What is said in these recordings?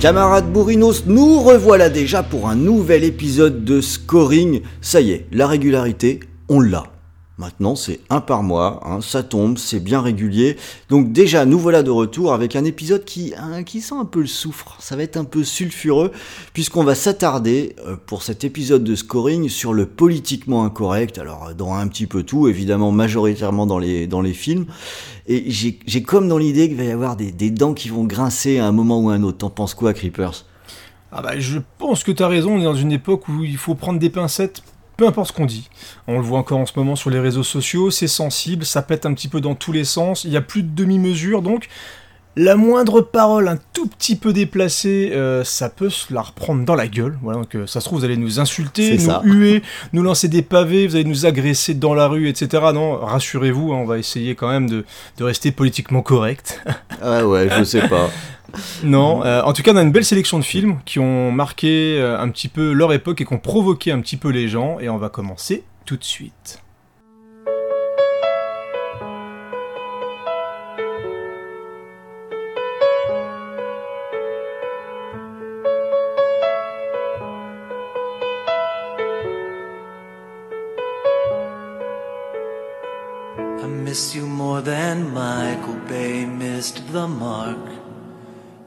Camarades Bourrinos, nous revoilà déjà pour un nouvel épisode de Scoring. Ça y est, la régularité, on l'a. Maintenant, c'est un par mois, hein, ça tombe, c'est bien régulier. Donc déjà, nous voilà de retour avec un épisode qui, hein, qui sent un peu le soufre. Ça va être un peu sulfureux, puisqu'on va s'attarder euh, pour cet épisode de scoring sur le politiquement incorrect. Alors, dans un petit peu tout, évidemment, majoritairement dans les, films. Et j'ai comme dans l'idée qu'il va y avoir des, dents qui vont grincer à un moment ou à un autre. T'en penses quoi, Creepers? Ah bah, je pense que t'as raison, on est dans une époque où il faut prendre des pincettes peu importe ce qu'on dit. On le voit encore en ce moment sur les réseaux sociaux, c'est sensible, ça pète un petit peu dans tous les sens, il y a plus de demi-mesure, donc la moindre parole un tout petit peu déplacée, euh, ça peut se la reprendre dans la gueule. Voilà, donc euh, ça se trouve, vous allez nous insulter, nous huer, nous lancer des pavés, vous allez nous agresser dans la rue, etc. Non, rassurez-vous, hein, on va essayer quand même de, de rester politiquement correct. ah ouais, je sais pas. Non, euh, en tout cas, on a une belle sélection de films qui ont marqué euh, un petit peu leur époque et qui ont provoqué un petit peu les gens. Et on va commencer tout de suite. I miss you more than Michael Bay missed the mark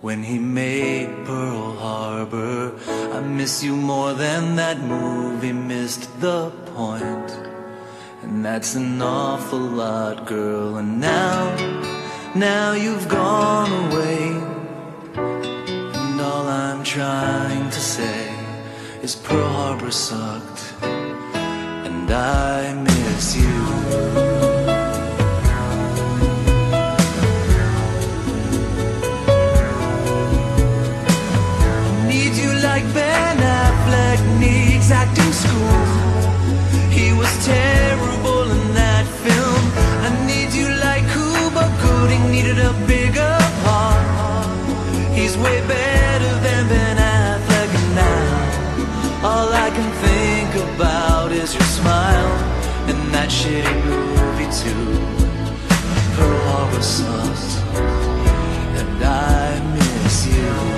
when he made Pearl Harbor. I miss you more than that movie missed the point. And that's an awful lot, girl. And now, now you've gone away. And all I'm trying to say is Pearl Harbor sucked. And I miss you. School. He was terrible in that film. I need you like Cuba Gooding needed a bigger part. He's way better than Ben Affleck now. All I can think about is your smile and that shitty movie too. Pearl Harbor sucks, and I miss you.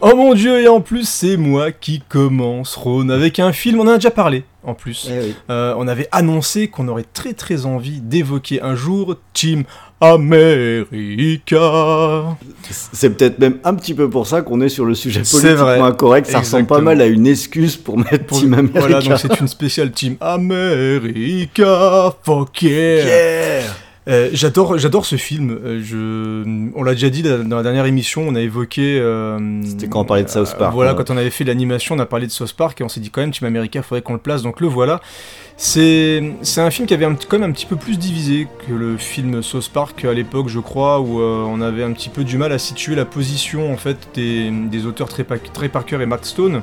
Oh mon dieu, et en plus, c'est moi qui commence, Ron, avec un film, on en a déjà parlé, en plus. Eh oui. Euh, on avait annoncé qu'on aurait très très envie d'évoquer un jour Team America. C'est peut-être même un petit peu pour ça qu'on est sur le sujet C'est politiquement incorrect. Ça ressemble pas mal à une excuse pour mettre Pour- Team America. Voilà, donc c'est une spéciale Team America. Fuck yeah. Yeah. Euh, j'adore, j'adore ce film. Euh, je, on l'a déjà dit dans la dernière émission, on a évoqué. euh, C'était quand on parlait de South Park, voilà, ouais. quand on avait fait l'animation, on a parlé de South Park et on s'est dit quand même Team America, faudrait qu'on le place. Donc le voilà. C'est, c'est un film qui avait un, quand même un petit peu plus divisé que le film South Park à l'époque, je crois, où on avait un petit peu du mal à situer la position en fait des, des auteurs Trey Parker et Matt Stone.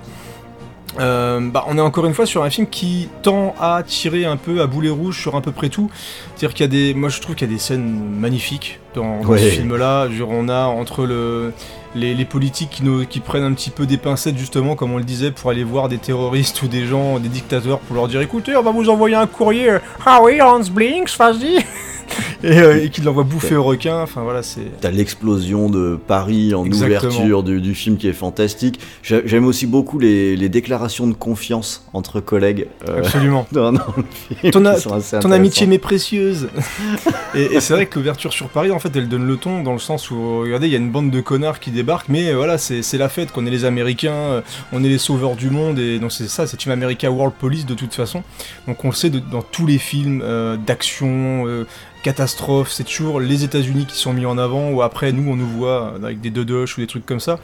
Euh, bah, on est encore une fois sur un film qui tend à tirer un peu à boulet rouge sur à peu près tout. C'est-à-dire qu'il y a des, moi je trouve qu'il y a des scènes magnifiques dans, dans Ouais. ce film-là. On a entre le, les, les politiques qui, nous, qui prennent un petit peu des pincettes justement, comme on le disait, pour aller voir des terroristes ou des gens, des dictateurs, pour leur dire écoutez, on va vous envoyer un courrier. Ah oui, Hans Blinks, vas-y. et, euh, et qu'il l'envoie bouffer au requin. Enfin voilà, c'est. T'as l'explosion de Paris en Exactement. ouverture du, du film qui est fantastique. J'ai- J'aime aussi beaucoup les, les déclarations de confiance entre collègues. euh, Absolument. dans, dans le film, Ton, a- amitié m'est précieuse. et et c'est vrai que l'ouverture sur Paris, en fait, elle donne le ton dans le sens où, regardez, il y a une bande de connards qui débarquent, mais euh, voilà, c'est la fête, qu'on est les Américains, euh, on est les sauveurs du monde, et donc c'est ça, c'est Team America World Police de toute façon. Donc on le sait de- dans tous les films euh, d'action, euh, catastrophe, c'est toujours les États-Unis qui sont mis en avant, ou après nous on nous voit avec des dodoches ou des trucs comme ça.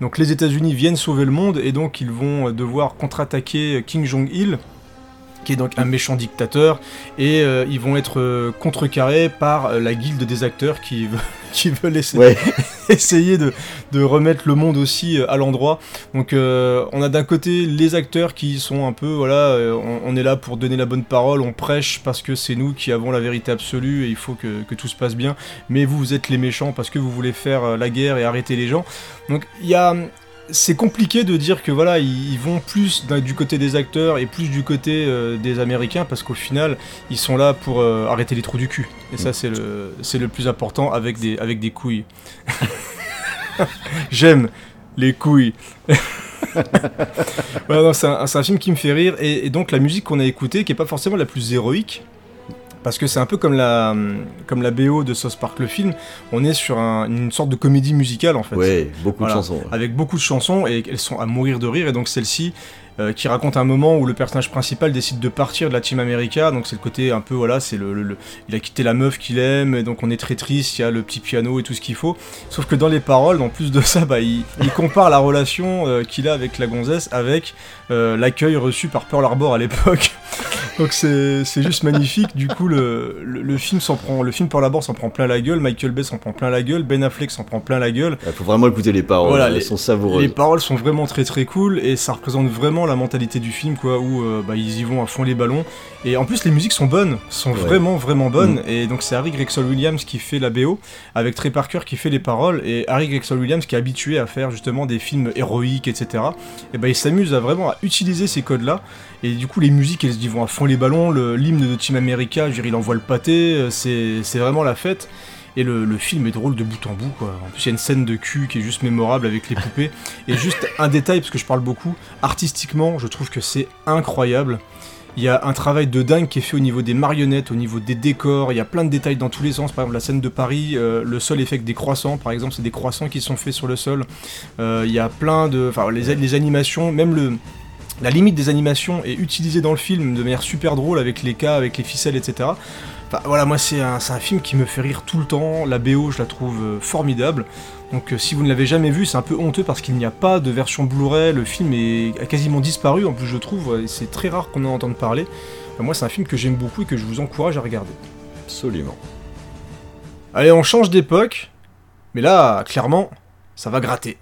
Donc les États-Unis viennent sauver le monde, et donc ils vont devoir contre-attaquer Kim Jong-il qui est donc un méchant dictateur, et euh, ils vont être euh, contrecarrés par euh, la guilde des acteurs qui, veut- qui veulent essayer, Ouais, essayer de, de remettre le monde aussi à l'endroit. Donc on a d'un côté les acteurs qui sont un peu, voilà, on, on est là pour donner la bonne parole, on prêche parce que c'est nous qui avons la vérité absolue et il faut que, que tout se passe bien, mais vous, vous êtes les méchants parce que vous voulez faire la guerre et arrêter les gens. Donc il y a c'est compliqué de dire que voilà ils vont plus du côté des acteurs et plus du côté euh, des Américains parce qu'au final ils sont là pour euh, arrêter les trous du cul et ça c'est le c'est le plus important avec des avec des couilles. J'aime les couilles. C'est un, c'est un film qui me fait rire et, et donc la musique qu'on a écoutée qui est pas forcément la plus héroïque parce que c'est un peu comme la comme la BO de South Park le film, on est sur un- une sorte de comédie musicale en fait ouais, beaucoup Voilà. de chansons. ouais. avec beaucoup de chansons et elles sont à mourir de rire et donc celle-ci euh, qui raconte un moment où le personnage principal décide de partir de la Team America donc c'est le côté un peu voilà c'est le, le- le- il a quitté la meuf qu'il aime et donc on est très triste il y a le petit piano et tout ce qu'il faut sauf que dans les paroles en plus de ça bah, il, il compare la relation euh, qu'il a avec la gonzesse avec euh, l'accueil reçu par Pearl Harbor à l'époque. Donc c'est juste magnifique. Du coup le, le, le film s'en prend le film Pearl Harbor s'en prend plein la gueule Michael Bay s'en prend plein la gueule Ben Affleck s'en prend plein la gueule. Il faut vraiment écouter les paroles, Voilà, elles les- sont savoureuses. les paroles sont vraiment très très cool et ça représente vraiment la mentalité du film quoi où euh, bah, ils y vont à fond les ballons. Et en plus les musiques sont bonnes sont Ouais. vraiment vraiment bonnes. Et donc c'est Harry Gregson Williams qui fait la BO avec Trey Parker qui fait les paroles et Harry Gregson Williams qui est habitué à faire justement des films héroïques etc et ben il s'amuse à vraiment à utiliser ces codes là et du coup les musiques elles y vont à fond les ballons le- l'hymne de Team America je veux dire, il envoie le pâté euh, c'est c'est vraiment la fête et le, le film est drôle de bout en bout, quoi. En plus, il y a une scène de cul qui est juste mémorable avec les poupées. Et juste un détail, parce que je parle beaucoup, artistiquement, je trouve que c'est incroyable. Il y a un travail de dingue qui est fait au niveau des marionnettes, au niveau des décors. Il y a plein de détails dans tous les sens. Par exemple, la scène de Paris, euh, le sol est fait avec des croissants. Par exemple, c'est des croissants qui sont faits sur le sol. Euh, il y a plein de. Enfin, les, les animations, même le. La limite des animations est utilisée dans le film de manière super drôle avec les cas, avec les ficelles, etc. Enfin, voilà, moi c'est un, film qui me fait rire tout le temps. La BO, je la trouve euh, formidable. Donc euh, si vous ne l'avez jamais vu, c'est un peu honteux parce qu'il n'y a pas de version Blu-ray. Le film est, a quasiment disparu en plus, je trouve. et C'est très rare qu'on en entende parler. Enfin, moi, c'est un film que j'aime beaucoup et que je vous encourage à regarder. Absolument. Allez, on change d'époque. Mais là, clairement, ça va gratter.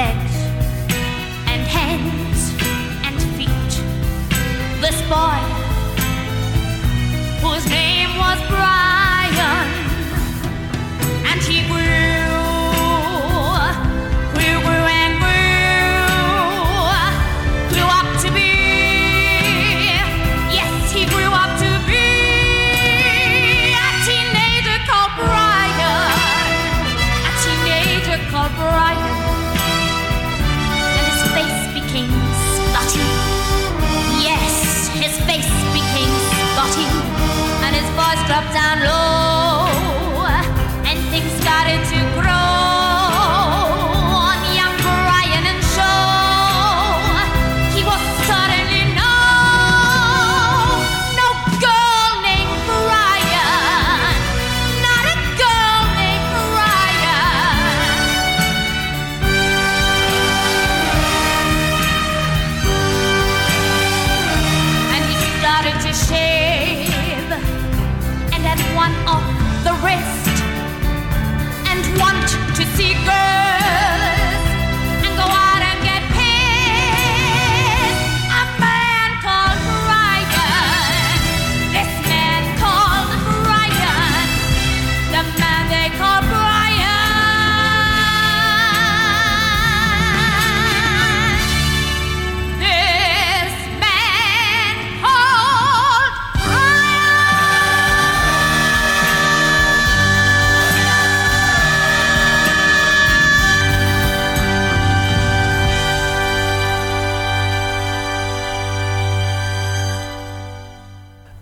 Legs and hands and feet. This boy,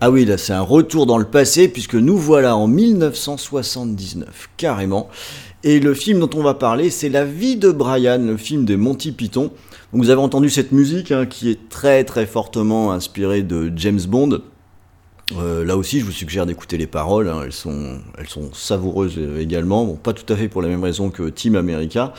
Ah oui, là c'est un retour dans le passé puisque nous voilà en 1979, carrément. Et le film dont on va parler, c'est La vie de Brian, le film de Monty Python. Donc vous avez entendu cette musique hein, qui est très très fortement inspirée de James Bond. Euh, là aussi, je vous suggère d'écouter les paroles. hein, elles, sont, elles sont savoureuses euh, également. Bon, pas tout à fait pour la même raison que Team America.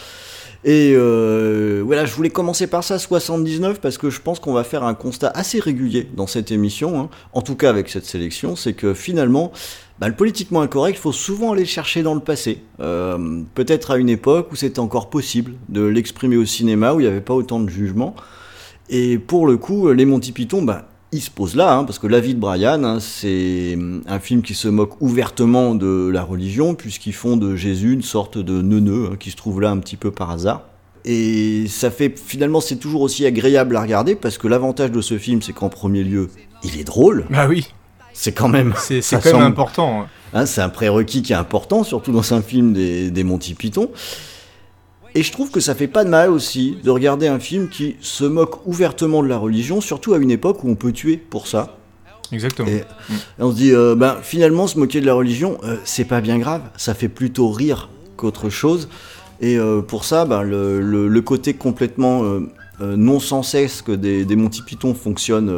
Et euh, voilà, je voulais commencer par ça, 79, parce que je pense qu'on va faire un constat assez régulier dans cette émission, hein, en tout cas avec cette sélection, c'est que finalement, bah, le politiquement incorrect, il faut souvent aller le chercher dans le passé. Euh, Peut-être à une époque où c'était encore possible de l'exprimer au cinéma, où il n'y avait pas autant de jugement. Et pour le coup, les Monty Python, bah, ils se posent là, hein, parce que La vie de Brian, hein, c'est un film qui se moque ouvertement de la religion, puisqu'ils font de Jésus une sorte de neuneu hein, qui se trouve là un petit peu par hasard. Et ça fait finalement, c'est toujours aussi agréable à regarder, parce que l'avantage de ce film, c'est qu'en premier lieu, il est drôle. Bah oui, C'est quand même. c'est quand même semble- important. c'est un prérequis qui est important, surtout dans un film des, des Monty Python. Et je trouve que ça fait pas de mal aussi de regarder un film qui se moque ouvertement de la religion, surtout à une époque où on peut tuer pour ça. Exactement. Et, et on se dit, euh, ben, finalement, se moquer de la religion, euh, c'est pas bien grave, ça fait plutôt rire qu'autre chose. Et euh, pour ça, ben, le, le- le côté complètement euh, non sensesque des, des Monty Python fonctionne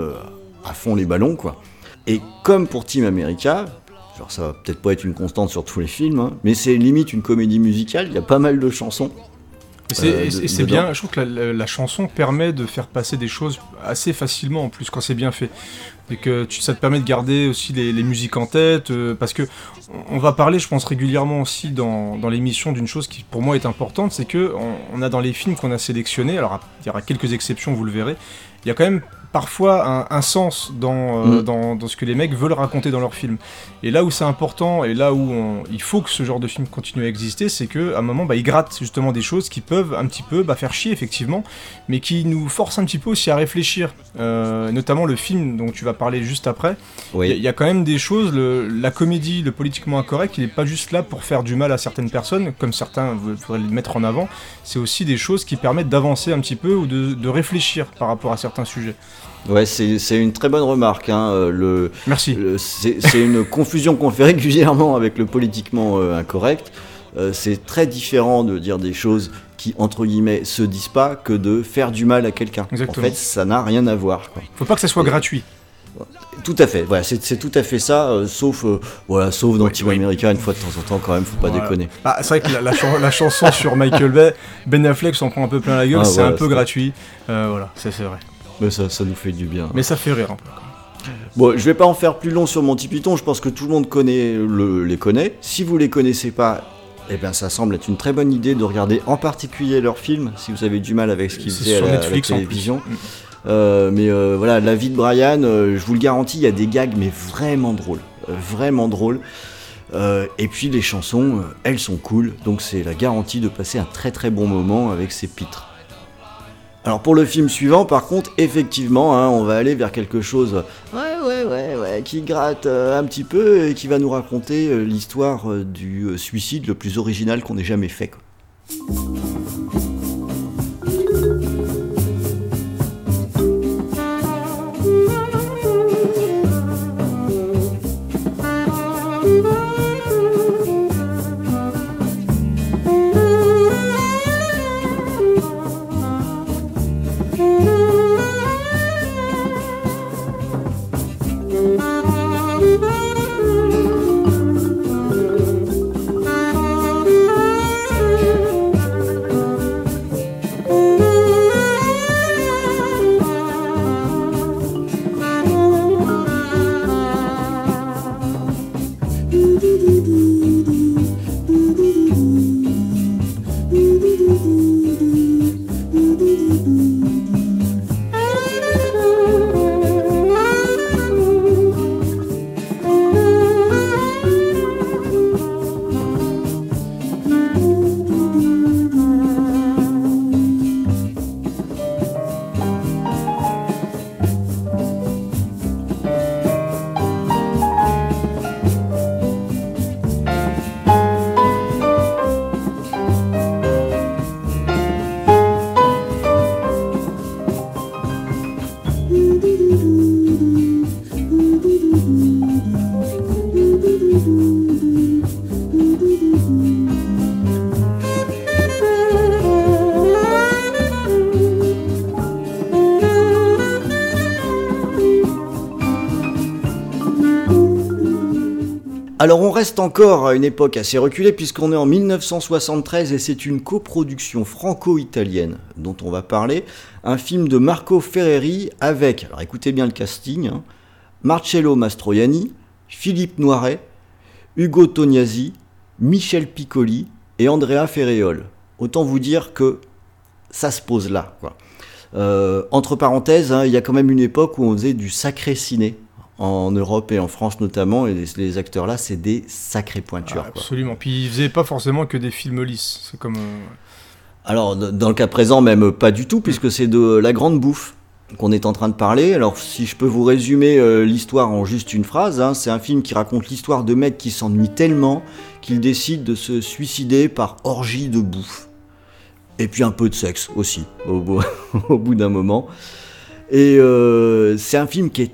à fond les ballons, quoi. Et comme pour Team America, genre ça va peut-être pas être une constante sur tous les films, hein, mais c'est limite une comédie musicale, il y a pas mal de chansons. Et c'est- euh, bien, je trouve que la, la- la chanson permet de faire passer des choses assez facilement en plus quand c'est bien fait. Et que tu- ça te permet de garder aussi les, les musiques en tête, euh, parce que on, on va parler, je pense régulièrement aussi dans, dans l'émission d'une chose qui pour moi est importante, c'est que on, on a dans les films qu'on a sélectionnés, alors il y aura quelques exceptions, vous le verrez, il y a quand même parfois un, un sens dans, euh, Mm. dans, dans ce que les mecs veulent raconter dans leurs films. Et là où c'est important, et là où on- il faut que ce genre de film continue à exister, c'est que à un moment, bah, ils grattent justement des choses qui peuvent un petit peu bah, faire chier, effectivement, mais qui nous forcent un petit peu aussi à réfléchir. Euh, notamment le film dont tu vas parler juste après. Il y a- il y, a quand même des choses, le- la comédie, le politiquement incorrect, il n'est pas juste là pour faire du mal à certaines personnes, comme certains vou- voudraient le mettre en avant. C'est aussi des choses qui permettent d'avancer un petit peu ou de, de réfléchir par rapport à certains sujets. Ouais, c'est une très bonne remarque. Hein, euh, le, Merci. C'est une confusion qu'on fait régulièrement avec le politiquement euh, incorrect. Euh, c'est très différent de dire des choses qui, entre guillemets, se disent pas que de faire du mal à quelqu'un. En fait, ça n'a rien à voir. quoi. Faut pas que ça soit Et- gratuit. Tout à fait, voilà, c'est tout à fait ça, euh, sauf, euh, voilà, sauf dans Oui, Team oui. America, une fois de temps en temps, quand même, faut pas Voilà. déconner. Ah, c'est vrai que la, la chan- la chanson sur Michael Bay, Ben Affleck s'en prend un peu plein la gueule, Ah, c'est voilà, un peu gratuit. Euh, voilà, c'est vrai. Mais ça, ça nous fait du bien. Mais ça fait rire un peu. Bon, je vais pas en faire plus long sur Monty Python, je pense que tout le monde connaît le, les connaît. Si vous les connaissez pas, eh ben ça semble être une très bonne idée de regarder en particulier leurs films, si vous avez du mal avec ce qu'ils faisaient à la, la Netflix plus. télévision. Mm. Euh, mais euh, voilà, la vie de Brian, euh, je vous le garantis, il y a des gags, mais vraiment drôles. Vraiment drôles. Et puis les chansons, elles sont cool, donc c'est la garantie de passer un très très bon moment avec ces pitres. Alors pour le film suivant, par contre, effectivement, hein, on va aller vers quelque chose, ouais, ouais, ouais, ouais, qui gratte euh, un petit peu et qui va nous raconter euh, l'histoire euh, du suicide le plus original qu'on ait jamais fait. quoi. Alors on reste encore à une époque assez reculée puisqu'on est en 1973 et c'est une coproduction franco-italienne dont on va parler, un film de Marco Ferreri avec, alors écoutez bien le casting, hein, Marcello Mastroianni, Philippe Noiret, Ugo Tognazzi, Michel Piccoli et Andrea Ferreol. Autant vous dire que ça se pose là. Euh, entre parenthèses, hein, il y a quand même une époque où on faisait du sacré ciné en Europe et en France notamment, et les, les acteurs là, c'est des sacrées pointures. Ah, quoi. absolument. Puis ils faisaient pas forcément que des films lisses. C'est comme. euh, Alors, dans le cas présent, même pas du tout, puisque c'est de la grande bouffe qu'on est en train de parler. Alors, si je peux vous résumer euh, l'histoire en juste une phrase, hein, c'est un film qui raconte l'histoire de mecs qui s'ennuient tellement qu'ils décident de se suicider par orgie de bouffe. Et puis un peu de sexe aussi, au bout, au bout d'un moment. Et euh, c'est un film qui est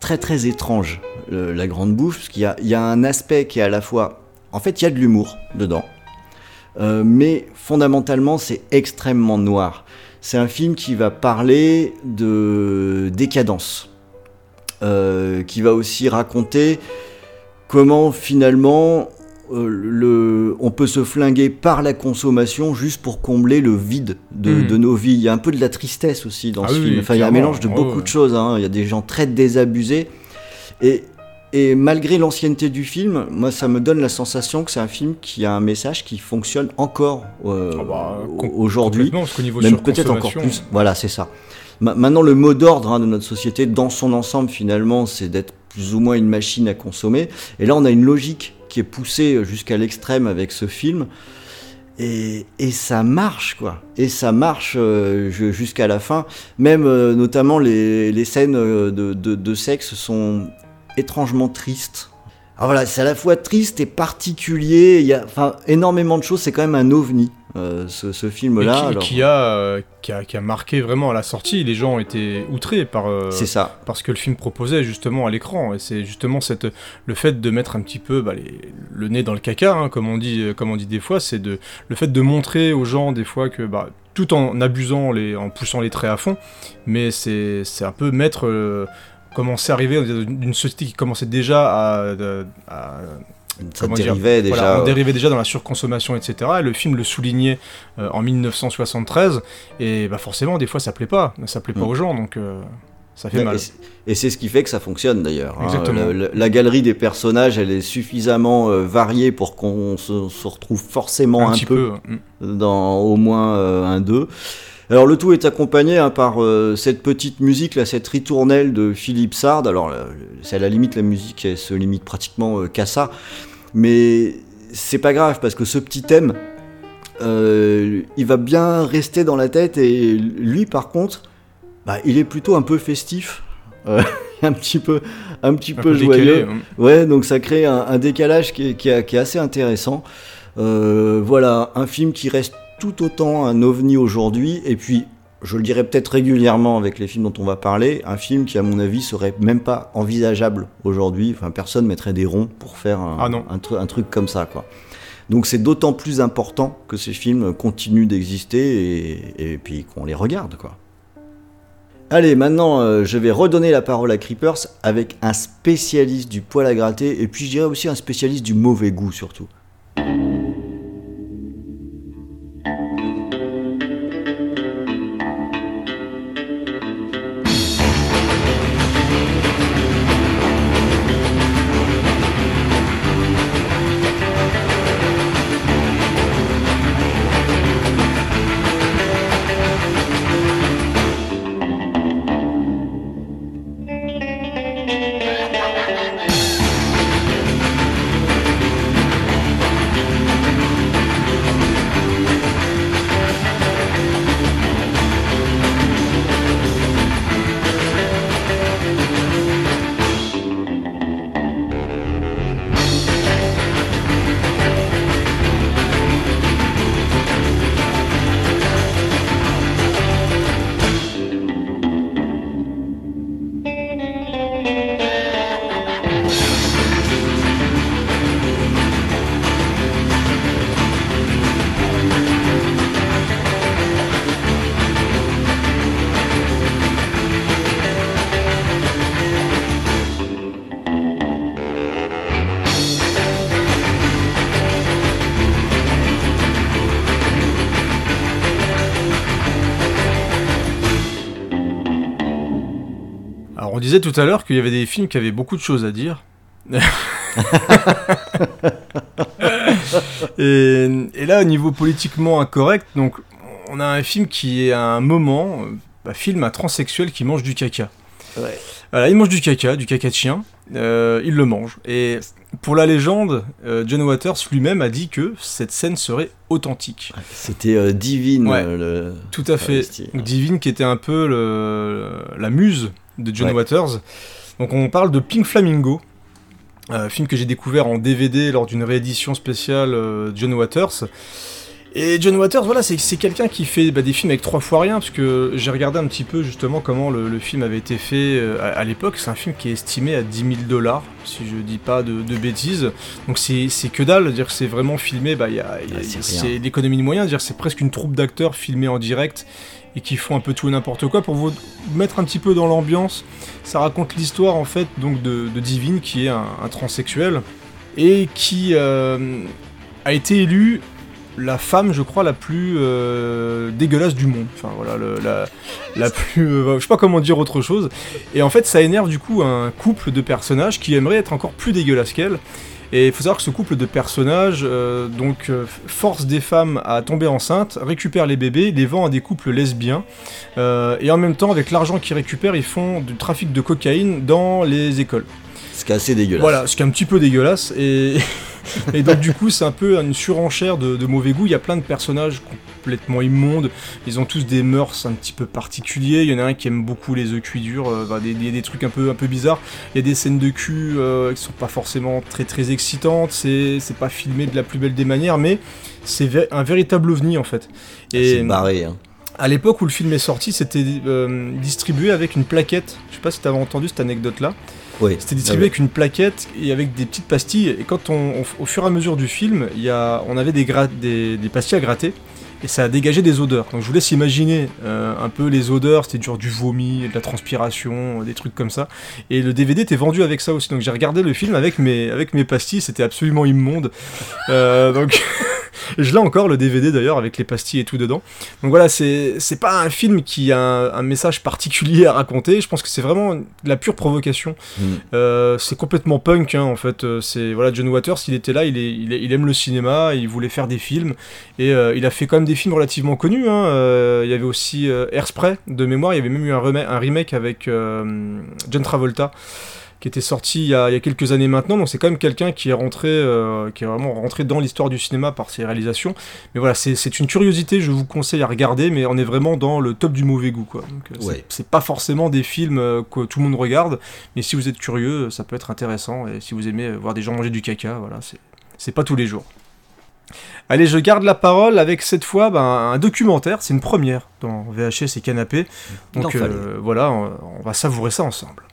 très très étrange, La Grande Bouffe, parce qu'il y a, il y a un aspect qui est à la fois... En fait, il y a de l'humour dedans. Euh, mais fondamentalement, c'est extrêmement noir. C'est un film qui va parler de décadence, euh, qui va aussi raconter comment finalement euh, le, on peut se flinguer par la consommation juste pour combler le vide de, Mm. de nos vies. Il y a un peu de la tristesse aussi dans Ah ce oui, film. Enfin, il y a un mélange de Ouais, beaucoup ouais. de choses. hein. Il y a des gens très désabusés. Et, et malgré l'ancienneté du film, moi, ça me donne la sensation que c'est un film qui a un message qui fonctionne encore euh, Ah bah, aujourd'hui même peut-être encore plus. Voilà, c'est ça. Ma- Maintenant, le mot d'ordre hein, de notre société, dans son ensemble, finalement, c'est d'être plus ou moins une machine à consommer. Et là, on a une logique poussée jusqu'à l'extrême avec ce film. Et, et ça marche, quoi. Et ça marche euh, ju- jusqu'à la fin. Même, euh, notamment, les, scènes euh, de sexe sont étrangement tristes. Alors voilà, c'est à la fois triste et particulier. Il y a enfin, énormément de choses. C'est quand même un ovni, euh, ce, film-là. qui, Alors, qui a, euh, qui, a, qui a marqué vraiment à la sortie. Les gens ont été outrés par, euh, C'est ça. parce que le film proposait justement à l'écran. Et c'est justement cette, le fait de mettre un petit peu bah, les- le nez dans le caca, hein, comme, on dit, comme on dit des fois, c'est de, le fait de montrer aux gens des fois que, bah, tout en abusant, les, en poussant les traits à fond, mais c'est c'est un peu mettre. Commencer à arriver d'une société qui commençait déjà à- à Ça comment dire, dérivait déjà. Voilà, on dérivait déjà dans la surconsommation, etc. Et le film le soulignait euh, en 1973. Et bah forcément, des fois, ça plaît pas. Ça plaît pas Mm. aux gens, donc euh, ça fait mal. c'est- Et c'est ce qui fait que ça fonctionne d'ailleurs. hein. Exactement. La, la- la galerie des personnages, elle est suffisamment euh, variée pour qu'on se, se retrouve forcément un, un petit peu, peu. mm. dans au moins un d'eux. Alors le tout est accompagné hein, par euh, cette petite musique, là, cette ritournelle de Philippe Sard. Alors là, c'est à la limite la musique, elle se limite pratiquement euh, qu'à ça, mais c'est pas grave parce que ce petit thème, euh, il va bien rester dans la tête et lui par contre, bah, il est plutôt un peu festif, euh, un petit peu, un petit Un peu, peu joyeux. mm. Ouais, donc ça crée un, un décalage qui est, qui est- qui est assez intéressant. Euh, voilà, un film qui reste tout autant un ovni aujourd'hui, et puis, je le dirais peut-être régulièrement avec les films dont on va parler, un film qui, à mon avis, serait même pas envisageable aujourd'hui. Enfin, personne mettrait des ronds pour faire un, Ah non. un, tru- un truc comme ça, quoi. Donc c'est d'autant plus important que ces films continuent d'exister et, et puis qu'on les regarde, quoi. Allez, maintenant, euh, je vais redonner la parole à Creepers avec un spécialiste du poil à gratter et puis je dirais aussi un spécialiste du mauvais goût surtout. Tout à l'heure qu'il y avait des films qui avaient beaucoup de choses à dire. et, et là, au niveau politiquement incorrect, donc on a un film qui est à un moment, euh, un film à transsexuel qui mange du caca. Ouais. Voilà, il mange du caca, du caca de chien, euh, il le mange. Et pour la légende, euh, John Waters lui-même a dit que cette scène serait authentique. C'était euh, divine. Ouais. le- Tout à fait. Divine qui était un peu le- la muse de John Ouais. Waters. Donc on parle de Pink Flamingo, un film que j'ai découvert en DVD lors d'une réédition spéciale euh, John Waters. Et John Waters, voilà, c'est quelqu'un qui fait bah, des films avec trois fois rien, parce que j'ai regardé un petit peu justement comment le, le film avait été fait euh, à, à l'époque. C'est un film qui est estimé à 10 000 dollars, si je dis pas de, de bêtises. Donc c'est que dalle, dire que c'est vraiment filmé, bah, il y a, il y a- Ah, c'est l'économie de moyens, dire c'est presque une troupe d'acteurs filmés en direct et qui font un peu tout et n'importe quoi pour vous mettre un petit peu dans l'ambiance. Ça raconte l'histoire en fait donc de, Divine qui est un, transsexuel et qui euh, a été élue la femme, je crois, la plus euh, dégueulasse du monde. Enfin voilà, la, plus, euh, je sais pas comment dire autre chose. Et en fait, ça énerve du coup un couple de personnages qui aimeraient être encore plus dégueulasses qu'elle. Et il faut savoir que ce couple de personnages euh, donc euh, force des femmes à tomber enceintes, récupère les bébés, les vend à des couples lesbiens, euh, et en même temps avec l'argent qu'ils récupèrent, ils font du trafic de cocaïne dans les écoles. Ce qui est assez dégueulasse. Voilà, ce qui est un petit peu dégueulasse. Et, et donc, du coup, c'est un peu une surenchère de, de mauvais goût. Il y a plein de personnages complètement immondes. Ils ont tous des mœurs un petit peu particuliers. Il y en a un qui aime beaucoup les œufs cuits durs, euh, bah, des, des- des trucs un peu, un peu bizarres. Il y a des scènes de cul euh, qui sont pas forcément très très excitantes. C'est c'est pas filmé de la plus belle des manières, mais c'est un véritable ovni en fait. C'est barré. Hein. À l'époque où le film est sorti, c'était euh, distribué avec une plaquette. Je sais pas si t'avais entendu cette anecdote-là. C'était distribué avec une plaquette et avec des petites pastilles. Et quand on, on- au fur et à mesure du film, il y a, on avait des, des, des pastilles à gratter et ça a dégagé des odeurs. Donc je vous laisse imaginer euh, un peu les odeurs. C'était genre du vomi, de la transpiration, des trucs comme ça. Et le DVD était vendu avec ça aussi. Donc j'ai regardé le film avec mes, avec mes pastilles. C'était absolument immonde. Euh, donc je l'ai encore le DVD d'ailleurs avec les pastilles et tout dedans. Donc voilà, c'est pas un film qui a un, un message particulier à raconter. Je pense que c'est vraiment de la pure provocation. Mm. Euh, c'est complètement punk hein, en fait. C'est voilà, John Waters, il était là, il, est, il, est- il aime le cinéma, il voulait faire des films et il a fait quand même des films relativement connus. hein. Euh, il y avait aussi euh, Airspray de mémoire. Il y avait même eu un, remake- un remake avec euh, John Travolta qui était sorti il y, a, il y a quelques années maintenant. Donc c'est quand même quelqu'un qui est rentré, euh, qui est vraiment rentré dans l'histoire du cinéma par ses réalisations. Mais voilà, c'est une curiosité. Je vous conseille à regarder, mais on est vraiment dans le top du mauvais goût quoi. Donc, c'est- Ouais. c'est pas forcément des films que tout le monde regarde. Mais si vous êtes curieux, ça peut être intéressant. Et si vous aimez voir des gens manger du caca, voilà, c'est pas tous les jours. Allez, je garde la parole avec cette fois ben, un documentaire. C'est une première dans VHS et Canapé. Donc euh, voilà, on, on va savourer ça ensemble.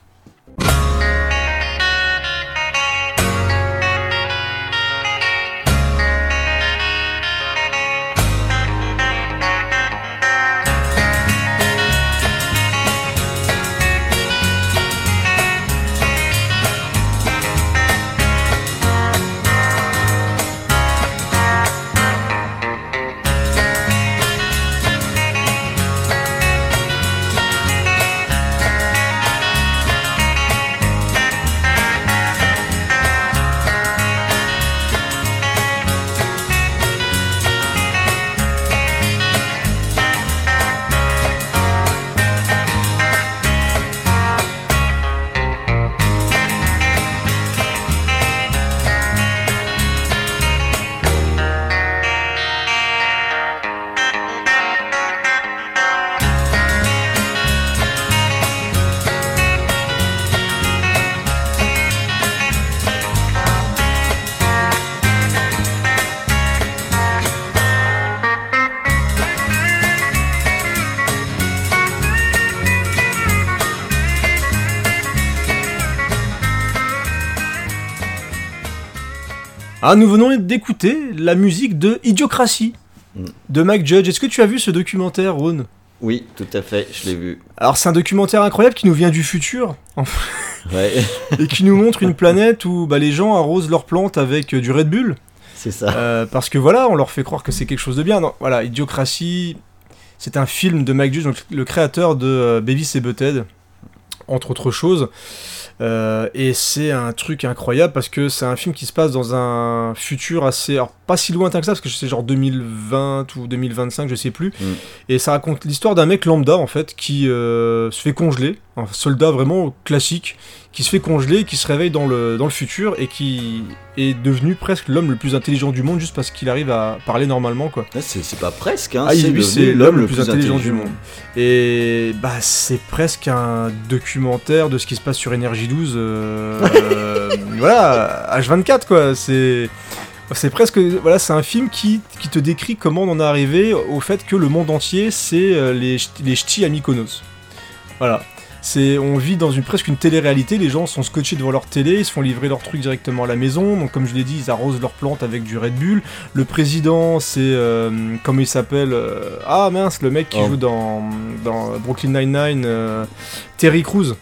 Ah, nous venons d'écouter la musique de Idiocratie Mm. de Mike Judge. Est-ce que tu as vu ce documentaire, Ron Oui, tout à fait. Je l'ai vu. Alors, c'est un documentaire incroyable qui nous vient du futur Ouais. et qui nous montre une planète où bah, les gens arrosent leurs plantes avec euh, du Red Bull. c'est ça. Euh, parce que voilà, on leur fait croire que c'est quelque chose de bien. Non, voilà, Idiocratie, c'est un film de Mike Judge, donc le créateur de euh, Beavis et Butthead. entre autres choses. Euh, et c'est un truc incroyable parce que c'est un film qui se passe dans un futur assez. Alors, pas si lointain que ça, parce que c'est genre 2020 ou 2025, je sais plus. Mm. Et ça raconte l'histoire d'un mec lambda, en fait, qui euh, se fait congeler. Un soldat vraiment classique, qui se fait congeler, qui se réveille dans le, dans le futur et qui est devenu presque l'homme le plus intelligent du monde juste parce qu'il arrive à parler normalement, quoi. C'est c'est pas presque, hein, Ah, c'est l'homme le plus intelligent du monde. Et bah, c'est presque un documentaire de ce qui se passe sur Énergie 12. euh, euh, voilà, H24, quoi. C'est. C'est presque. Voilà, c'est un film qui, qui te décrit comment on en est arrivé au fait que le monde entier, c'est euh, les, les ch'tis à Mykonos. Voilà. C'est, on vit dans une presque une télé-réalité, les gens sont scotchés devant leur télé, ils se font livrer leurs trucs directement à la maison, donc comme je l'ai dit, ils arrosent leurs plantes avec du Red Bull. Le président, c'est, euh, comment il s'appelle euh, Ah mince, le mec qui Oh. joue dans, dans Brooklyn Nine-Nine, euh, Terry Crews.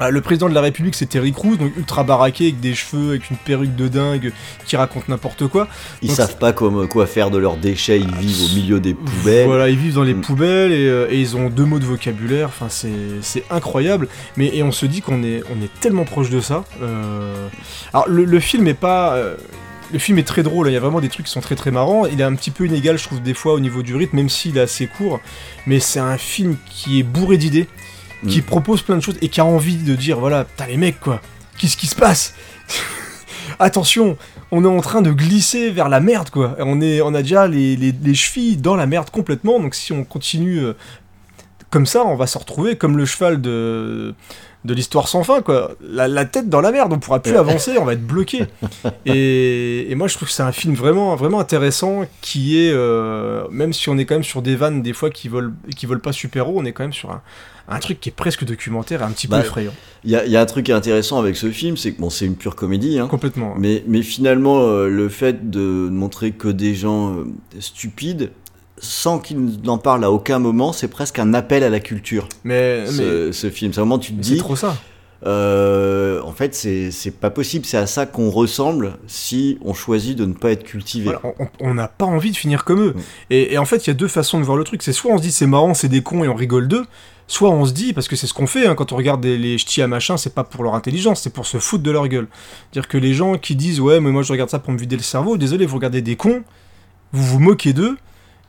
Ah, le président de la République, c'est Terry Crews, donc ultra baraqué, avec des cheveux, avec une perruque de dingue, qui raconte n'importe quoi. Ils Donc, savent pas comme, quoi faire de leurs déchets, ils vivent au milieu des poubelles. Voilà, ils vivent dans les Mm. poubelles et, euh, et ils ont deux mots de vocabulaire. Enfin, c'est c'est incroyable. Mais et on se dit qu'on est on est tellement proche de ça. Euh, Alors le, le film est pas euh, le film est très drôle, il y a vraiment des trucs qui sont très très marrants. Il est un petit peu inégal, je trouve, des fois au niveau du rythme, même s'il est assez court. Mais c'est un film qui est bourré d'idées, qui Mm. propose plein de choses et qui a envie de dire voilà, putain les mecs quoi, qu'est-ce qui se passe Attention, on est en train de glisser vers la merde quoi. On, est, on a déjà les, les- les chevilles dans la merde complètement, donc si on continue euh, comme ça, on va se retrouver comme le cheval de, de l'histoire sans fin quoi. La, la tête dans la merde, on pourra plus avancer, on va être bloqué. Et, et moi je trouve que c'est un film vraiment, vraiment intéressant qui est, euh, même si on est quand même sur des vannes des fois qui volent, qui volent pas super haut, on est quand même sur un, un truc qui est presque documentaire et un petit peu Bah, effrayant. Il y y a un truc intéressant avec ce film, c'est que bon, c'est une pure comédie, hein, Complètement. mais, mais finalement, euh, le fait de montrer que des gens euh, stupides, sans qu'ils n'en parlent à aucun moment, c'est presque un appel à la culture, Mais, mais, ce, film. C'est moment tu te mais c'est dis, trop ça. euh, en fait, c'est pas possible, c'est à ça qu'on ressemble si on choisit de ne pas être cultivé. Voilà, on- n'a pas envie de finir comme eux. Mm. Et, et en fait, il y a deux façons de voir le truc. C'est soit on se dit c'est marrant, c'est des cons et on rigole d'eux, soit on se dit, parce que c'est ce qu'on fait hein, quand on regarde des- les ch'tis à machin, c'est pas pour leur intelligence, c'est pour se foutre de leur gueule. Dire que les gens qui disent ouais, mais moi je regarde ça pour me vider le cerveau, désolé, vous regardez des cons, vous vous moquez d'eux,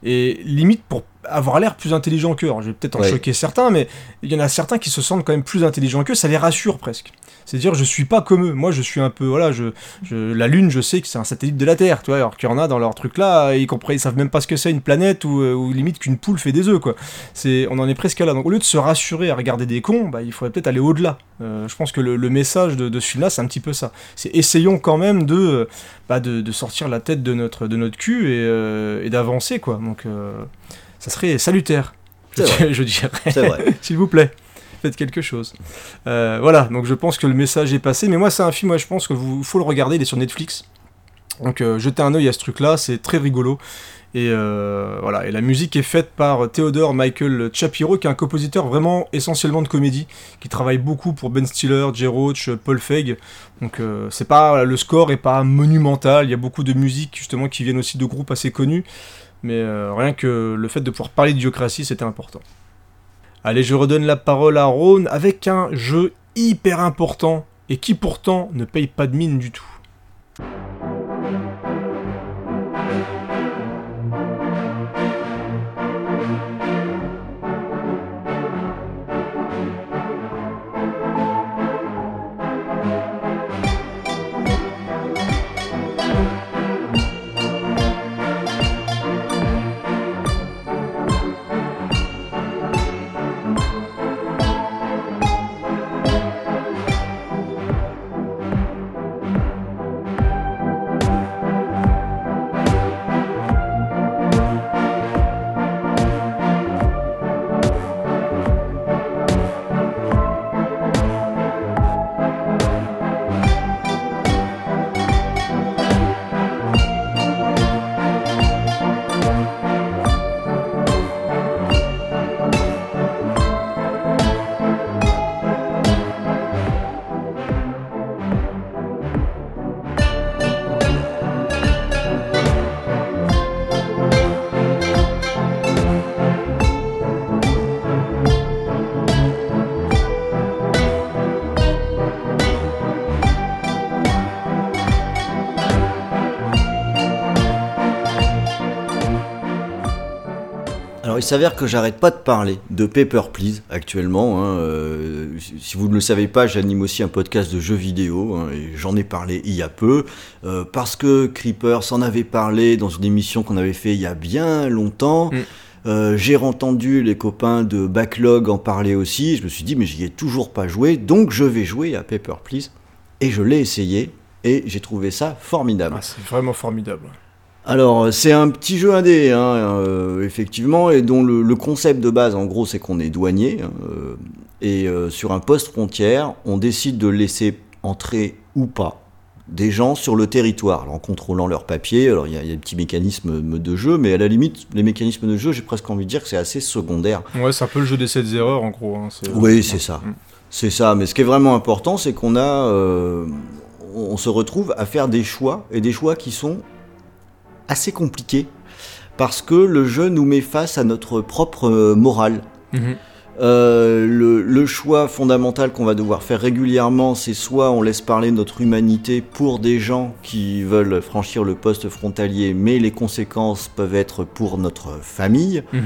et limite pour avoir l'air plus intelligent qu'eux. Alors, je vais peut-être en Ouais. choquer certains, mais il y en a certains qui se sentent quand même plus intelligents qu'eux, ça les rassure presque. C'est-à-dire, je suis pas comme eux. Moi, je suis un peu, voilà, je, je- la Lune, je sais que c'est un satellite de la Terre, tu vois, alors qu'il y en a dans leur truc là, ils comprennent, ils savent même pas ce que c'est une planète ou, euh, ou limite qu'une poule fait des œufs, quoi. C'est, on en est presque là. Donc, au lieu de se rassurer à regarder des cons, bah, il faudrait peut-être aller au-delà. Euh, je pense que le, le message de, de ce film-là, c'est un petit peu ça. C'est essayons quand même de, bah, de, de sortir la tête de notre, de notre cul et, euh, et d'avancer, quoi. Donc, euh, ça serait salutaire. Je, vrai. je dirais. C'est vrai. S'il vous plaît, faites quelque chose. Euh, voilà, donc je pense que le message est passé. Mais moi, c'est un film, je pense que vous faut le regarder. Il est sur Netflix. Donc euh, jetez un œil à ce truc-là, c'est très rigolo. Et euh, voilà, et la musique est faite par Theodore Michael Shapiro, qui est un compositeur vraiment essentiellement de comédie, qui travaille beaucoup pour Ben Stiller, Jay Roach, Paul Feig. Donc euh, c'est pas le score est pas monumental. Il y a beaucoup de musiques justement qui viennent aussi de groupes assez connus. Mais euh, rien que le fait de pouvoir parler d'idiocratie, c'était important. Allez, je redonne la parole à Ron avec un jeu hyper important et qui pourtant ne paye pas de mine du tout. Il s'avère que j'arrête pas de parler de Paper Please actuellement. hein, euh, si vous ne le savez pas, j'anime aussi un podcast de jeux vidéo hein, et j'en ai parlé il y a peu euh, parce que Creeper s'en avait parlé dans une émission qu'on avait fait il y a bien longtemps. Mm. Euh, j'ai entendu les copains de Backlog en parler aussi. Je me suis dit mais j'y ai toujours pas joué, donc je vais jouer à Paper Please et je l'ai essayé et j'ai trouvé ça formidable. Ah, c'est vraiment formidable. Alors, euh, c'est un petit jeu indé, hein, euh, effectivement, et dont le, le concept de base, en gros, c'est qu'on est douanier, hein, euh, et euh, sur un poste frontière, on décide de laisser entrer ou pas des gens sur le territoire, alors, en contrôlant leurs papiers. Alors, il y, a il y a des petits mécanismes de jeu, mais à la limite, les mécanismes de jeu, j'ai presque envie de dire que c'est assez secondaire. Ouais, c'est un peu le jeu des 7 erreurs en gros. hein, Oui, c'est ça. Mm. C'est ça, mais ce qui est vraiment important, c'est qu'on a, on se retrouve à faire des choix, et des choix qui sont assez compliqués, parce que le jeu nous met face à notre propre euh, morale. Mhm. Euh, le, le choix fondamental qu'on va devoir faire régulièrement, c'est soit on laisse parler notre humanité pour des gens qui veulent franchir le poste frontalier, mais les conséquences peuvent être pour notre famille, Mhm.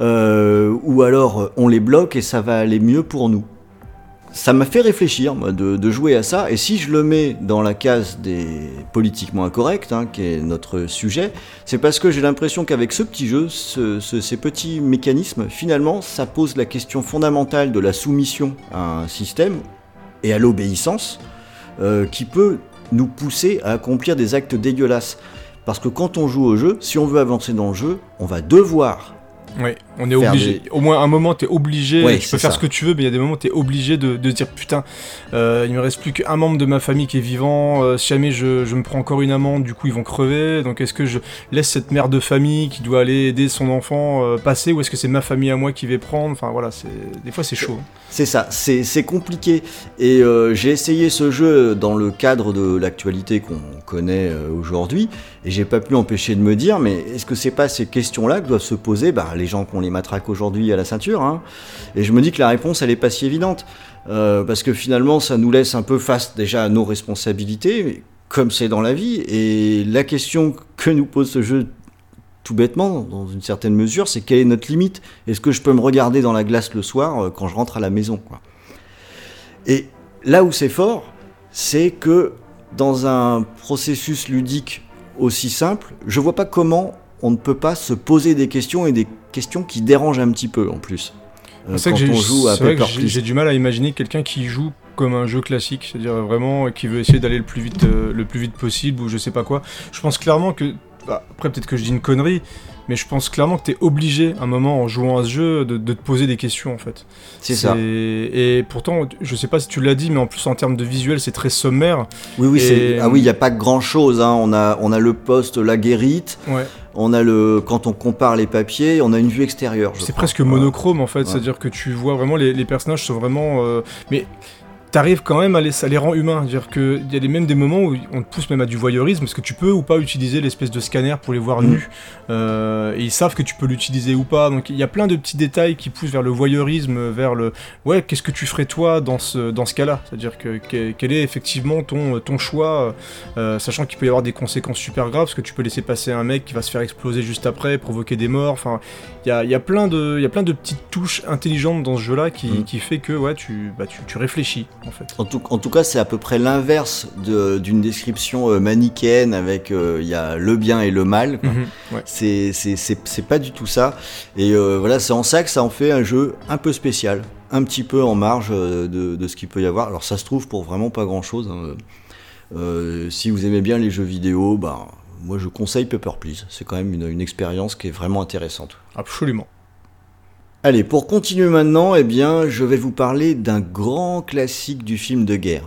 euh, ou alors on les bloque et ça va aller mieux pour nous. Ça m'a fait réfléchir de, jouer à ça, et si je le mets dans la case des politiquement incorrects, hein, qui est notre sujet, c'est parce que j'ai l'impression qu'avec ce petit jeu, ce- ce- ces petits mécanismes, finalement, ça pose la question fondamentale de la soumission à un système et à l'obéissance, euh, qui peut nous pousser à accomplir des actes dégueulasses. Parce que quand on joue au jeu, si on veut avancer dans le jeu, on va devoir Ouais, on est obligé. Au moins un moment, t'es obligé. Ouais, tu peux faire ça. ce que tu veux, mais il y a des moments t'es obligé de, de dire putain, euh, il me reste plus qu'un membre de ma famille qui est vivant. euh, si jamais je, je me prends encore une amende, du coup ils vont crever. Donc est-ce que je laisse cette mère de famille qui doit aller aider son enfant euh, passer, ou est-ce que c'est ma famille à moi qui vais prendre? Enfin voilà, c'est des fois c'est chaud. hein. C'est ça, c'est compliqué. Et euh, j'ai essayé ce jeu dans le cadre de l'actualité qu'on connaît aujourd'hui, et j'ai pas pu empêcher de me dire, mais est-ce que c'est pas ces questions-là que doivent se poser bah, les gens qu'on les matraque aujourd'hui à la ceinture hein. Et je me dis que la réponse, elle est pas si évidente, euh, parce que finalement, ça nous laisse un peu face déjà à nos responsabilités, comme c'est dans la vie. Et la question que nous pose ce jeu tout bêtement, dans une certaine mesure, c'est quelle est notre limite? Est-ce que je peux me regarder dans la glace le soir euh, quand je rentre à la maison Et là où c'est fort, c'est que dans un processus ludique aussi simple, je vois pas comment on ne peut pas se poser des questions et des questions qui dérangent un petit peu en plus. Euh, quand que on j'ai- joue à Paper j'ai du mal à imaginer quelqu'un qui joue comme un jeu classique, c'est-à-dire vraiment qui veut essayer d'aller le plus vite, euh, le plus vite possible ou je sais pas quoi. Je pense clairement que bah, après peut-être que je dis une connerie, mais je pense clairement que t'es obligé à un moment en jouant à ce jeu de, de te poser des questions en fait. C'est ça. Et pourtant, je sais pas si tu l'as dit, mais en plus en termes de visuel, c'est très sommaire. Oui, oui, Et- ah oui, il n'y a pas grand chose. On, a, on a le poste, la guérite, Ouais. on a le. Quand on compare les papiers, on a une vue extérieure. C'est presque monochrome en fait, Ouais. c'est-à-dire que tu vois vraiment les, les personnages sont vraiment. euh, mais t'arrives quand même à les, ça les rend humains, c'est-à-dire qu'il y a même des moments où on te pousse même à du voyeurisme, parce que tu peux ou pas utiliser l'espèce de scanner pour les voir Mm. nus, euh, et ils savent que tu peux l'utiliser ou pas, donc il y a plein de petits détails qui poussent vers le voyeurisme, vers le ouais, qu'est-ce que tu ferais toi dans ce, dans ce cas-là, c'est-à-dire que, que- quel est effectivement ton, ton choix, euh, sachant qu'il peut y avoir des conséquences super graves, parce que tu peux laisser passer un mec qui va se faire exploser juste après, provoquer des morts, enfin il y a, y, a plein de- y a plein de petites touches intelligentes dans ce jeu-là qui, Mm. qui fait que ouais, tu, bah, tu, tu réfléchis en fait. En tout, en tout cas, c'est à peu près l'inverse d'une description euh, manichéenne avec euh, il y a le bien et le mal. Mhm, ouais. C'est- pas du tout ça. Et euh, voilà, c'est en ça que ça en fait un jeu un peu spécial, un petit peu en marge de, de ce qu'il peut y avoir. Alors ça se trouve pour vraiment pas grand chose. si vous aimez bien les jeux vidéo, bah, moi je conseille Paper Please. C'est quand même une, une expérience qui est vraiment intéressante. Absolument. Allez, pour continuer maintenant, eh bien, je vais vous parler d'un grand classique du film de guerre.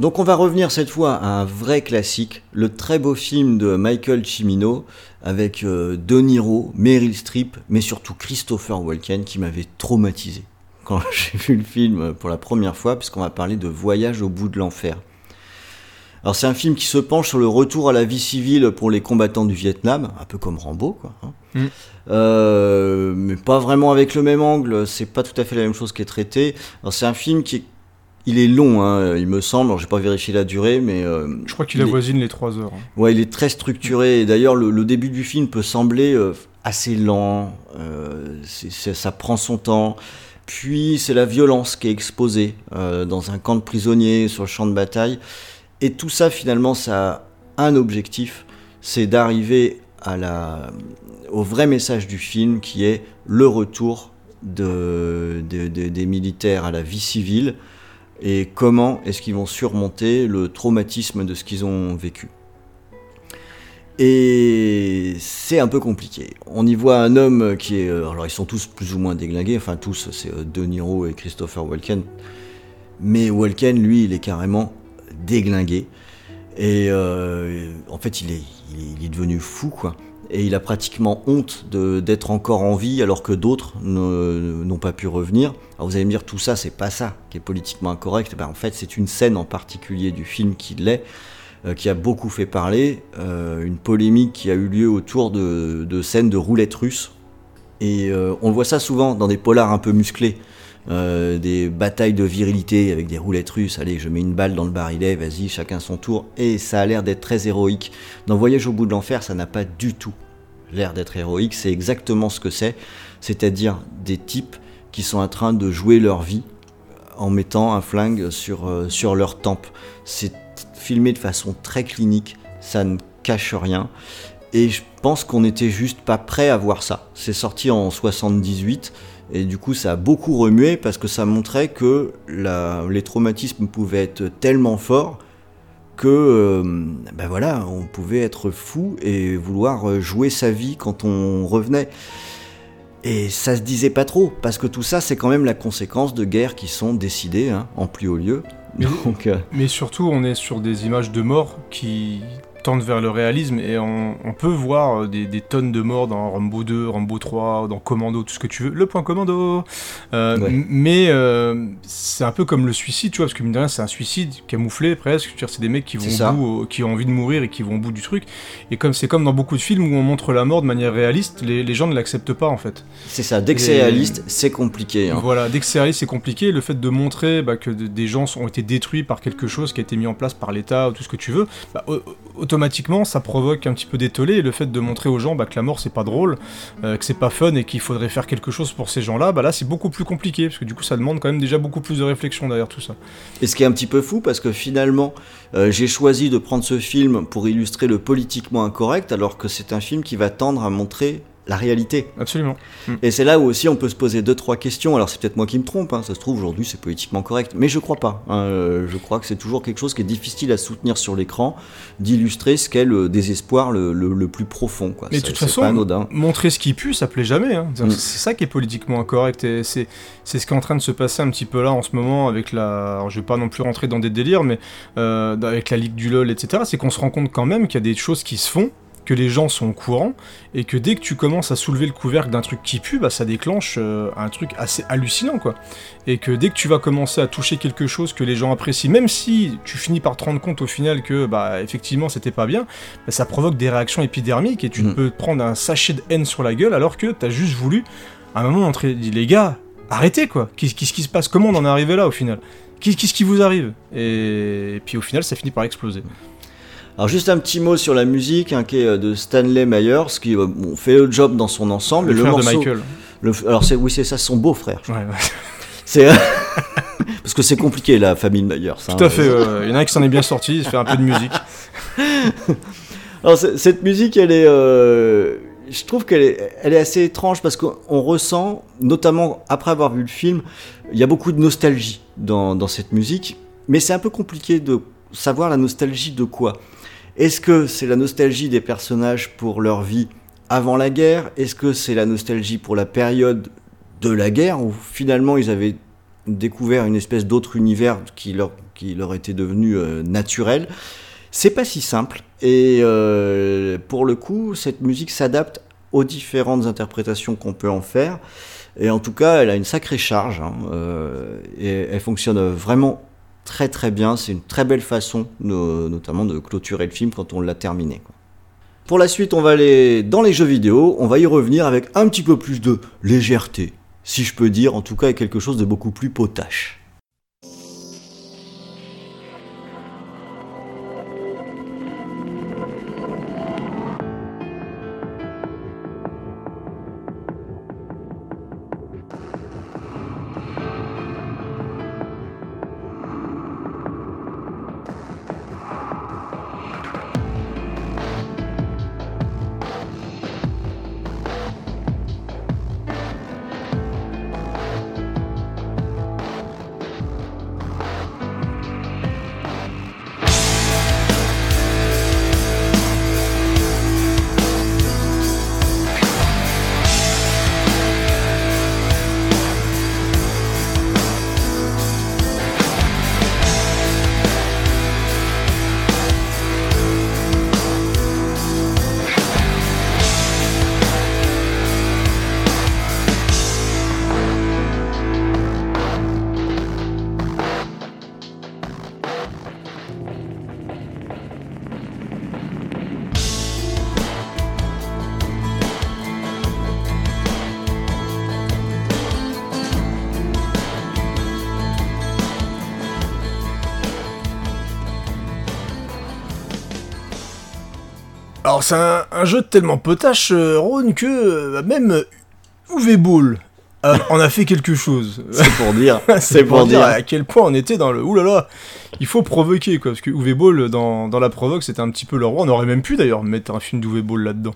Donc on va revenir cette fois à un vrai classique, le très beau film de Michael Cimino avec euh, De Niro, Meryl Streep, mais surtout Christopher Walken qui m'avait traumatisé quand j'ai vu le film pour la première fois, puisqu'on va parler de Voyage au bout de l'enfer. Alors c'est un film qui se penche sur le retour à la vie civile pour les combattants du Vietnam, un peu comme Rambo, quoi. hein. Mm. Euh, mais pas vraiment avec le même angle. C'est pas tout à fait la même chose qui est traité. Alors c'est un film qui est, il est long, hein, il me semble. Alors j'ai pas vérifié la durée, mais euh, Je crois qu'il est- avoisine les 3 heures. hein. Ouais, il est très structuré. Et d'ailleurs, le, le début du film peut sembler euh, assez lent. euh, ça prend son temps. Puis, c'est la violence qui est exposée dans un camp de prisonniers, sur le champ de bataille. Et tout ça, finalement, ça a un objectif c'est d'arriver à la, au vrai message du film qui est le retour de, de- de- des militaires à la vie civile et comment est-ce qu'ils vont surmonter le traumatisme de ce qu'ils ont vécu? Et c'est un peu compliqué. On y voit un homme qui est... euh, Alors ils sont tous plus ou moins déglingués, enfin tous, c'est euh, De Niro et Christopher Walken. Mais Walken, lui, il est carrément déglingué. Et euh, en fait, il est, devenu fou, quoi. Et il a pratiquement honte d'être encore en vie alors que d'autres n'ont pas pu revenir. Alors vous allez me dire, tout ça, c'est pas ça qui est politiquement incorrect. Ben, en fait, c'est une scène en particulier du film qui l'est, euh, qui a beaucoup fait parler. euh, une polémique qui a eu lieu autour de, scènes de roulettes russes. Et euh, on voit ça souvent dans des polars un peu musclés. Euh, des batailles de virilité avec des roulettes russes. Allez, je mets une balle dans le barillet, vas-y, chacun son tour. Et ça a l'air d'être très héroïque. Dans Voyage au bout de l'enfer, ça n'a pas du tout l'air d'être héroïque. C'est exactement ce que c'est. C'est-à-dire des types qui sont en train de jouer leur vie en mettant un flingue sur, euh, sur leur tempe. C'est filmé de façon très clinique, ça ne cache rien. Et je pense qu'on n'était juste pas prêt à voir ça. C'est sorti en 78 et du coup ça a beaucoup remué parce que ça montrait que la- les traumatismes pouvaient être tellement forts que euh, ben voilà, on pouvait être fou et vouloir jouer sa vie quand on revenait. Et ça se disait pas trop, parce que tout ça, c'est quand même la conséquence de guerres qui sont décidées hein, en plus haut lieu. Mais- Donc, euh, Mais surtout, on est sur des images de morts qui tendent vers le réalisme et on, on peut voir euh, des, des tonnes de morts dans Rambo 2, Rambo 3, dans Commando, tout ce que tu veux. Le point Commando Euh, Ouais. Mais euh, c'est un peu comme le suicide, tu vois, parce que mine de rien, c'est un suicide camouflé presque. C'est des mecs qui vont au bout, euh, qui ont envie de mourir et qui vont au bout du truc. Et comme c'est comme dans beaucoup de films où on montre la mort de manière réaliste, les, les gens ne l'acceptent pas en fait. c'est ça, dès que c'est réaliste, c'est compliqué. hein. Voilà, dès que c'est réaliste, c'est compliqué. Le fait de montrer bah, que de- des gens ont été détruits par quelque chose qui a été mis en place par l'État ou tout ce que tu veux, bah, automatiquement ça provoque un petit peu d'étoilé. Et le fait de montrer aux gens bah, que la mort c'est pas drôle, euh, que c'est pas fun et qu'il faudrait faire quelque chose pour ces gens-là, bah là c'est beaucoup plus compliqué parce que du coup ça demande quand même déjà beaucoup plus de réflexion derrière tout ça. Et ce qui est un petit peu fou, parce que finalement, euh, j'ai choisi de prendre ce film pour illustrer le politiquement incorrect, alors que c'est un film qui va tendre à montrer la réalité. Absolument. Et c'est là où aussi on peut se poser deux trois questions. Alors c'est peut-être moi qui me trompe, hein, ça se trouve aujourd'hui c'est politiquement correct, mais je crois pas. hein. Euh, je crois que c'est toujours quelque chose qui est difficile à soutenir sur l'écran, d'illustrer ce qu'est le désespoir le, le- le plus profond. Quoi. Mais de toute façon, anodin. montrer ce qui pue, ça plaît jamais. hein. C'est Mm. c'est ça qui est politiquement incorrect. Et c'est c'est ce qui est en train de se passer un petit peu là en ce moment avec la. alors, je vais pas non plus rentrer dans des délires, mais euh, avec la Ligue du LoL, etc. C'est qu'on se rend compte quand même qu'il y a des choses qui se font que les gens sont au courant et que dès que tu commences à soulever le couvercle d'un truc qui pue, bah, ça déclenche euh, un truc assez hallucinant quoi. Et que dès que tu vas commencer à toucher quelque chose que les gens apprécient, même si tu finis par te rendre compte au final que bah effectivement c'était pas bien, bah, ça provoque des réactions épidermiques et tu Mm. peux te prendre un sachet de haine sur la gueule alors que t'as juste voulu à un moment montrer dis, les gars arrêtez quoi. Qu'est-ce qui se passe? Comment on en est arrivé là au final? Qu'est- qu'est-ce qui vous arrive? Et... et puis au final ça finit par exploser Alors juste un petit mot sur la musique hein, qui est euh, de Stanley Myers, qui euh, bon, fait le job dans son ensemble. le, Et frère morceau- de Michael le- alors c'est oui c'est ça son beau-frère. ouais, ouais. C'est parce que c'est compliqué la famille Myers. hein. tout à fait ouais, ouais. il y en a un qui s'en est bien sorti il fait un peu de musique Alors cette musique, elle est, euh, je trouve qu'elle est, elle est assez étrange parce qu'on ressent, notamment après avoir vu le film, il y a beaucoup de nostalgie dans, dans cette musique, mais c'est un peu compliqué de savoir la nostalgie de quoi. Est-ce que c'est la nostalgie des personnages pour leur vie avant la guerre? Est-ce que c'est la nostalgie pour la période de la guerre où finalement ils avaient découvert une espèce d'autre univers qui leur, était devenu euh, naturel? C'est pas si simple. Et euh, pour le coup, cette musique s'adapte aux différentes interprétations qu'on peut en faire. Et en tout cas, elle a une sacrée charge. hein, euh, et elle fonctionne vraiment très très bien. C'est une très belle façon, no- notamment, de clôturer le film quand on l'a terminé. Pour la suite, on va aller dans les jeux vidéo. On va y revenir avec un petit peu plus de légèreté, si je peux dire, en tout cas avec quelque chose de beaucoup plus potache. C'est un, un jeu tellement potache, euh, Ron, que euh, même euh, UV Ball en a fait quelque chose. C'est pour dire. c'est pour, dire, à quel point on était dans le oulala. Il faut provoquer quoi, parce que UV Ball dans, dans la provoque c'était un petit peu le roi. On aurait même pu d'ailleurs mettre un film d'UV Ball là-dedans,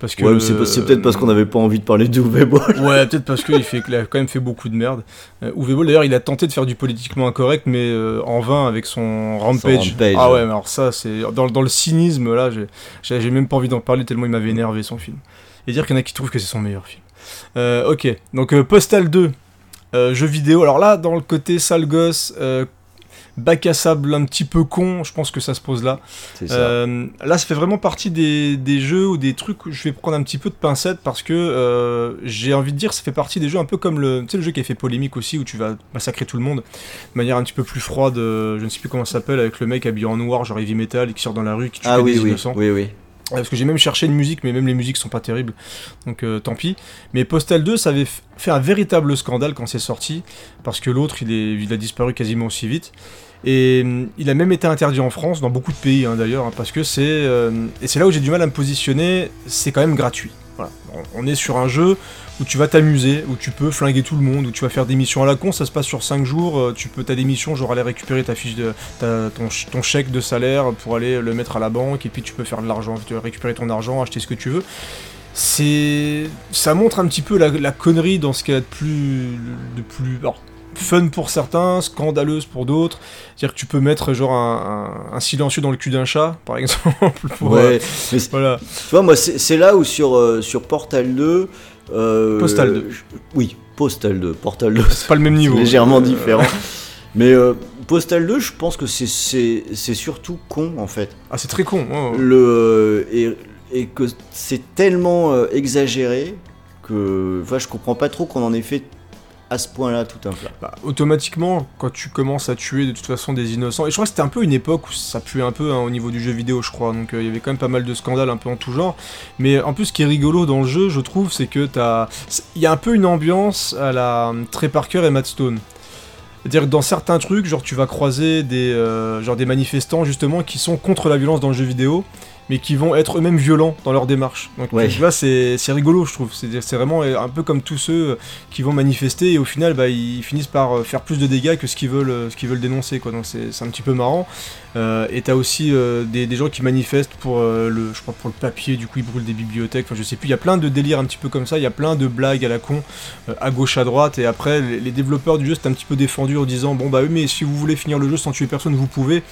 parce que Ouais, mais c'est peut-être parce qu'on n'avait pas envie de parler Ball. Ouais, peut-être parce qu'il fait, il a quand même fait beaucoup de merde. Euh, Uwe Boll, d'ailleurs, il a tenté de faire du politiquement incorrect, mais euh, en vain avec son Rampage. Rampage, ah ouais, ouais. mais alors ça, c'est dans, dans le cynisme là, j'ai- même pas envie d'en parler tellement il m'avait énervé son film. Et dire qu'il y en a qui trouvent que c'est son meilleur film. Euh, ok, donc euh, Postal 2, euh, jeu vidéo. Alors là, dans le côté sale gosse, euh, bac à sable un petit peu con, je pense que ça se pose là. Ça. Euh, là, ça fait vraiment partie des, des jeux ou des trucs où je vais prendre un petit peu de pincette parce que euh, j'ai envie de dire, ça fait partie des jeux un peu comme le, tu sais, le jeu qui a fait polémique aussi où tu vas massacrer tout le monde de manière un petit peu plus froide. euh, je ne sais plus comment ça s'appelle avec le mec habillé en noir, genre heavy metal, et qui sort dans la rue, qui tue Ah oui, des oui, innocents. oui, oui. Parce que j'ai même cherché une musique, mais même les musiques sont pas terribles. Donc euh, tant pis. Mais Postal 2, ça avait fait un véritable scandale quand c'est sorti. Parce que l'autre, il, il a disparu quasiment aussi vite. Et hum, il a même été interdit en France, dans beaucoup de pays hein, d'ailleurs. hein, parce que c'est. euh, et c'est là où j'ai du mal à me positionner. C'est quand même gratuit. Voilà. On est sur un jeu où tu vas t'amuser, où tu peux flinguer tout le monde, où tu vas faire des missions à la con, ça se passe sur 5 jours, euh, tu peux, t'as des missions, genre aller récupérer ta fiche de, ta- ton, ch- ton chèque de salaire pour aller le mettre à la banque, et puis tu peux faire de l'argent, tu vas récupérer ton argent, acheter ce que tu veux. C'est, ça montre un petit peu la, la connerie dans ce qu'il y a de plus, de plus, alors, fun pour certains, scandaleuse pour d'autres. C'est-à-dire que tu peux mettre genre un, un- un silencieux dans le cul d'un chat, par exemple. Pour, euh, Ouais, c'est- voilà. tu vois, moi, c'est c'est là où sur, euh, sur Portal 2. Euh, Postal 2. je- oui, Postal 2. Portal 2, C'est pas le même niveau. légèrement Euh, différent. Mais euh, Postal 2, je pense que c'est- surtout con en fait. Ah, c'est très con. ouais. Le, et, et que c'est tellement euh, exagéré que enfin, je comprends pas trop qu'on en ait fait à ce point-là tout un plat. Bah, automatiquement, quand tu commences à tuer de toute façon des innocents, et je crois que c'était un peu une époque où ça puait un peu hein, au niveau du jeu vidéo, je crois, donc euh, il y avait quand même pas mal de scandales un peu en tout genre. Mais en plus, ce qui est rigolo dans le jeu, je trouve, c'est que t'as. Il y a un peu une ambiance à la euh, Trey Parker et Matt Stone. C'est-à-dire que dans certains trucs, genre tu vas croiser des, euh, genre des manifestants justement qui sont contre la violence dans le jeu vidéo, mais qui vont être eux-mêmes violents dans leur démarche. Donc Ouais. tu vois, c'est rigolo, je trouve. C'est vraiment un peu comme tous ceux euh, qui vont manifester et au final, bah, ils finissent par euh, faire plus de dégâts que ce qu'ils veulent, euh, ce qu'ils veulent dénoncer. Quoi. Donc c'est un petit peu marrant. Euh, et t'as aussi euh, des, des gens qui manifestent pour euh, le, je crois pour le papier. Du coup, ils brûlent des bibliothèques. Enfin, je sais plus. Il y a plein de délires un petit peu comme ça. Il y a plein de blagues à la con, à gauche, à droite. Et après, les, les développeurs du jeu c'est un petit peu défendu en disant bon bah oui, mais si vous voulez finir le jeu sans tuer personne, vous pouvez.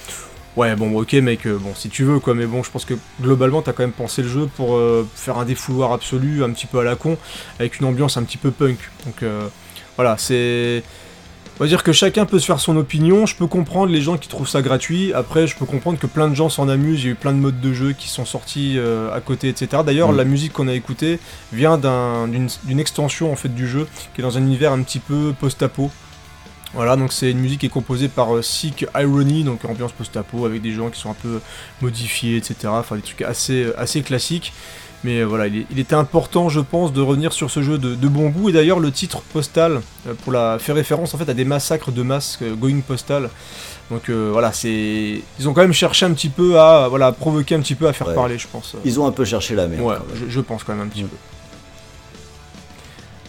Ouais, bon, ok, mec, euh, bon, si tu veux, quoi, mais bon, je pense que globalement, t'as quand même pensé le jeu pour euh, faire un défouloir absolu, un petit peu à la con, avec une ambiance un petit peu punk. Donc, euh, voilà, c'est. On va dire que chacun peut se faire son opinion. Je peux comprendre les gens qui trouvent ça gratuit. Après, je peux comprendre que plein de gens s'en amusent. Il y a eu plein de modes de jeu qui sont sortis euh, à côté, etc. D'ailleurs, Mm. la musique qu'on a écoutée vient d'un- d'une d'une extension en fait du jeu qui est dans un univers un petit peu post-apo. Voilà, donc c'est une musique qui est composée par euh, Sick Irony, donc ambiance post-apo avec des gens qui sont un peu modifiés, etc. Enfin, des trucs assez, assez classiques. Mais euh, voilà, il, est- il était important, je pense, de revenir sur ce jeu de, de bon goût. Et d'ailleurs, le titre postal euh, pour la fait référence en fait à des massacres de masse, euh, Going Postal. Donc euh, voilà, c'est ils ont quand même cherché un petit peu à voilà provoquer un petit peu à faire Ouais. parler, je pense. Ils ont un peu cherché la merde. Ouais, je pense quand même un petit Mm. peu.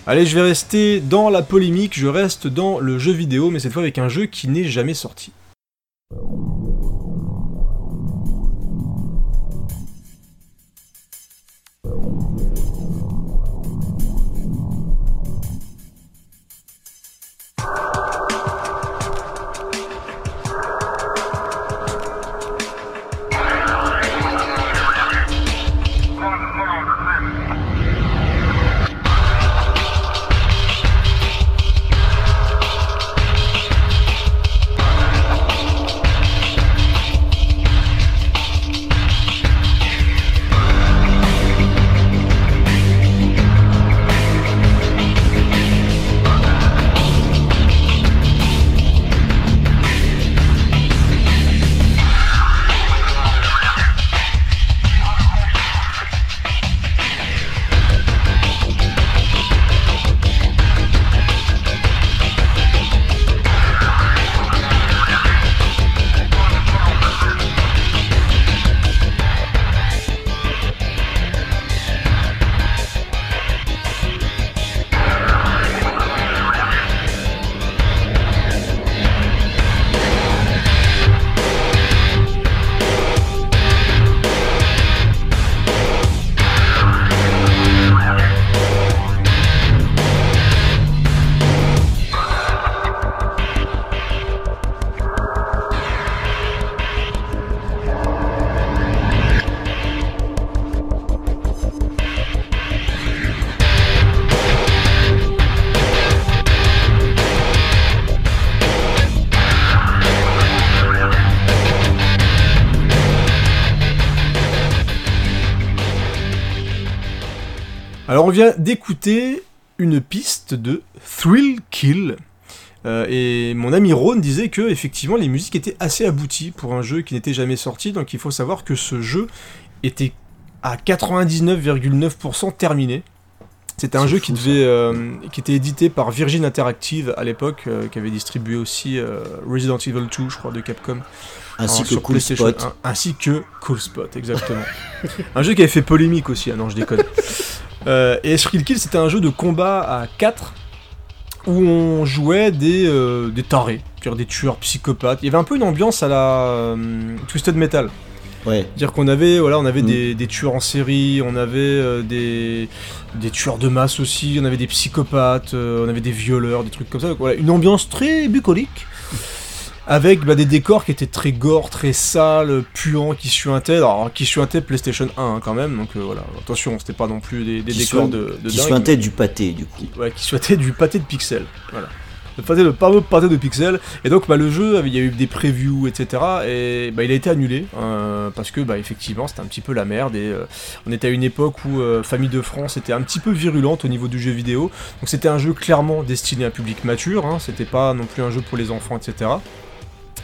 Allez, je vais rester dans la polémique, je reste dans le jeu vidéo, mais cette fois avec un jeu qui n'est jamais sorti. Vient d'écouter une piste de Thrill Kill. Euh, et mon ami Ron disait que effectivement les musiques étaient assez abouties pour un jeu qui n'était jamais sorti. Donc il faut savoir que ce jeu était à 99,9% terminé. C'était un jeu fou, qui devait, euh, qui était édité par Virgin Interactive à l'époque, euh, qui avait distribué aussi Resident Evil 2, je crois, de Capcom. Ainsi en- que Cool Spot. 1, ainsi que Cool Spot, exactement. un jeu qui avait fait polémique aussi, ah non, je déconne. Euh, et Thrill Kill, c'était un jeu de combat à 4 où on jouait des, euh, des tarés, des tueurs psychopathes. Il y avait un peu une ambiance à la euh, Twisted Metal. Ouais. Dire qu'on avait, voilà, on avait Mm. des, des tueurs en série, on avait euh, des, des tueurs de masse aussi, on avait des psychopathes, on avait des violeurs, des trucs comme ça. Donc, voilà, une ambiance très bucolique. Avec bah, des décors qui étaient très gore, très sales, puants, qui suintaient. Alors, qui suintaient PlayStation 1 hein, quand même, donc euh, voilà, attention, c'était pas non plus des, des Qui décors de, de Qui dingue, suintait du pâté, du coup. ouais, qui souhaitait du pâté de pixels. Voilà. Le pâté, fameux pâté de pixels. Et donc, bah, le jeu, il y a eu des previews, etc. Et bah, il a été annulé euh, parce que, bah, effectivement, c'était un petit peu la merde. Et euh, on était à une époque où Famille de France était un petit peu virulente au niveau du jeu vidéo. Donc, c'était un jeu clairement destiné à un public mature. Hein, c'était pas non plus un jeu pour les enfants, etc.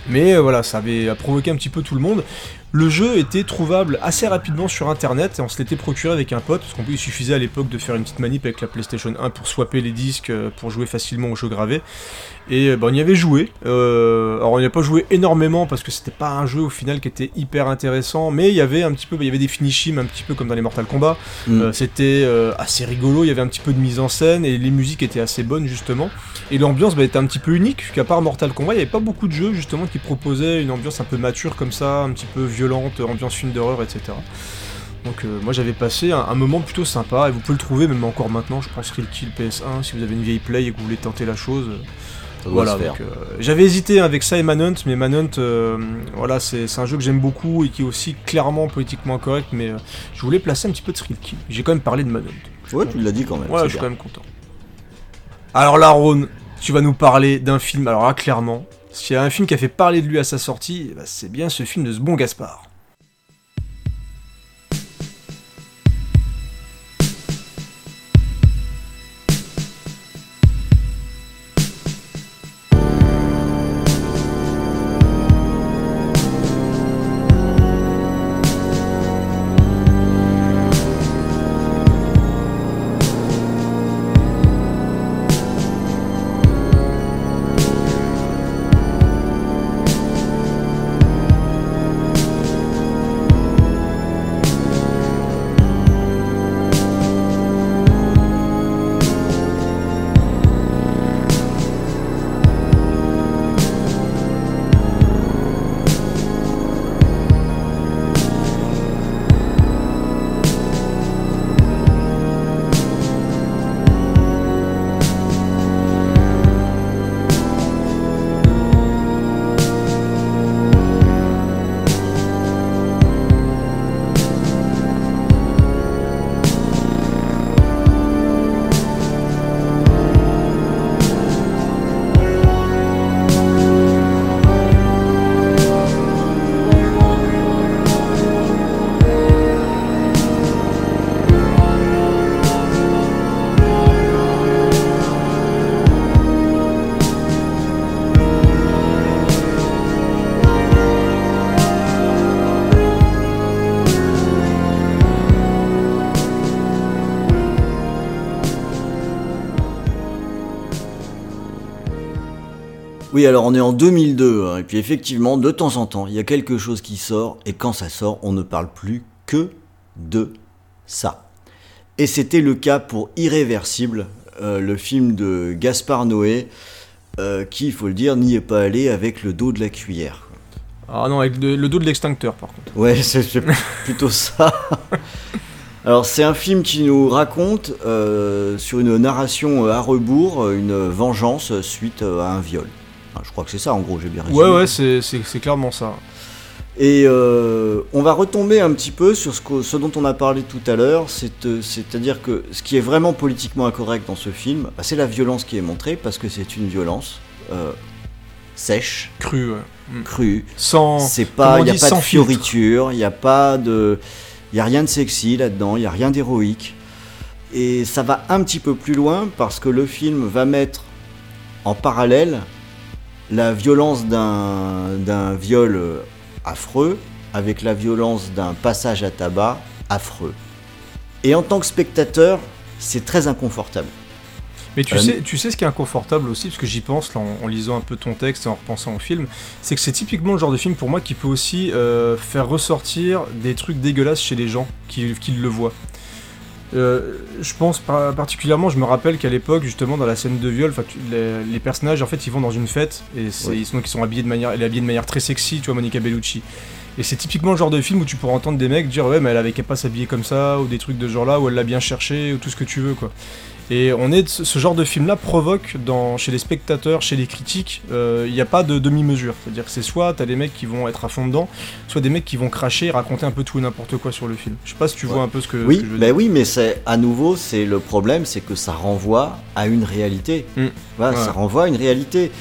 Mais euh, voilà, ça avait provoqué un petit peu tout le monde. Le jeu était trouvable assez rapidement sur internet et on se l'était procuré avec un pote parce qu'il suffisait à l'époque de faire une petite manip avec la PlayStation 1 pour swapper les disques euh, pour jouer facilement aux jeux gravés. Et euh, bah, on y avait joué. Euh, alors on n'y a pas joué énormément parce que c'était pas un jeu au final qui était hyper intéressant, mais il y avait un petit peu, il y avait des finishims un petit peu comme dans les Mortal Kombat. Mm. Euh, c'était euh, assez rigolo, il y avait un petit peu de mise en scène et les musiques étaient assez bonnes justement. Et l'ambiance bah, était un petit peu unique, puisqu'à part Mortal Kombat, il n'y avait pas beaucoup de jeux justement qui proposaient une ambiance un peu mature comme ça, un petit peu violente, ambiance film d'horreur, etc. Donc euh, moi j'avais passé un, un moment plutôt sympa, et vous pouvez le trouver même encore maintenant, je pense Real Kill PS1, si vous avez une vieille play et que vous voulez tenter la chose. Voilà, euh, j'avais hésité avec ça et Manhunt, mais Manhunt, euh, voilà, c'est un jeu que j'aime beaucoup et qui est aussi clairement politiquement correct, mais euh, je voulais placer un petit peu de Thrill Kill. J'ai quand même parlé de Manhunt. Ouais, tu l'as dit quand même. Ouais, je suis quand même content. Alors là, Ron, tu vas nous parler d'un film. Alors là, clairement, s'il y a un film qui a fait parler de lui à sa sortie, eh ben, c'est bien ce film de ce bon Gaspard. Oui, alors on est en 2002, hein, et puis effectivement, de temps en temps, il y a quelque chose qui sort, et quand ça sort, on ne parle plus que de ça. Et c'était le cas pour Irréversible, euh, le film de Gaspard Noé, euh, qui, il faut le dire, n'y est pas allé avec le dos de la cuillère. Ah non, avec le, le dos de l'extincteur par contre. Ouais, c'est plutôt ça. Alors c'est un film qui nous raconte euh, sur une narration à rebours une vengeance suite à un viol. Je crois que c'est ça en gros, j'ai bien résumé. Ouais, ouais, c'est clairement ça. Et euh, on va retomber un petit peu sur ce, que- ce dont on a parlé tout à l'heure, euh, c'est-à-dire que ce qui est vraiment politiquement incorrect dans ce film, bah, c'est la violence qui est montrée, parce que c'est une violence euh, sèche, Cru, ouais. Mm. crue, Sans. c'est pas, il n'y a pas de fioriture, il n'y a pas de, il a rien de sexy là-dedans, il y a rien d'héroïque. Et ça va un petit peu plus loin parce que le film va mettre en parallèle la violence d'un d'un viol affreux avec la violence d'un passage à tabac affreux. Et en tant que spectateur, c'est très inconfortable. Mais tu, Euh, sais, tu sais ce qui est inconfortable aussi, parce que j'y pense là, en, en lisant un peu ton texte et en repensant au film, c'est que c'est typiquement le genre de film pour moi qui peut aussi euh, faire ressortir des trucs dégueulasses chez les gens qui, qui le voient. Euh, je pense par- particulièrement, je me rappelle qu'à l'époque, justement, dans la scène de viol, tu- les, les personnages, en fait, ils vont dans une fête et ils, sont, donc, ils sont habillés de manière, elle est habillée de manière très sexy, tu vois, Monica Bellucci. Et c'est typiquement le genre de film où tu pourras entendre des mecs dire ouais, mais elle avait qu'à pas s'habiller comme ça, ou des trucs de ce genre-là, ou elle l'a bien cherché, ou tout ce que tu veux, quoi. Et on est ce ce genre de film-là provoque dans, chez les spectateurs, chez les critiques, euh, il n'y a pas de demi-mesure. C'est-à-dire que c'est soit t'as des mecs qui vont être à fond dedans, soit des mecs qui vont cracher et raconter un peu tout et n'importe quoi sur le film. Je sais pas si tu vois Ouais. un peu ce que, ce Oui, que je veux ben dire. oui, mais c'est à nouveau, c'est le problème, c'est que ça renvoie à une réalité. Mm. Voilà, Ouais. ça renvoie à une réalité.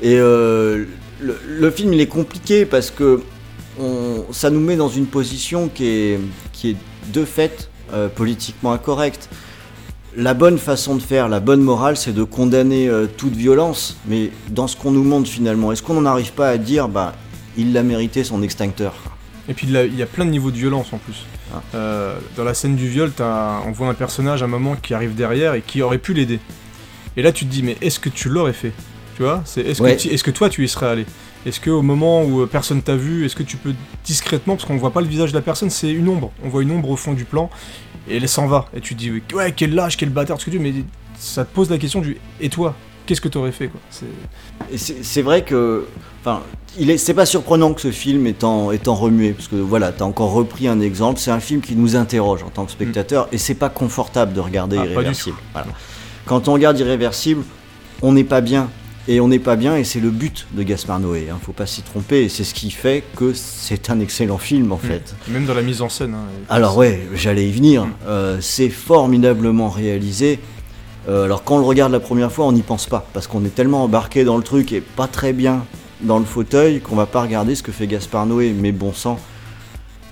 Et euh, le, le film, il est compliqué parce que on- ça nous met dans une position qui est, qui est de fait euh, politiquement incorrecte. La bonne façon de faire, la bonne morale, c'est de condamner euh, toute violence. Mais dans ce qu'on nous montre finalement, est-ce qu'on n'en arrive pas à dire, bah, il l'a mérité son extincteur? Et puis il y a plein de niveaux de violence en plus. Ah. Euh, dans la scène du viol, t'as- on voit un personnage à un moment qui arrive derrière et qui aurait pu l'aider. Et là, tu te dis, mais est-ce que tu l'aurais fait? Tu vois C'est est-ce Ouais. que, tu- est-ce que toi, tu y serais allé? Est-ce qu'au moment où euh, personne t'a vu, est-ce que tu peux discrètement, parce qu'on voit pas le visage de la personne, c'est une ombre. On voit une ombre au fond du plan et elle s'en va. Et tu te dis, ouais, quel lâche, quel bâtard, ce que tu veux, mais ça te pose la question du, et toi Qu'est-ce que t'aurais fait quoi? C'est- vrai que, enfin, c'est pas surprenant que ce film est en remué, parce que voilà, t'as encore repris un exemple. C'est un film qui nous interroge en tant que spectateur, et c'est pas confortable de regarder Ah, Irréversible. Voilà. Quand on regarde Irréversible, on n'est pas bien, et on n'est pas bien, et c'est le but de Gaspard Noé. Hein, faut pas s'y tromper, et c'est ce qui fait que c'est un excellent film en fait. Et Même dans la mise en scène. hein, Alors ouais, j'allais y venir. Mm. Euh, c'est formidablement réalisé. Euh, alors quand on le regarde la première fois, on n'y pense pas, parce qu'on est tellement embarqué dans le truc et pas très bien dans le fauteuil qu'on va pas regarder ce que fait Gaspard Noé. Mais bon sang,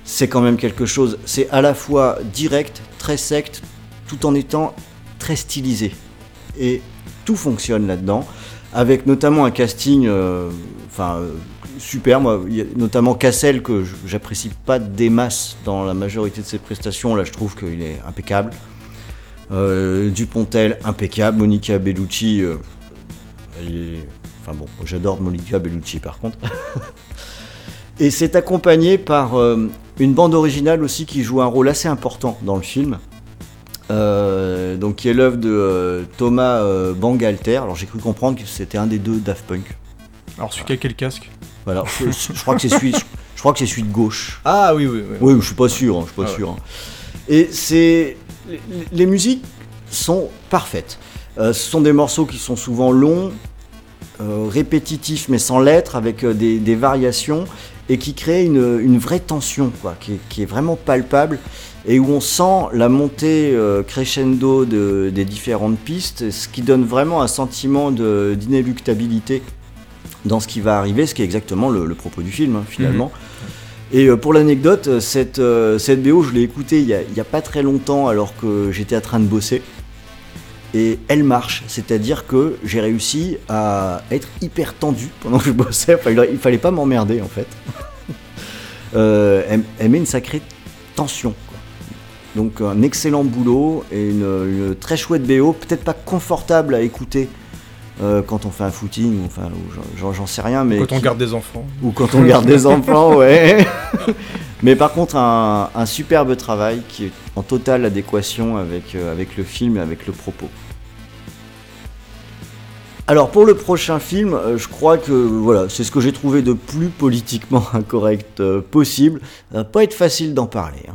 c'est quand même quelque chose. C'est à la fois direct, très sect, tout en étant très stylisé. Et tout fonctionne là-dedans, avec notamment un casting, euh, enfin euh, super. Moi, notamment Cassel que j'apprécie pas des masses dans la majorité de ses prestations. Là, je trouve qu'il est impeccable. Euh, Dupontel, impeccable. Monica Bellucci, enfin bon, j'adore Monica Bellucci par contre. Et c'est accompagné par une bande originale aussi qui joue un rôle assez important dans le film. Euh, donc qui est l'œuvre de euh, Thomas euh, Bangalter. Alors j'ai cru comprendre que c'était un des deux Daft Punk. Alors, celui qui a quel casque? Voilà, je, je crois que c'est celui, je crois que c'est celui de gauche. Ah oui, oui, oui. Oui, je suis pas sûr, hein, je suis pas Ah ouais. sûr. hein. Et c'est les, les musiques sont parfaites. Ce sont des morceaux qui sont souvent longs, répétitifs mais sans lettres, avec des, des variations et qui créent une, une vraie tension, quoi, qui est vraiment palpable et où on sent la montée euh, crescendo de- des différentes pistes, ce qui donne vraiment un sentiment d'inéluctabilité dans ce qui va arriver, ce qui est exactement le, le propos du film hein, finalement. Et euh, pour l'anecdote, euh, cette, cette BO, je l'ai écoutée il y, a, pas très longtemps alors que j'étais en train de bosser. Et elle marche, c'est-à-dire que j'ai réussi à être hyper tendu pendant que je bossais. Enfin, il, il fallait pas m'emmerder en fait. Euh, elle, elle met une sacrée tension. Donc un excellent boulot et une, une très chouette BO, peut-être pas confortable à écouter euh, quand on fait un footing, ou enfin, j'en- sais rien, mais Quand on garde des enfants. ou quand on garde des enfants, ouais. Mais par contre, un, un superbe travail qui est en totale adéquation avec, euh, avec le film et avec le propos. Alors pour le prochain film, euh, je crois que voilà, c'est ce que j'ai trouvé de plus politiquement incorrect possible. Ça va pas être facile d'en parler. hein.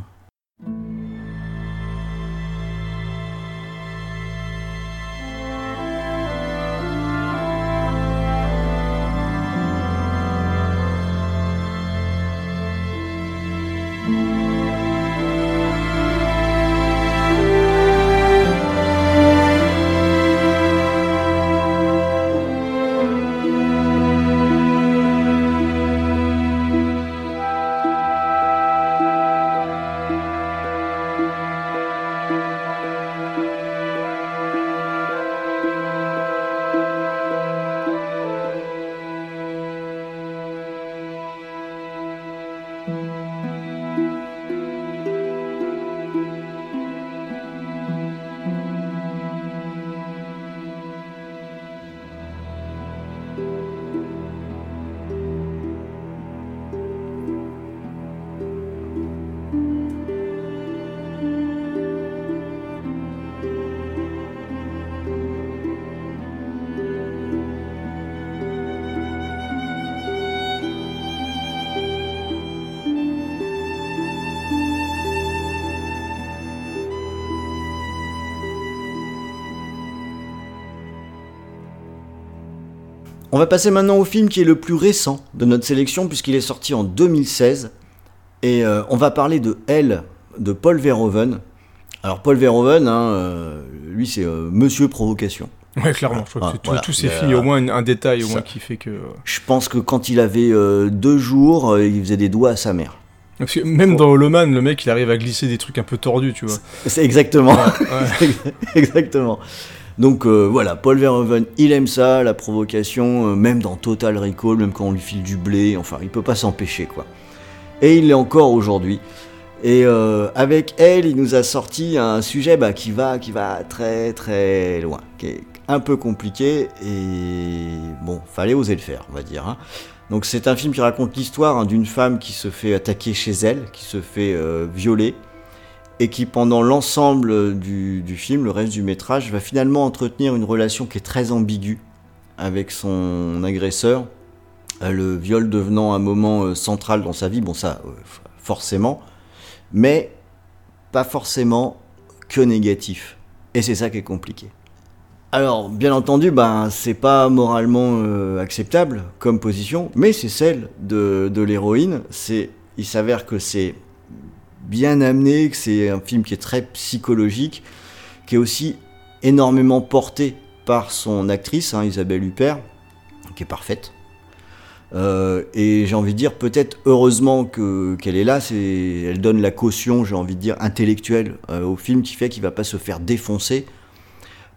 On va passer maintenant au film qui est le plus récent de notre sélection puisqu'il est sorti en 2016 et euh, on va parler de Elle de Paul Verhoeven. Alors Paul Verhoeven, hein, euh, lui c'est euh, Monsieur Provocation. Ouais, clairement. Je crois Ah, que voilà. tous ces films, il y a au moins un, détail au ça. moins qui fait que. Je pense que quand il avait deux jours, il faisait des doigts à sa mère. Parce que même dans Holoman, le mec, il arrive à glisser des trucs un peu tordus, tu vois. C'est exactement. Ouais. Exactement. Donc euh, voilà, Paul Verhoeven, il aime ça, la provocation, euh, même dans Total Recall, même quand on lui file du blé, enfin, il peut pas s'empêcher, quoi. Et il l'est encore aujourd'hui. Et euh, avec elle, il nous a sorti un sujet bah, qui, va, qui va très très loin, qui est un peu compliqué, et bon, fallait oser le faire, on va dire. hein. Donc c'est un film qui raconte l'histoire hein, d'une femme qui se fait attaquer chez elle, qui se fait violer, et qui pendant l'ensemble du, film, le reste du métrage, va finalement entretenir une relation qui est très ambiguë avec son agresseur, euh, le viol devenant un moment euh, central dans sa vie, bon ça, euh, forcément, mais pas forcément que négatif. Et c'est ça qui est compliqué. Alors, bien entendu, ben, c'est pas moralement acceptable comme position, mais c'est celle de, de l'héroïne. Il s'avère que c'est bien amené, que c'est un film qui est très psychologique, qui est aussi énormément porté par son actrice, hein, Isabelle Huppert, qui est parfaite. Euh, et j'ai envie de dire peut-être heureusement que qu'elle est là, c'est elle donne la caution, j'ai envie de dire intellectuelle euh, au film qui fait qu'il va pas se faire défoncer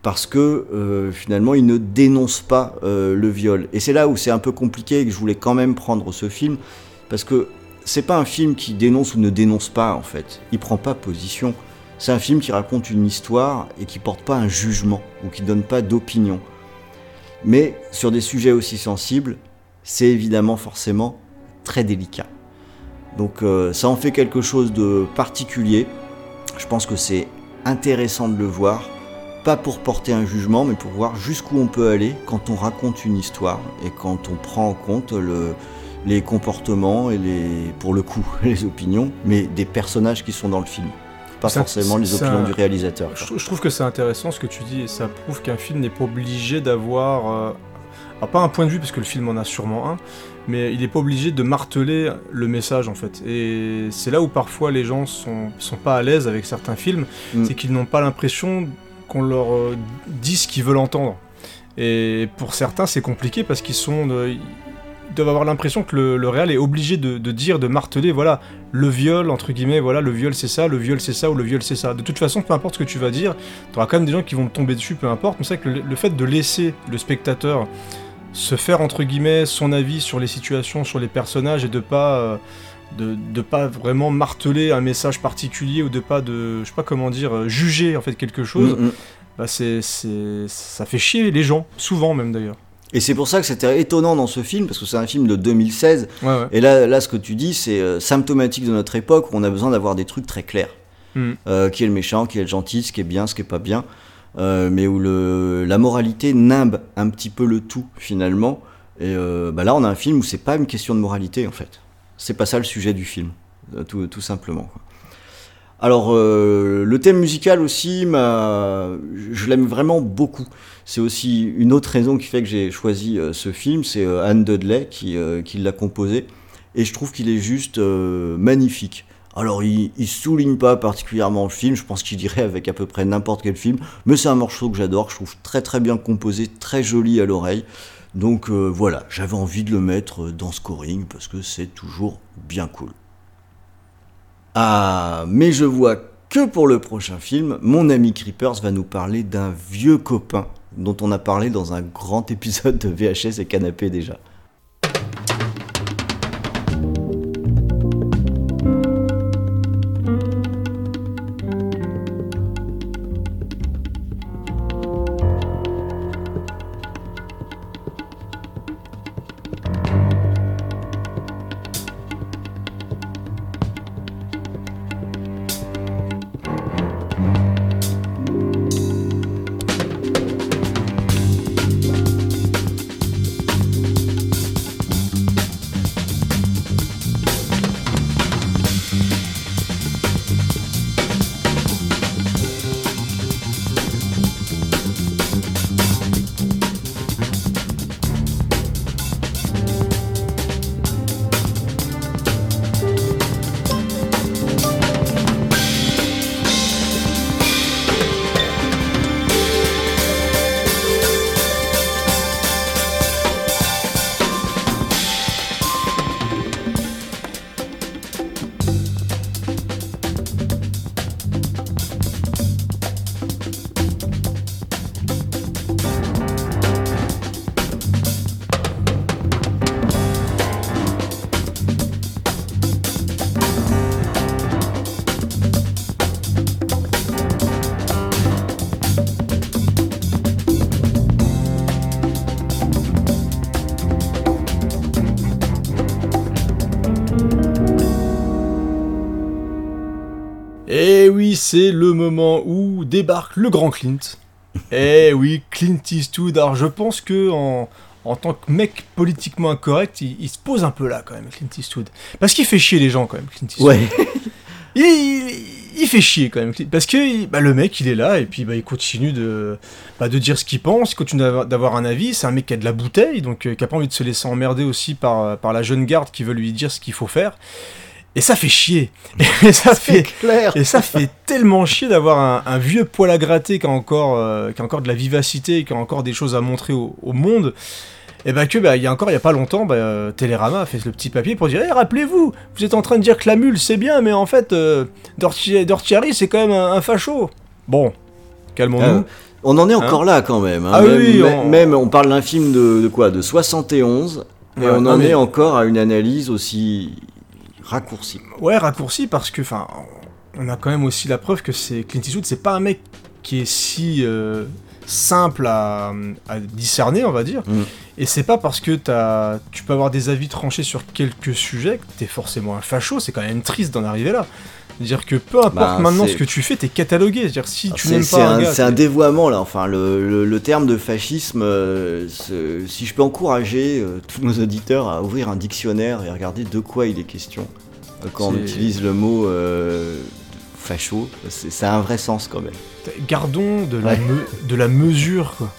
parce que euh, finalement il ne dénonce pas le viol. Et c'est là où c'est un peu compliqué et que je voulais quand même prendre ce film parce que c'est pas un film qui dénonce ou ne dénonce pas en fait. Il prend pas position. C'est un film qui raconte une histoire et qui porte pas un jugement ou qui donne pas d'opinion. Mais sur des sujets aussi sensibles, c'est évidemment forcément très délicat. Donc euh, ça en fait quelque chose de particulier. Je pense que c'est intéressant de le voir, pas pour porter un jugement, mais pour voir jusqu'où on peut aller quand on raconte une histoire et quand on prend en compte le, les comportements et les, pour le coup, les opinions, mais des personnages qui sont dans le film. Pas Ça- forcément les ça- opinions du réalisateur. Je, trou- je trouve que c'est intéressant ce que tu dis et ça prouve qu'un film n'est pas obligé d'avoir. euh, alors pas un point de vue parce que le film en a sûrement un, mais il n'est pas obligé de marteler le message en fait. Et c'est là où parfois les gens sont, sont pas à l'aise avec certains films, Mm. c'est qu'ils n'ont pas l'impression qu'on leur euh, dit ce qu'ils veulent entendre. Et pour certains c'est compliqué parce qu'ils sont. de- ils doivent avoir l'impression que le, le réal est obligé de, de dire, de marteler, voilà, le viol, entre guillemets, voilà, le viol c'est ça, le viol c'est ça, ou le viol c'est ça. De toute façon, peu importe ce que tu vas dire, tu auras quand même des gens qui vont te tomber dessus, peu importe. Mais c'est vrai que le, le fait de laisser le spectateur se faire, entre guillemets, son avis sur les situations, sur les personnages, et de pas. euh, de, de pas vraiment marteler un message particulier ou de pas de je sais pas comment dire euh, juger en fait quelque chose Mm, mm. bah c'est c'est ça fait chier les gens souvent même d'ailleurs Et c'est pour ça que c'était étonnant dans ce film, parce que c'est un film de 2016, ouais ouais Et là, là, ce que tu dis, c'est euh, symptomatique de notre époque où on a besoin d'avoir des trucs très clairs. Mm. Euh, qui est le méchant, qui est le gentil, ce qui est bien, ce qui est pas bien. Euh, mais où le, la moralité nimbe un petit peu le tout, finalement. Et bah là, on a un film où c'est pas une question de moralité, en fait. C'est pas ça le sujet du film, tout, tout simplement. quoi. Alors, le thème musical aussi, je l'aime vraiment beaucoup. C'est aussi une autre raison qui fait que j'ai choisi euh, ce film, c'est euh, Anne Dudley qui, euh, qui l'a composé. Et je trouve qu'il est juste magnifique. Alors, il, il souligne pas particulièrement le film, je pense qu'il irait avec à peu près n'importe quel film, mais c'est un morceau que j'adore, je trouve très très bien composé, très joli à l'oreille. Donc voilà, j'avais envie de le mettre dans Scoring parce que c'est toujours bien cool. Ah, mais je vois que pour le prochain film, mon ami Creepers va nous parler d'un vieux copain dont on a parlé dans un grand épisode de VHS et Canapé déjà. C'est le moment où débarque le grand Clint. Eh oui, Clint Eastwood. Alors je pense que en, en tant que mec politiquement incorrect, il, il se pose un peu là quand même, Clint Eastwood. Parce qu'il fait chier les gens quand même, Clint Eastwood. Ouais, Il, il- il fait chier quand même. Clint- Parce que bah, le mec, il est là et puis bah, il continue de, bah, de dire ce qu'il pense, il continue d'avoir- d'avoir un avis. C'est un mec qui a de la bouteille, donc euh, qui a pas envie de se laisser emmerder aussi par, par la jeune garde qui veut lui dire ce qu'il faut faire. Et ça fait chier. Et ça fait, clair. et ça fait tellement chier d'avoir un, un vieux poil à gratter qui a encore, euh, qui a encore de la vivacité, qui a encore des choses à montrer au, au monde. Et bah que bah, il y a encore il y a pas longtemps, bah, Télérama a fait le petit papier pour dire Eh, rappelez-vous, vous êtes en train de dire que la mule c'est bien, mais en fait euh, Dorti- Dortiari c'est quand même un, un facho. Bon, calmons-nous. Ah, on en est encore là quand même. hein. Ah même, oui, on- même on parle d'un film de, de quoi? De 71 et Ouais, on non, en mais- est encore à une analyse aussi raccourcie. Ouais, raccourci parce que, enfin, on a quand même aussi la preuve que c'est Clint Eastwood, c'est pas un mec qui est si euh, simple à, à discerner, on va dire. Mm. Et c'est pas parce que t'as, tu peux avoir des avis tranchés sur quelques sujets que t'es forcément un facho. C'est quand même triste d'en arriver là. C'est-à-dire que peu importe Bah, maintenant c'est- ce que tu fais, t'es catalogué. C'est-à-dire si tu C'est n'aimes c'est pas un, c'est un dévoiement là. Enfin, le, le- le terme de fascisme, euh, si je peux encourager euh, tous nos auditeurs à ouvrir un dictionnaire et regarder de quoi il est question euh, quand on C'est- utilise le mot facho, c'est ça a un vrai sens quand même. Gardons de la, Ouais. me- de la mesure, quoi.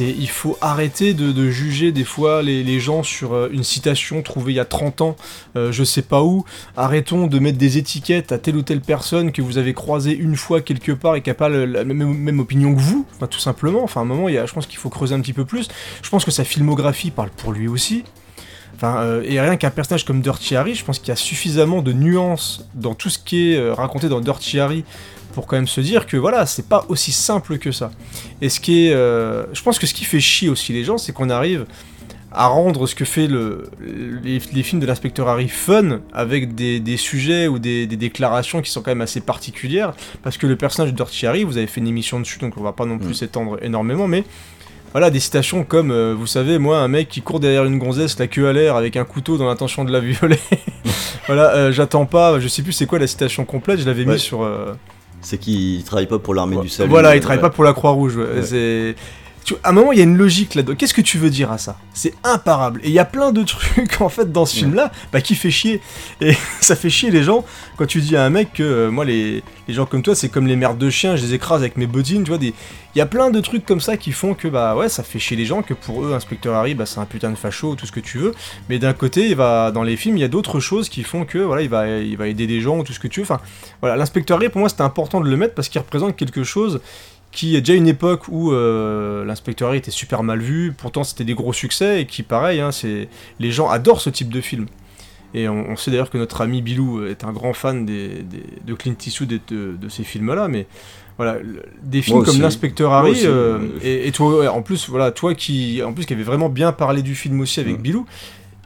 Il faut arrêter de, juger des fois les, gens sur euh, une citation trouvée il y a 30 ans, euh, je sais pas où. Arrêtons de mettre des étiquettes à telle ou telle personne que vous avez croisée une fois quelque part et qui n'a pas la même, opinion que vous, enfin, tout simplement. Enfin, à un moment, il je pense qu'il faut creuser un petit peu plus. Je pense que sa filmographie parle pour lui aussi. Enfin, euh, et rien qu'un personnage comme Dirty Harry, je pense qu'il y a suffisamment de nuances dans tout ce qui est euh, raconté dans Dirty Harry pour quand même se dire que voilà, c'est pas aussi simple que ça. Et ce qui est, euh, je pense que ce qui fait chier aussi les gens, c'est qu'on arrive à rendre ce que fait le, les, les films de l'inspecteur Harry fun avec des, des sujets ou des, des déclarations qui sont quand même assez particulières parce que le personnage de Dirty Harry, vous avez fait une émission dessus donc on va pas non plus Mm. s'étendre énormément mais voilà des citations comme euh, vous savez moi un mec qui court derrière une gonzesse la queue à l'air avec un couteau dans l'intention de la violer voilà euh, j'attends pas je sais plus c'est quoi la citation complète je l'avais Ouais. mis sur euh, C'est qu'il travaille pas pour l'armée du salut. voilà, il euh, travaille ouais. pas pour la Croix-Rouge. C'est. Tu- à un moment, il y a une logique là-dedans. Qu'est-ce que tu veux dire à ça? C'est imparable. Et il y a plein de trucs, en fait, dans ce film-là, bah, qui fait chier. Et ça fait chier les gens quand tu dis à un mec que, euh, moi, les, les gens comme toi, c'est comme les merdes de chiens, je les écrase avec mes bottines, tu vois. Des... Il y a plein de trucs comme ça qui font que, bah, ouais, ça fait chier les gens, que pour eux, Inspecteur Harry, bah, c'est un putain de facho, tout ce que tu veux. Mais d'un côté, il va, dans les films, il y a d'autres choses qui font que, voilà, il va, il va aider des gens, ou tout ce que tu veux. Enfin, voilà, l'inspecteur Harry, pour moi, c'était important de le mettre parce qu'il représente quelque chose qui est déjà une époque où euh, l'inspecteur Harry était super mal vu, pourtant c'était des gros succès, et qui, pareil, hein, c'est les gens adorent ce type de film. Et on, on sait d'ailleurs que notre ami Bilou est un grand fan des, des- de Clint Eastwood et de, de ces films-là, mais voilà, des films comme l'inspecteur Harry, aussi. euh, et, et toi, en plus, voilà, toi qui, en plus, qui avait vraiment bien parlé du film aussi avec Mm. Bilou,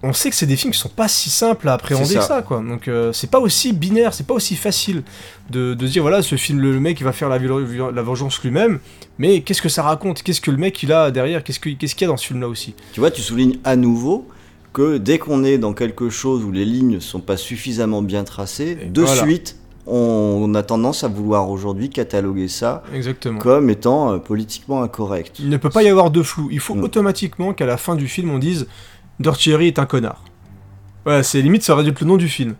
on sait que c'est des films qui sont pas si simples à appréhender que ça. ça, quoi. Donc euh, c'est pas aussi binaire, c'est pas aussi facile de, dire voilà, ce film, le, mec il va faire la, vengeance lui-même, mais qu'est-ce que ça raconte? Qu'est-ce que le mec il a derrière? Qu'est-ce que- qu'est-ce qu'il y a dans ce film-là aussi? Tu vois, tu soulignes à nouveau que dès qu'on est dans quelque chose où les lignes sont pas suffisamment bien tracées, Et de voilà. suite, on, on a tendance à vouloir aujourd'hui cataloguer ça Exactement. comme étant euh, politiquement incorrect. Il ne peut pas y avoir de flou. Il faut Mm. automatiquement qu'à la fin du film on dise Harry est un connard. Voilà, c'est limite ça aurait dû être le nom du film.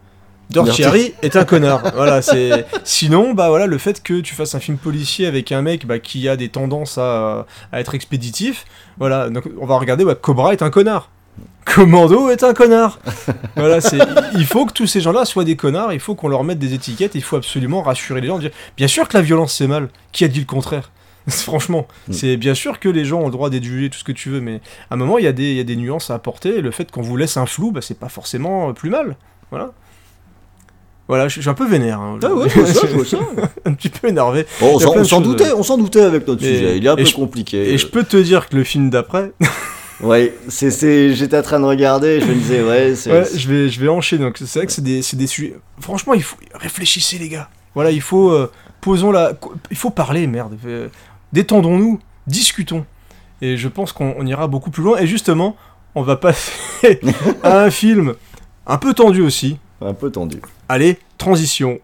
Harry est un connard. voilà, c'est. Sinon, bah voilà, le fait que tu fasses un film policier avec un mec bah, qui a des tendances à, à être expéditif, voilà, donc on va regarder, bah, Cobra est un connard. Commando est un connard. voilà, c'est. Il faut que tous ces gens-là soient des connards. Il faut qu'on leur mette des étiquettes. Il faut absolument rassurer les gens. Dire, bien sûr que la violence c'est mal. Qui a dit le contraire? Franchement, Mm. c'est bien sûr que les gens ont le droit d'être jugés, tout ce que tu veux, mais à un moment, il y, a des- il y a des nuances à apporter, et le fait qu'on vous laisse un flou, bah, c'est pas forcément euh, plus mal. Voilà. Voilà, je je suis un peu vénère. hein, Ah ouais, aujourd'hui. je vois ça, je vois ça. un petit peu énervé. Bon, on s'en- de doutait, euh. on s'en doutait avec notre Et- sujet. Il est un peu je- compliqué. Et je peux te dire que le film d'après, Ouais, c'est, c'est, j'étais en train de regarder, je me disais, ouais, c'est. ouais, je vais, je vais enchaîner. Donc c'est vrai que c'est des, c'est des sujets. Franchement, il faut réfléchissez les gars. Voilà, il faut euh, posons la, il faut parler, merde. Détendons-nous, discutons. Et je pense qu'on on ira beaucoup plus loin. Et justement, on va passer à un film un peu tendu aussi. Un peu tendu. Allez, transition.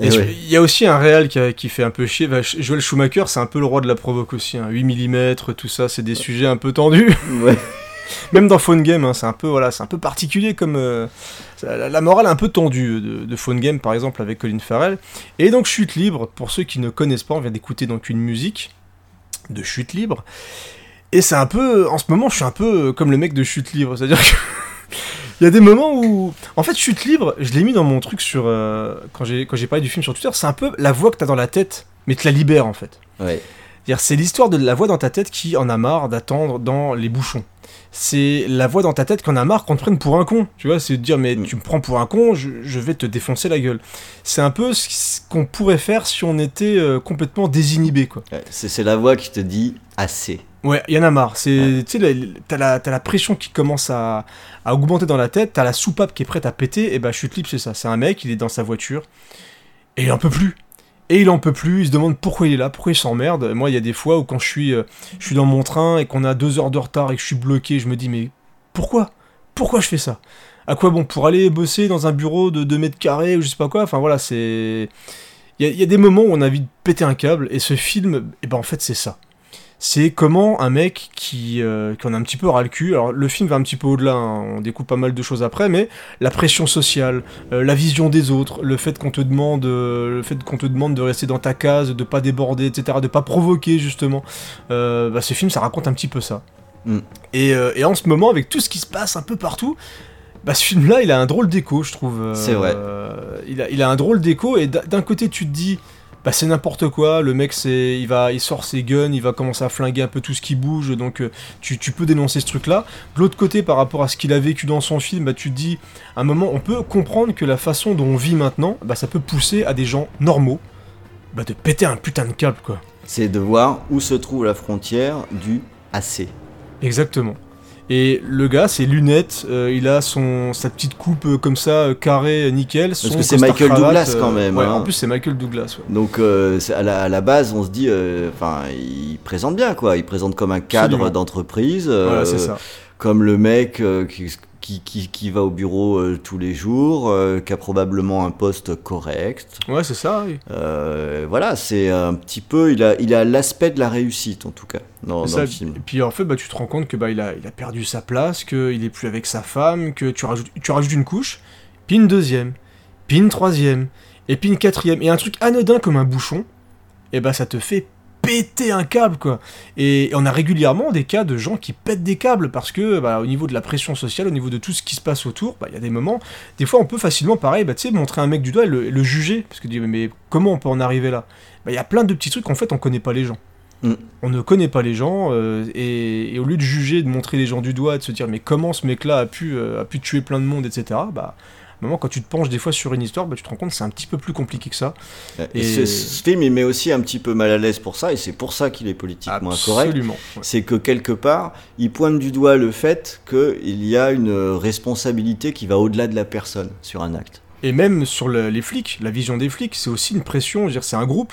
Eh ouais. Il y a aussi un réal qui, fait un peu chier. Bah, Joel Schumacher, c'est un peu le roi de la provoque aussi. hein. 8 mm, tout ça, c'est des sujets un peu tendus. Ouais. Même dans Phone Game, hein, c'est un peu voilà, c'est un peu particulier comme euh, la, la morale un peu tendue de, de Phone Game par exemple avec Colin Farrell. Et donc Chute libre, pour ceux qui ne connaissent pas, on vient d'écouter donc une musique de Chute libre. Et c'est un peu, en ce moment, je suis un peu comme le mec de Chute libre, c'est-à-dire que il y a des moments où, en fait, Chute libre, je l'ai mis dans mon truc sur euh, quand j'ai quand j'ai parlé du film sur Twitter, c'est un peu la voix que t'as dans la tête, mais te la libère en fait. Ouais. C'est l'histoire de la voix dans ta tête qui en a marre d'attendre dans les bouchons. C'est la voix dans ta tête qui en a marre qu'on te prenne pour un con. Tu vois, c'est de dire, mais Mm. tu me prends pour un con, je, je vais te défoncer la gueule. C'est un peu ce qu'on pourrait faire si on était euh, complètement désinhibé, quoi. Ouais, C'est c'est la voix qui te dit assez. Ouais, il y en a marre. C'est, tu sais, la- t'as la, t'as la pression qui commence à, à augmenter dans la tête, t'as la soupape qui est prête à péter, et bah chute libre, c'est ça. C'est un mec, il est dans sa voiture, et il en peut plus. Et il en peut plus, il se demande pourquoi il est là, pourquoi il s'emmerde. Moi, il y a des fois où quand je suis, euh, je suis dans mon train et qu'on a deux heures de retard et que je suis bloqué, je me dis, mais pourquoi? Pourquoi je fais ça? À quoi bon Pour aller bosser dans un bureau de 2 mètres carrés ou je sais pas quoi? Enfin voilà, c'est. Il y, a- il y a des moments où on a envie de péter un câble, et ce film, et ben en fait, c'est ça c'est comment un mec qui, euh, qui en a un petit peu ras le cul, alors le film va un petit peu au-delà, hein, on découpe pas mal de choses après, mais la pression sociale, euh, la vision des autres, le fait qu'on te demande, euh, le fait qu'on te demande de rester dans ta case, de pas déborder, etc., de pas provoquer justement, bah, ce film ça raconte un petit peu ça. Mm. Et, et en ce moment, avec tout ce qui se passe un peu partout, bah, ce film-là, il a un drôle d'écho, je trouve. C'est vrai. il, a, il a un drôle d'écho, et d'un côté, tu te dis, bah, c'est n'importe quoi, le mec, c'est, il, va, il sort ses guns, il va commencer à flinguer un peu tout ce qui bouge, donc euh, tu, tu peux dénoncer ce truc-là. De l'autre côté, par rapport à ce qu'il a vécu dans son film, bah, tu te dis, à un moment, on peut comprendre que la façon dont on vit maintenant, bah, ça peut pousser à des gens normaux bah, de péter un putain de câble, quoi. C'est de voir où se trouve la frontière du assez. Exactement. Et le gars, ses lunettes, euh, il a son sa petite coupe euh, comme ça, euh, carré, nickel. son que c'est Michael cravate, Douglas, euh, quand même, Ouais, hein. en plus c'est Michael Douglas. ouais. Donc euh, c'est- à, la, à la base, on se dit, euh, enfin, il présente bien quoi. Il présente comme un cadre d'entreprise, euh, Voilà, c'est ça. comme le mec euh, qui, qui, qui, qui va au bureau euh, tous les jours, euh, qui a probablement un poste correct. Ouais, c'est ça. oui. Euh, voilà, c'est un petit peu, il a, il a l'aspect de la réussite en tout cas dans, dans ça. le film. Et puis en fait, bah, tu te rends compte que bah, il, a, il a perdu sa place, qu'il est plus avec sa femme, que tu rajoutes, tu rajoutes une couche, puis une deuxième, puis une troisième, et puis une quatrième. Et un truc anodin comme un bouchon, et bah ça te fait péter un câble quoi. Et on a régulièrement des cas de gens qui pètent des câbles parce que bah, au niveau de la pression sociale, au niveau de tout ce qui se passe autour, bah, il y a des moments, des fois on peut facilement pareil, bah, tu sais, montrer un mec du doigt et le, juger parce que mais comment on peut en arriver là? Bah, Il y a plein de petits trucs en fait on connaît pas les gens. Mm. On ne connaît pas les gens euh, et, et au lieu de juger, de montrer les gens du doigt, de se dire mais comment ce mec-là a pu euh, a pu tuer plein de monde, etc. Bah Moment, quand tu te penches des fois sur une histoire, bah, tu te rends compte que c'est un petit peu plus compliqué que ça. Et Et- ce, ce film, il met aussi un petit peu mal à l'aise pour ça, et c'est pour ça qu'il est politiquement incorrect. Ouais. C'est que quelque part, il pointe du doigt le fait qu'il y a une responsabilité qui va au-delà de la personne sur un acte. Et même sur le- les flics, la vision des flics, c'est aussi une pression. C'est un groupe.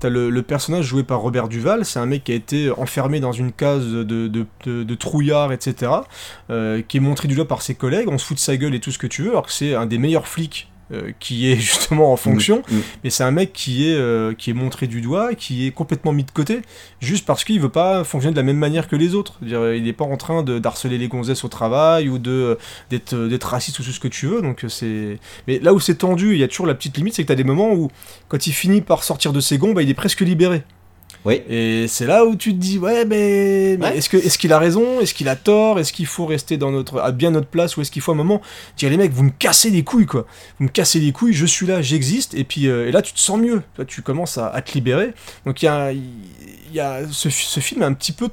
T'as le, personnage joué par Robert Duval, c'est un mec qui a été enfermé dans une case de, de trouillard, etc. euh, qui est montré du doigt par ses collègues. On se fout de sa gueule et tout ce que tu veux, alors que c'est un des meilleurs flics. Euh, qui est justement en fonction, Mm, mm. mais c'est un mec qui est, euh, qui est montré du doigt, qui est complètement mis de côté, juste parce qu'il veut pas fonctionner de la même manière que les autres. Dire, il n'est pas en train de d'harceler les gonzesses au travail ou de d'être raciste ou tout ce que tu veux. Donc euh, c'est. Mais là où c'est tendu, il y a toujours la petite limite, c'est que t'as des moments où quand il finit par sortir de ses gonds, bah, il est presque libéré. Oui. Et c'est là où tu te dis ouais mais, mais Ouais. est-ce que est-ce qu'il a raison, est-ce qu'il a tort, est-ce qu'il faut rester dans notre à bien notre place? Ou est-ce qu'il faut à un moment dire les mecs vous me cassez les couilles quoi, vous me cassez les couilles, je suis là, j'existe. Et puis euh, et là tu te sens mieux, Toi, tu commences à, à te libérer. Donc il y a il y a ce, ce film est un petit peu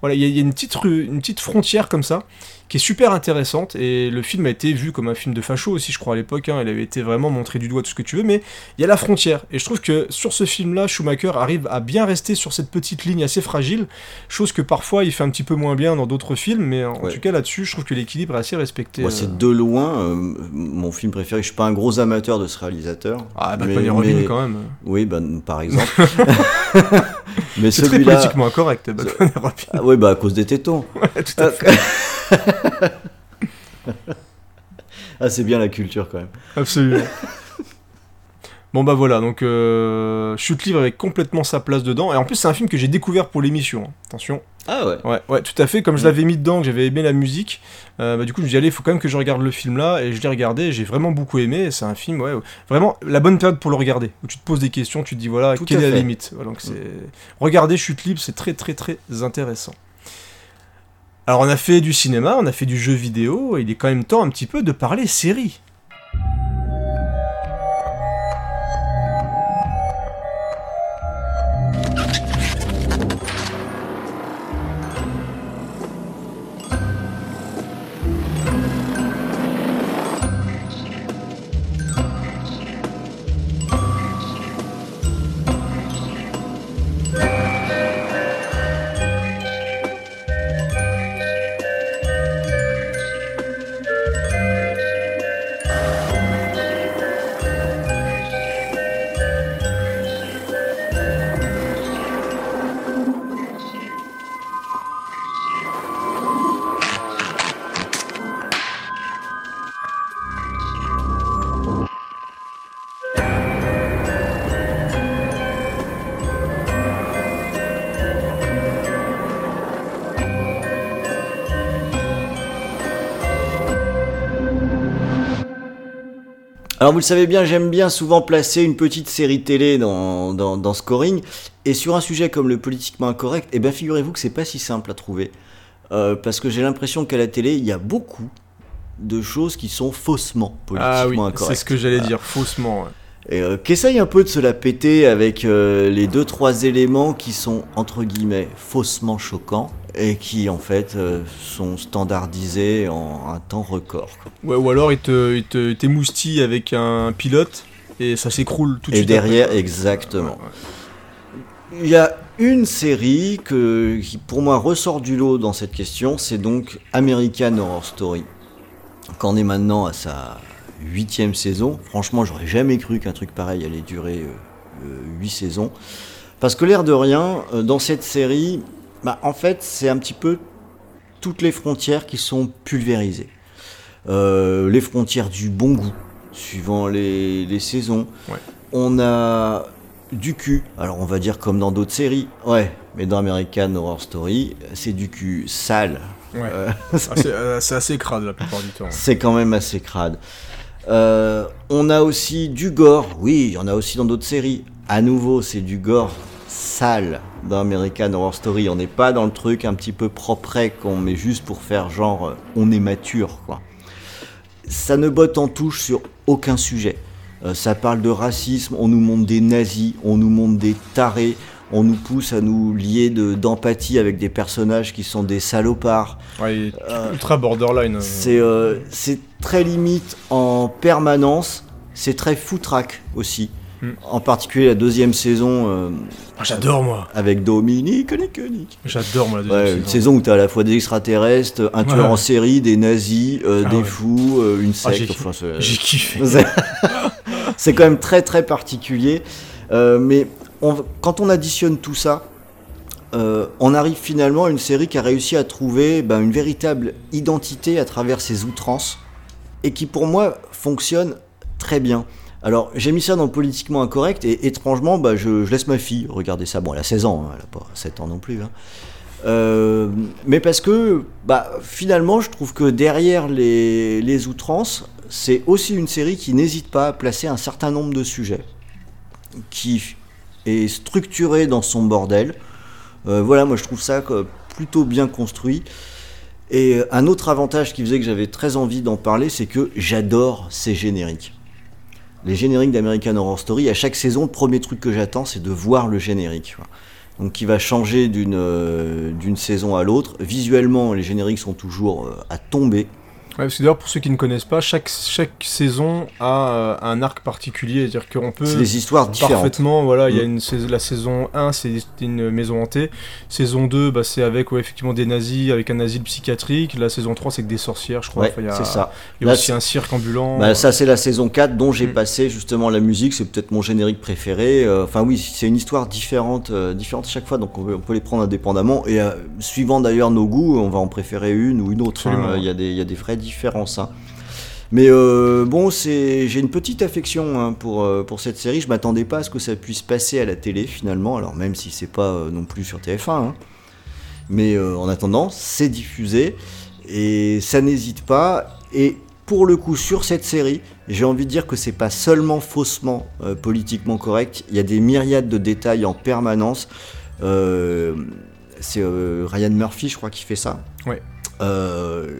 voilà il y y a une petite une petite frontière comme ça qui est super intéressante et le film a été vu comme un film de facho aussi je crois à l'époque hein, il avait été vraiment montré du doigt tout ce que tu veux mais il y a la frontière et je trouve que sur ce film là Schumacher arrive à bien rester sur cette petite ligne assez fragile chose que parfois il fait un petit peu moins bien dans d'autres films mais en Ouais. tout cas là-dessus je trouve que l'équilibre est assez respecté Moi, euh. c'est de loin euh, mon film préféré. Je suis pas un gros amateur de ce réalisateur. ah Batman mais- et Robin mais- quand même Oui, ben, par exemple. mais c'est très politiquement incorrect Batman et Robin Ah oui, bah à cause des tétons. Ouais, tout à fait. Ah, c'est bien la culture quand même. absolument Bon bah voilà, donc euh, Chute Livre avait complètement sa place dedans. Et en plus, c'est un film que j'ai découvert pour l'émission. hein. Attention. Ah ouais. Ouais, ouais, tout à fait. Comme je l'avais mis dedans, que j'avais aimé la musique, euh, bah, du coup, je me dis, allez, il faut quand même que je regarde le film là. Et je l'ai regardé, j'ai vraiment beaucoup aimé. C'est un film, ouais, vraiment la bonne période pour le regarder. Où tu te poses des questions, tu te dis, voilà, Tout quelle est la limite? Voilà, donc c'est... Regarder Chute Libre, c'est très, très, très intéressant. Alors, on a fait du cinéma, on a fait du jeu vidéo, il est quand même temps un petit peu de parler série. Vous le savez bien, j'aime bien souvent placer une petite série télé dans, dans, dans Scoring. Et sur un sujet comme le politiquement incorrect, eh bien figurez-vous que c'est pas si simple à trouver. Euh, parce que j'ai l'impression qu'à la télé, il y a beaucoup de choses qui sont faussement politiquement Ah oui, incorrectes. c'est ce que j'allais dire, faussement. ouais. Et euh, qu'essaye un peu de se la péter avec euh, les deux trois éléments qui sont entre guillemets faussement choquants et qui en fait euh, sont standardisés en un temps record. Ouais, ou alors il te, il t'émoustille avec un pilote et ça s'écroule tout de Et suite. derrière, après. exactement. Ouais, ouais. Il y a une série que, qui pour moi ressort du lot dans cette question, c'est donc American Horror Story. Qu'en est maintenant à sa huitième saison. Franchement, j'aurais jamais cru qu'un truc pareil allait durer euh, euh, huit saisons. Parce que l'air de rien, dans cette série, bah, en fait, c'est un petit peu toutes les frontières qui sont pulvérisées. Euh, les frontières du bon goût, suivant les, les saisons. Ouais. On a du cul, alors on va dire comme dans d'autres séries, ouais, mais dans American Horror Story, c'est du cul sale. Ouais. Euh, Ah, c'est, euh, c'est assez crade la plupart du temps. c'est quand même assez crade. Euh, on a aussi du gore, oui, il y en a aussi dans d'autres séries. À nouveau, c'est du gore sale dans American Horror Story. On n'est pas dans le truc un petit peu propre qu'on met juste pour faire genre euh, on est mature, quoi. Ça ne botte en touche sur aucun sujet. Euh, ça parle de racisme, on nous montre des nazis, on nous montre des tarés, on nous pousse à nous lier de- d'empathie avec des personnages qui sont des salopards. Ouais, est ultra borderline. euh. C'est euh, c'est très limite en permanence, c'est très foutraque aussi. Mm. En particulier la deuxième saison euh, Ah, j'adore moi. avec Dominique, Nick. J'adore moi la deuxième Ouais, saison. une saison où tu as à la fois des extraterrestres, un tueur Ouais. en série, des nazis, euh, Ah des ouais. fous, euh, une Ah, secte. j'ai- enfin, kiffé. c'est- quand même très très particulier. Mais on- quand on additionne tout ça, euh, on arrive finalement à une série qui a réussi à trouver ben, une véritable identité à travers ses outrances et qui pour moi fonctionne très bien. Alors j'ai mis ça dans politiquement incorrect et étrangement bah, je, laisse ma fille regarder ça. Bon elle a 16 ans, hein, elle a pas 7 ans non plus. hein. Euh, mais parce que bah, finalement je trouve que derrière les, les outrances, c'est aussi une série qui n'hésite pas à placer un certain nombre de sujets, qui est structurée dans son bordel. Euh, voilà, moi je trouve ça plutôt bien construit. Et un autre avantage qui faisait que j'avais très envie d'en parler, c'est que j'adore ces génériques. Les génériques d'American Horror Story, à chaque saison, le premier truc que j'attends, c'est de voir le générique. Donc qui va changer d'une euh, d'une saison à l'autre. Visuellement, les génériques sont toujours euh, à tomber. Ouais, parce que d'ailleurs, pour ceux qui ne connaissent pas, chaque, chaque saison a euh, un arc particulier. C'est-à-dire qu'on peut. C'est des histoires différentes. Parfaitement, voilà, il y a Mm. une la saison 1, c'est une maison hantée. Saison 2, bah, c'est avec ouais, effectivement des nazis, avec un asile psychiatrique. La saison 3, c'est que des sorcières, je crois. Ouais, Enfin, c'est ça. Il y a Là, aussi un cirque ambulant. Bah, ça, c'est la saison 4 dont j'ai Mm. passé justement la musique. C'est peut-être mon générique préféré. Euh, Enfin, oui, c'est une histoire différente, euh, différente chaque fois. Donc, on peut, on peut les prendre indépendamment. Et euh, suivant d'ailleurs nos goûts, on va en préférer une ou une autre. hein. Il y, a des- y a des vraies différences. hein. Mais euh, bon, c'est, j'ai une petite affection hein, pour, euh, pour cette série. Je m'attendais pas à ce que ça puisse passer à la télé finalement. Alors même si c'est pas euh, non plus sur TF1, hein. mais euh, en attendant, c'est diffusé et ça n'hésite pas. Et pour le coup, sur cette série, j'ai envie de dire que c'est pas seulement faussement euh, politiquement correct. Il y a des myriades de détails en permanence. C'est Ryan Murphy, je crois, qui fait ça. Ouais. Euh,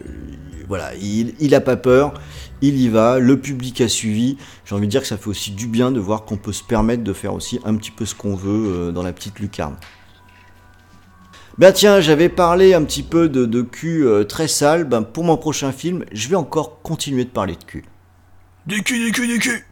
voilà, il, il a pas peur, il y va, le public a suivi. J'ai envie de dire que ça fait aussi du bien de voir qu'on peut se permettre de faire aussi un petit peu ce qu'on veut euh, dans la petite lucarne. Ben tiens, j'avais parlé un petit peu de, de cul euh, très sale. Ben pour mon prochain film, je vais encore continuer de parler de cul. Du cul, du cul, du cul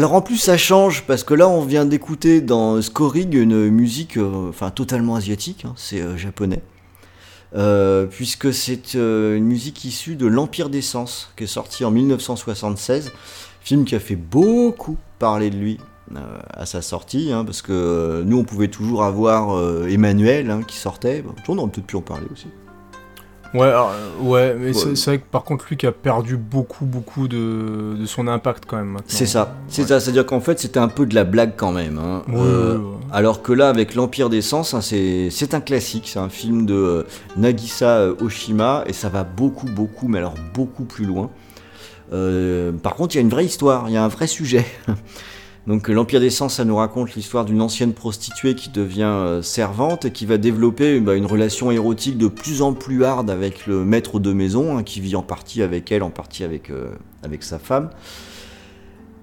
Alors en plus ça change parce que là on vient d'écouter dans Scoring une musique euh, totalement asiatique, hein, c'est euh, japonais. Euh, puisque c'est une musique issue de L'Empire des Sens, qui est sorti en 1976, film qui a fait beaucoup parler de lui à sa sortie, hein, parce que nous on pouvait toujours avoir Emmanuel hein, qui sortait, Bon, on aurait peut-être pu en parler aussi. Ouais, alors, euh, ouais, mais Ouais. c'est vrai que par contre, lui qui a perdu beaucoup, beaucoup de, de son impact quand même. C'est ça, c'est Ouais. ça, c'est-à-dire qu'en fait c'était un peu de la blague quand même. hein. Ouais, Euh, ouais, ouais. Alors que là, avec l'Empire des Sens, hein, c'est un classique, c'est un film de euh, Nagisa euh, Oshima, et ça va beaucoup, beaucoup, mais alors beaucoup plus loin. Euh, par contre, il y a une vraie histoire, il y a un vrai sujet. Donc euh, l'Empire des Sens, ça nous raconte l'histoire d'une ancienne prostituée qui devient euh, servante et qui va développer bah, une relation érotique de plus en plus hard avec le maître de maison, hein, qui vit en partie avec elle, en partie avec, euh, sa femme.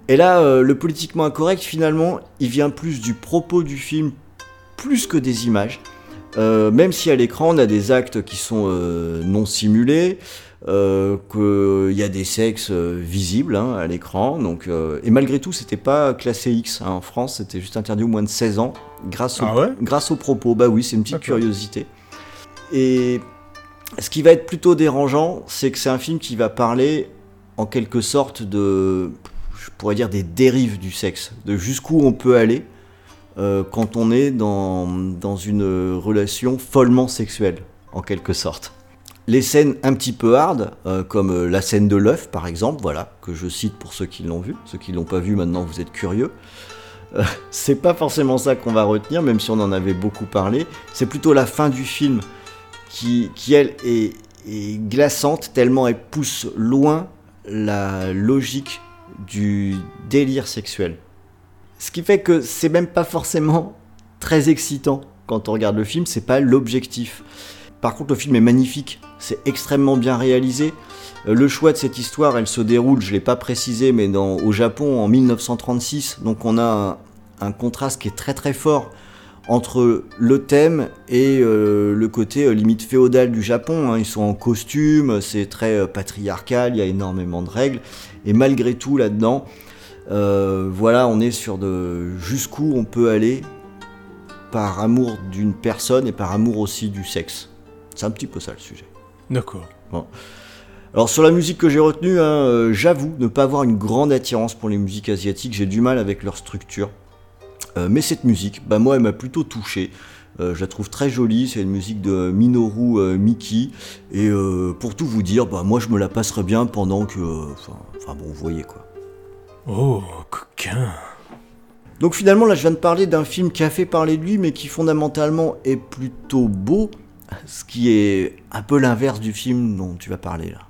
Et là, le politiquement incorrect, finalement, il vient plus du propos du film, plus que des images. Même si à l'écran, on a des actes qui sont non simulés, euh, qu'il y a des sexes euh, visibles hein, à l'écran. Donc, euh, et malgré tout, c'était pas classé X. hein. En France, c'était juste interdit au moins de 16 ans, grâce au, Ah ouais? grâce aux propos. Bah oui, c'est une petite curiosité. Et ce qui va être plutôt dérangeant, c'est que c'est un film qui va parler en quelque sorte de, je pourrais dire, des dérives du sexe, de jusqu'où on peut aller euh, quand on est dans, dans une relation follement sexuelle, en quelque sorte. Les scènes un petit peu hard, euh, comme euh, la scène de l'œuf par exemple, voilà, que je cite pour ceux qui l'ont vu. Ceux qui l'ont pas vu, maintenant vous êtes curieux. Euh, c'est pas forcément ça qu'on va retenir, même si on en avait beaucoup parlé. C'est plutôt la fin du film qui, qui elle, est, est glaçante, tellement elle pousse loin la logique du délire sexuel. Ce qui fait que c'est même pas forcément très excitant quand on regarde le film, c'est pas l'objectif. Par contre, le film est magnifique, c'est extrêmement bien réalisé. Euh, Le choix de cette histoire, elle se déroule, je l'ai pas précisé, mais au Japon en 1936. Donc on a un, contraste qui est très très fort entre le thème et euh, le côté euh, limite féodal du Japon. hein. Ils sont en costume, c'est très patriarcal, il y a énormément de règles. Et malgré tout, là-dedans, voilà, on est sur de jusqu'où on peut aller par amour d'une personne et par amour aussi du sexe. C'est un petit peu ça le sujet. D'accord. Alors sur la musique que j'ai retenue, hein, euh, j'avoue ne pas avoir une grande attirance pour les musiques asiatiques, j'ai du mal avec leur structure. Euh, mais cette musique, bah moi elle m'a plutôt touché. Euh, je la trouve très jolie, c'est une musique de Minoru Miki. Et pour tout vous dire, bah moi je me la passerais bien pendant que... Enfin, enfin bon, vous voyez quoi. Oh, coquin. Donc finalement, là, je viens de parler d'un film qui a fait parler de lui, mais qui fondamentalement est plutôt beau ce qui est un peu l'inverse du film dont tu vas parler là.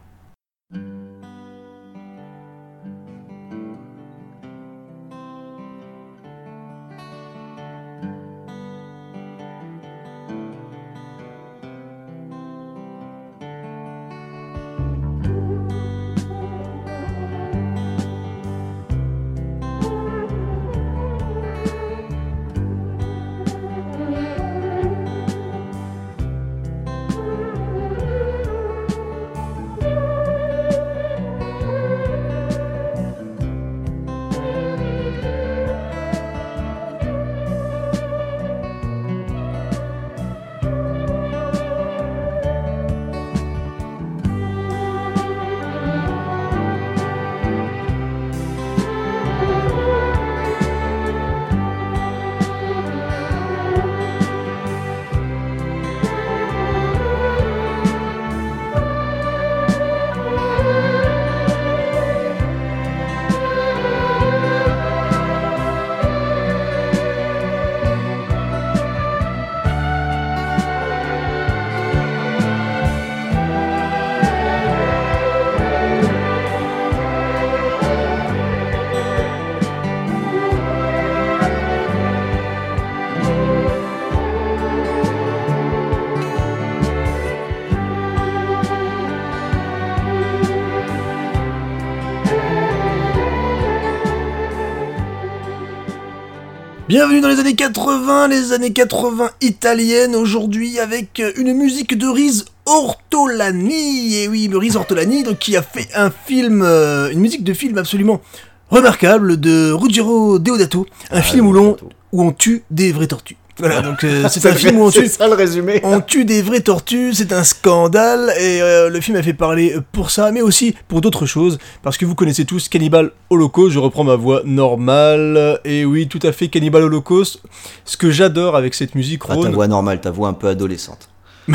Bienvenue dans les années 80, les années 80 italiennes, aujourd'hui avec une musique de Riz Ortolani. Et oui, Riz Ortolani, donc, qui a fait un film, euh, une musique de film absolument remarquable de Ruggero Deodato, un film où l'on où on tue des vraies tortues. Voilà, donc euh, c'est un film où on tue, C'est ça le résumé. on tue des vraies tortues, c'est un scandale, et euh, le film a fait parler pour ça, mais aussi pour d'autres choses, parce que vous connaissez tous Cannibal Holocaust, je reprends ma voix normale, et oui, tout à fait, Cannibal Holocaust, ce que j'adore avec cette musique, Ah, ta Rhône- voix normale, ta voix un peu adolescente.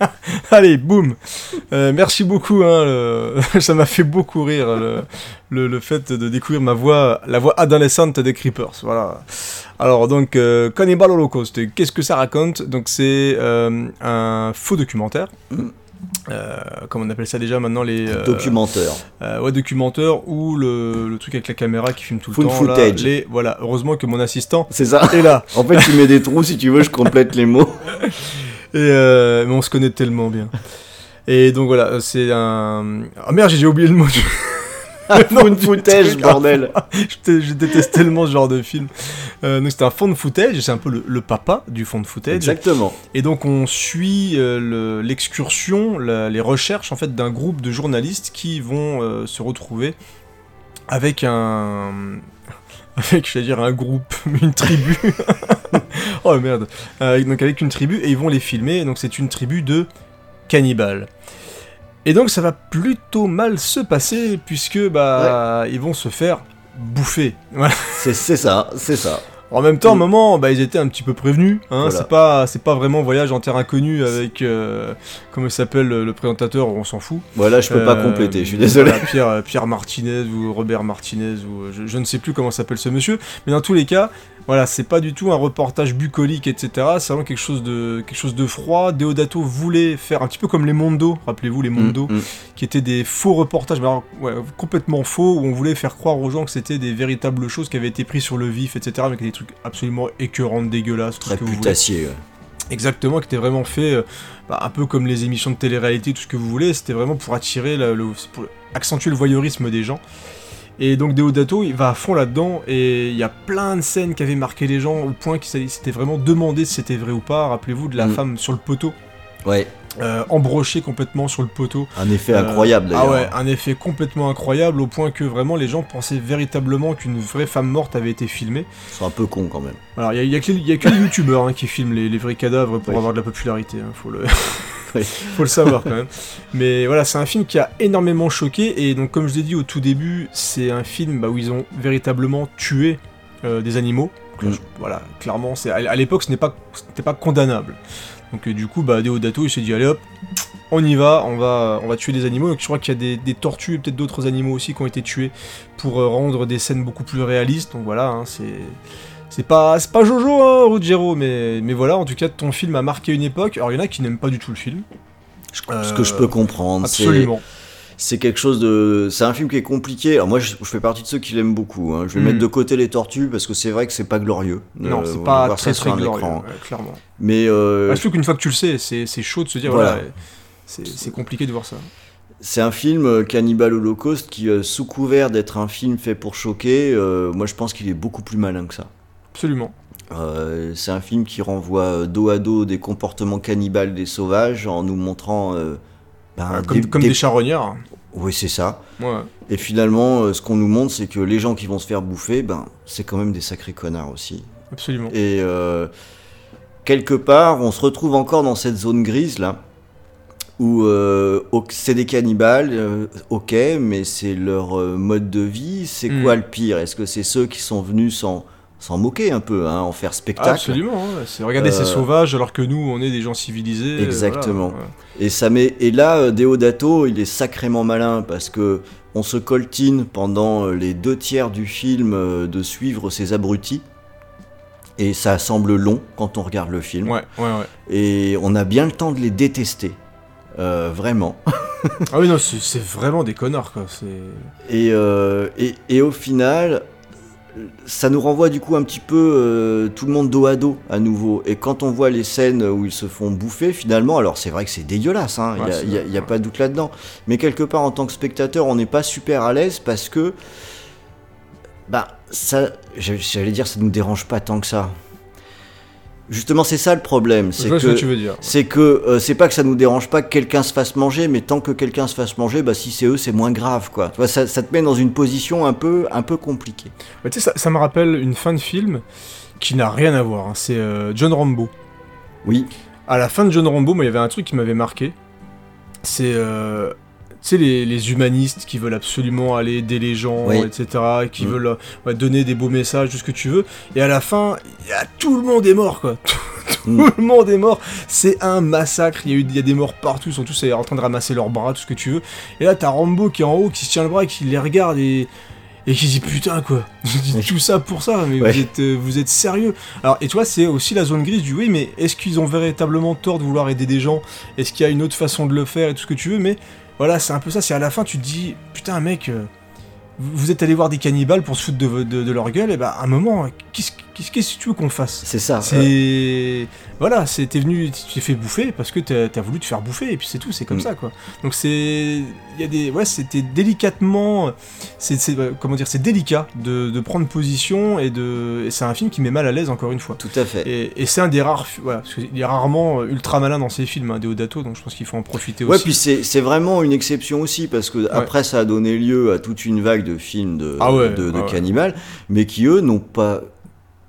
Allez, boum Euh, Merci beaucoup, hein, le- ça m'a fait beaucoup rire, le, le- le fait de découvrir ma voix, la voix adolescente des Creepers, voilà. Alors donc, euh, Cannibal Holocaust, qu'est-ce que ça raconte? Donc c'est euh, un faux documentaire. Euh, comment on appelle ça déjà maintenant les euh, euh, ouais documentaire ou le, le truc avec la caméra qui filme tout le temps là, footage. les voilà heureusement que mon assistant C'est ça. est là En fait, tu mets des trous si tu veux, je complète les mots. Et euh, mais on se connaît tellement bien. Et donc voilà, c'est un. Ah merde, j'ai oublié le mot. du- Found footage, bordel. je, dé- je déteste tellement ce genre de film. Euh, donc c'était un fond de footage, c'est un peu le, le papa du fond de footage. Exactement. Et donc on suit euh, le- l'excursion, les recherches en fait d'un groupe de journalistes qui vont euh, se retrouver avec un avec je vais dire un groupe, une tribu. oh merde. Euh, donc avec une tribu et ils vont les filmer. Donc c'est une tribu de cannibales. Et donc ça va plutôt mal se passer puisque bah ils vont se faire bouffer. Voilà. C'est c'est ça, c'est ça. En même temps, à un moment, bah, ils étaient un petit peu prévenus. Hein, Voilà. C'est pas, c'est pas vraiment voyage en terre inconnue avec, euh, comment il s'appelle le présentateur, on s'en fout. Voilà, je peux pas Euh, compléter, je suis désolé. voilà, Pierre, euh, Pierre Martinez ou Robert Martinez ou je, je ne sais plus comment s'appelle ce monsieur. Mais dans tous les cas, voilà, c'est pas du tout un reportage bucolique, etc. C'est vraiment quelque chose de, quelque chose de froid. Deodato voulait faire un petit peu comme les Mondo, rappelez-vous les Mondo, Mm, mm. qui étaient des faux reportages, mais alors, ouais, complètement faux, où on voulait faire croire aux gens que c'était des véritables choses qui avaient été prises sur le vif, etc. Avec des trucs absolument écœurants, dégueulasses, tout ce Très que vous voulez. putassier. Exactement, qui était vraiment fait euh, bah, un peu comme les émissions de télé-réalité, tout ce que vous voulez. C'était vraiment pour attirer, la- le, pour accentuer le voyeurisme des gens. Et donc Deodato, il va à fond là-dedans, et il y a plein de scènes qui avaient marqué les gens au point qu'ils s'étaient vraiment demandé si c'était vrai ou pas. Rappelez-vous de la Mm. femme sur le poteau, Ouais, euh, embrochée complètement sur le poteau. un effet Euh, incroyable Ah ouais, un effet complètement incroyable au point que vraiment les gens pensaient véritablement qu'une vraie femme morte avait été filmée. C'est un peu con quand même. Alors il y a, y que les, il y a que les youtubeurs hein, qui filment les, les vrais cadavres pour Oui. avoir de la popularité, hein, faut, le... Oui. faut le savoir quand même. Mais voilà, c'est un film qui a énormément choqué et donc comme je l'ai dit au tout début, c'est un film bah, où ils ont véritablement tué euh, des animaux. Donc Mm. voilà, clairement, c'est à, l'époque ce n'est pas, ce n'était pas condamnable. Donc euh, du coup, bah, Deodato il s'est dit allez hop, on y va, on va, on va tuer des animaux. Donc je crois qu'il y a des, des tortues et peut-être d'autres animaux aussi qui ont été tués pour euh, rendre des scènes beaucoup plus réalistes. Donc voilà, hein, c'est c'est pas, pas Jojo, hein, Ruggiero, mais, mais voilà, en tout cas, ton film a marqué une époque. Alors, il y en a qui n'aiment pas du tout le film. Ce que je peux comprendre. c'est- Absolument. C'est quelque chose de. C'est un film qui est compliqué. Alors moi, je, je fais partie de ceux qui l'aiment beaucoup. hein. Je vais Mm. mettre de côté les tortues parce que c'est vrai que c'est pas glorieux. de Non, c'est pas très très glorieux, ouais, clairement. Mais euh, Ah, Surtout qu'une fois que tu le sais, c'est chaud de se dire, Voilà. voilà, c'est c'est compliqué de voir ça. c'est un film euh, Cannibal Holocaust qui, euh, sous couvert d'être un film fait pour choquer, euh, moi je pense qu'il est beaucoup plus malin que ça. Absolument. Euh, c'est un film qui renvoie euh, dos à dos des comportements cannibales des sauvages en nous montrant. euh, ben, comme comme des, charognards. Oui, c'est ça. Ouais. Et finalement, euh, ce qu'on nous montre, c'est que les gens qui vont se faire bouffer, ben, c'est quand même des sacrés connards aussi. Absolument. Et quelque part, on se retrouve encore dans cette zone grise là, où c'est des cannibales, ok, mais c'est leur mode de vie. C'est Mm. quoi le pire? Est-ce que c'est ceux qui sont venus s'en s'en moquer un peu, hein, en faire spectacle Absolument. ouais. C'est regarder ces Euh, sauvages alors que nous, on est des gens civilisés. euh, Exactement. voilà, ouais. Et ça met et là euh, Deodato, il est sacrément malin parce que on se coltine pendant euh, les deux tiers du film euh, de suivre ces abrutis. Et ça semble long quand on regarde le film. Ouais, ouais, ouais. Et on a bien le temps de les détester. Euh, vraiment. Ah oui, non, c'est vraiment des connards, quoi. C'est. Et, euh, et, et au final, ça nous renvoie du coup un petit peu euh, tout le monde dos à dos à nouveau. Et quand on voit les scènes où ils se font bouffer, finalement, alors c'est vrai que c'est dégueulasse, hein, il Ouais, n'y a, pas de doute là-dedans. Mais quelque part, en tant que spectateur, on n'est pas super à l'aise parce que, bah, ça, j'allais dire, ça nous dérange pas tant que ça. Justement, c'est ça le problème. C'est que ce que tu veux dire. c'est que euh, c'est pas que ça nous dérange pas que quelqu'un se fasse manger, mais tant que quelqu'un se fasse manger, bah si c'est eux, c'est moins grave, quoi. Tu vois, ça, ça te met dans une position un peu, un peu compliquée. Tu sais, ça, ça me rappelle une fin de film qui n'a rien à voir. hein. C'est euh, John Rambo. Oui, À la fin de John Rambo, moi, il y avait un truc qui m'avait marqué. C'est. euh, sais, les, les humanistes qui veulent absolument aller aider les gens, Oui. etc., qui Mm. veulent euh, ouais, donner des beaux messages, tout ce que tu veux. Et à la fin, il y a, tout le monde est mort, quoi. Tout, Mm. le monde est mort. C'est un massacre. Il y, a eu, y a des morts partout. Ils sont tous en train de ramasser leurs bras, tout ce que tu veux. Et là, t'as Rambo qui est en haut, qui se tient le bras, et qui les regarde et. Et qui dit putain quoi, je dis tout ça pour ça, mais Ouais. vous, êtes, euh, vous êtes sérieux. Alors, et toi, c'est aussi la zone grise du oui, mais est-ce qu'ils ont véritablement tort de vouloir aider des gens? Est-ce qu'il y a une autre façon de le faire et tout ce que tu veux? Mais voilà, c'est un peu ça. C'est à la fin, tu te dis putain, mec, euh, vous êtes allé voir des cannibales pour se foutre de, de- leur gueule, et bah, à un moment, qu'est-ce qu'est-ce que tu veux qu'on fasse c'est ça. c'est voilà, c'est t'es venu, tu t'es fait bouffer parce que t'as as voulu te faire bouffer et puis c'est tout, c'est comme Mm. ça quoi. Donc c'est, il y a des, ouais, c'était délicatement, c'est euh, comment dire, c'est délicat de, de prendre position et de, c'est un film qui met mal à l'aise encore une fois. Tout à fait. Et, et c'est un des rares, voilà, parce qu'il est rarement euh, ultra malin dans ses films, hein, Deodato, donc je pense qu'il faut en profiter Ouais, aussi. puis c'est vraiment une exception aussi, parce que après ça a donné lieu à toute une vague de films de, Ah ouais, de, de ah ouais. cannibales, mais qui eux n'ont pas,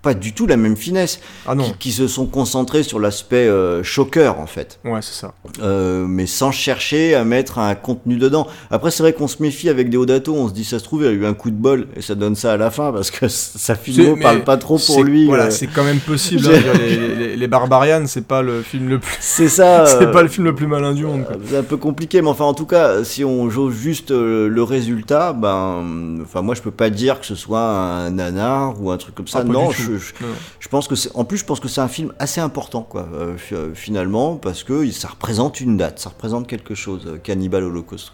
pas du tout la même finesse, ah non, qui, qui se sont concentrés sur l'aspect euh, choqueur en fait. ouais, c'est ça. Euh, mais sans chercher à mettre un contenu dedans. Après, c'est vrai qu'on se méfie avec Deodato, on se dit ça se trouve, il a eu un coup de bol et ça donne ça à la fin parce que sa filmo mais parle pas trop pour lui. Voilà, euh. c'est quand même possible. Hein, je dire, les, les, les Barbarians, c'est pas le film le plus, C'est ça. c'est euh, pas le film le plus malin du monde. C'est un peu compliqué, mais enfin, en tout cas, si on jauge juste le résultat, ben, enfin, moi, je peux pas dire que ce soit un nanar ou un truc comme ça. Ah, non, tout. Je, pense que c'est, en plus, je pense que c'est un film assez important, quoi, euh, euh, finalement, parce que ça représente une date, ça représente quelque chose, euh, Cannibal Holocaust.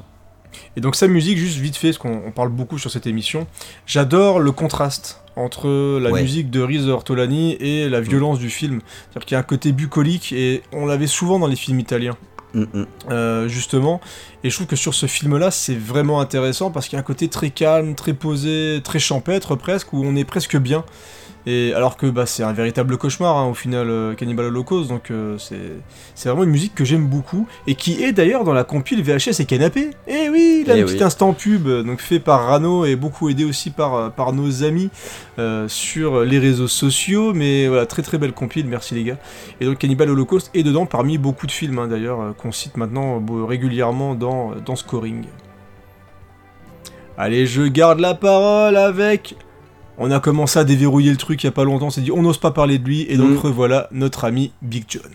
Et donc sa musique, juste vite fait, parce qu'on on parle beaucoup sur cette émission, j'adore le contraste entre la Ouais. musique de Riz Ortolani et la violence du film. C'est-à-dire qu'il y a un côté bucolique, et on l'avait souvent dans les films italiens, Mm, mm. euh, justement. Et je trouve que sur ce film-là, c'est vraiment intéressant, parce qu'il y a un côté très calme, très posé, très champêtre presque, où on est presque bien. Et alors que bah, c'est un véritable cauchemar hein, au final euh, Cannibal Holocaust donc euh, c'est c'est vraiment une musique que j'aime beaucoup et qui est d'ailleurs dans la compile VHS et Canapé. Eh oui, là Eh oui. petit instant pub euh, donc fait par Rano et beaucoup aidé aussi par par nos amis euh, sur les réseaux sociaux mais voilà très très belle compile merci les gars. Et donc Cannibal Holocaust est dedans parmi beaucoup de films hein, d'ailleurs qu'on cite maintenant régulièrement dans dans Scoring. Allez, je garde la parole avec on a commencé à déverrouiller le truc il y a pas longtemps, on s'est dit on n'ose pas parler de lui, et donc Mm. revoilà notre ami Big John.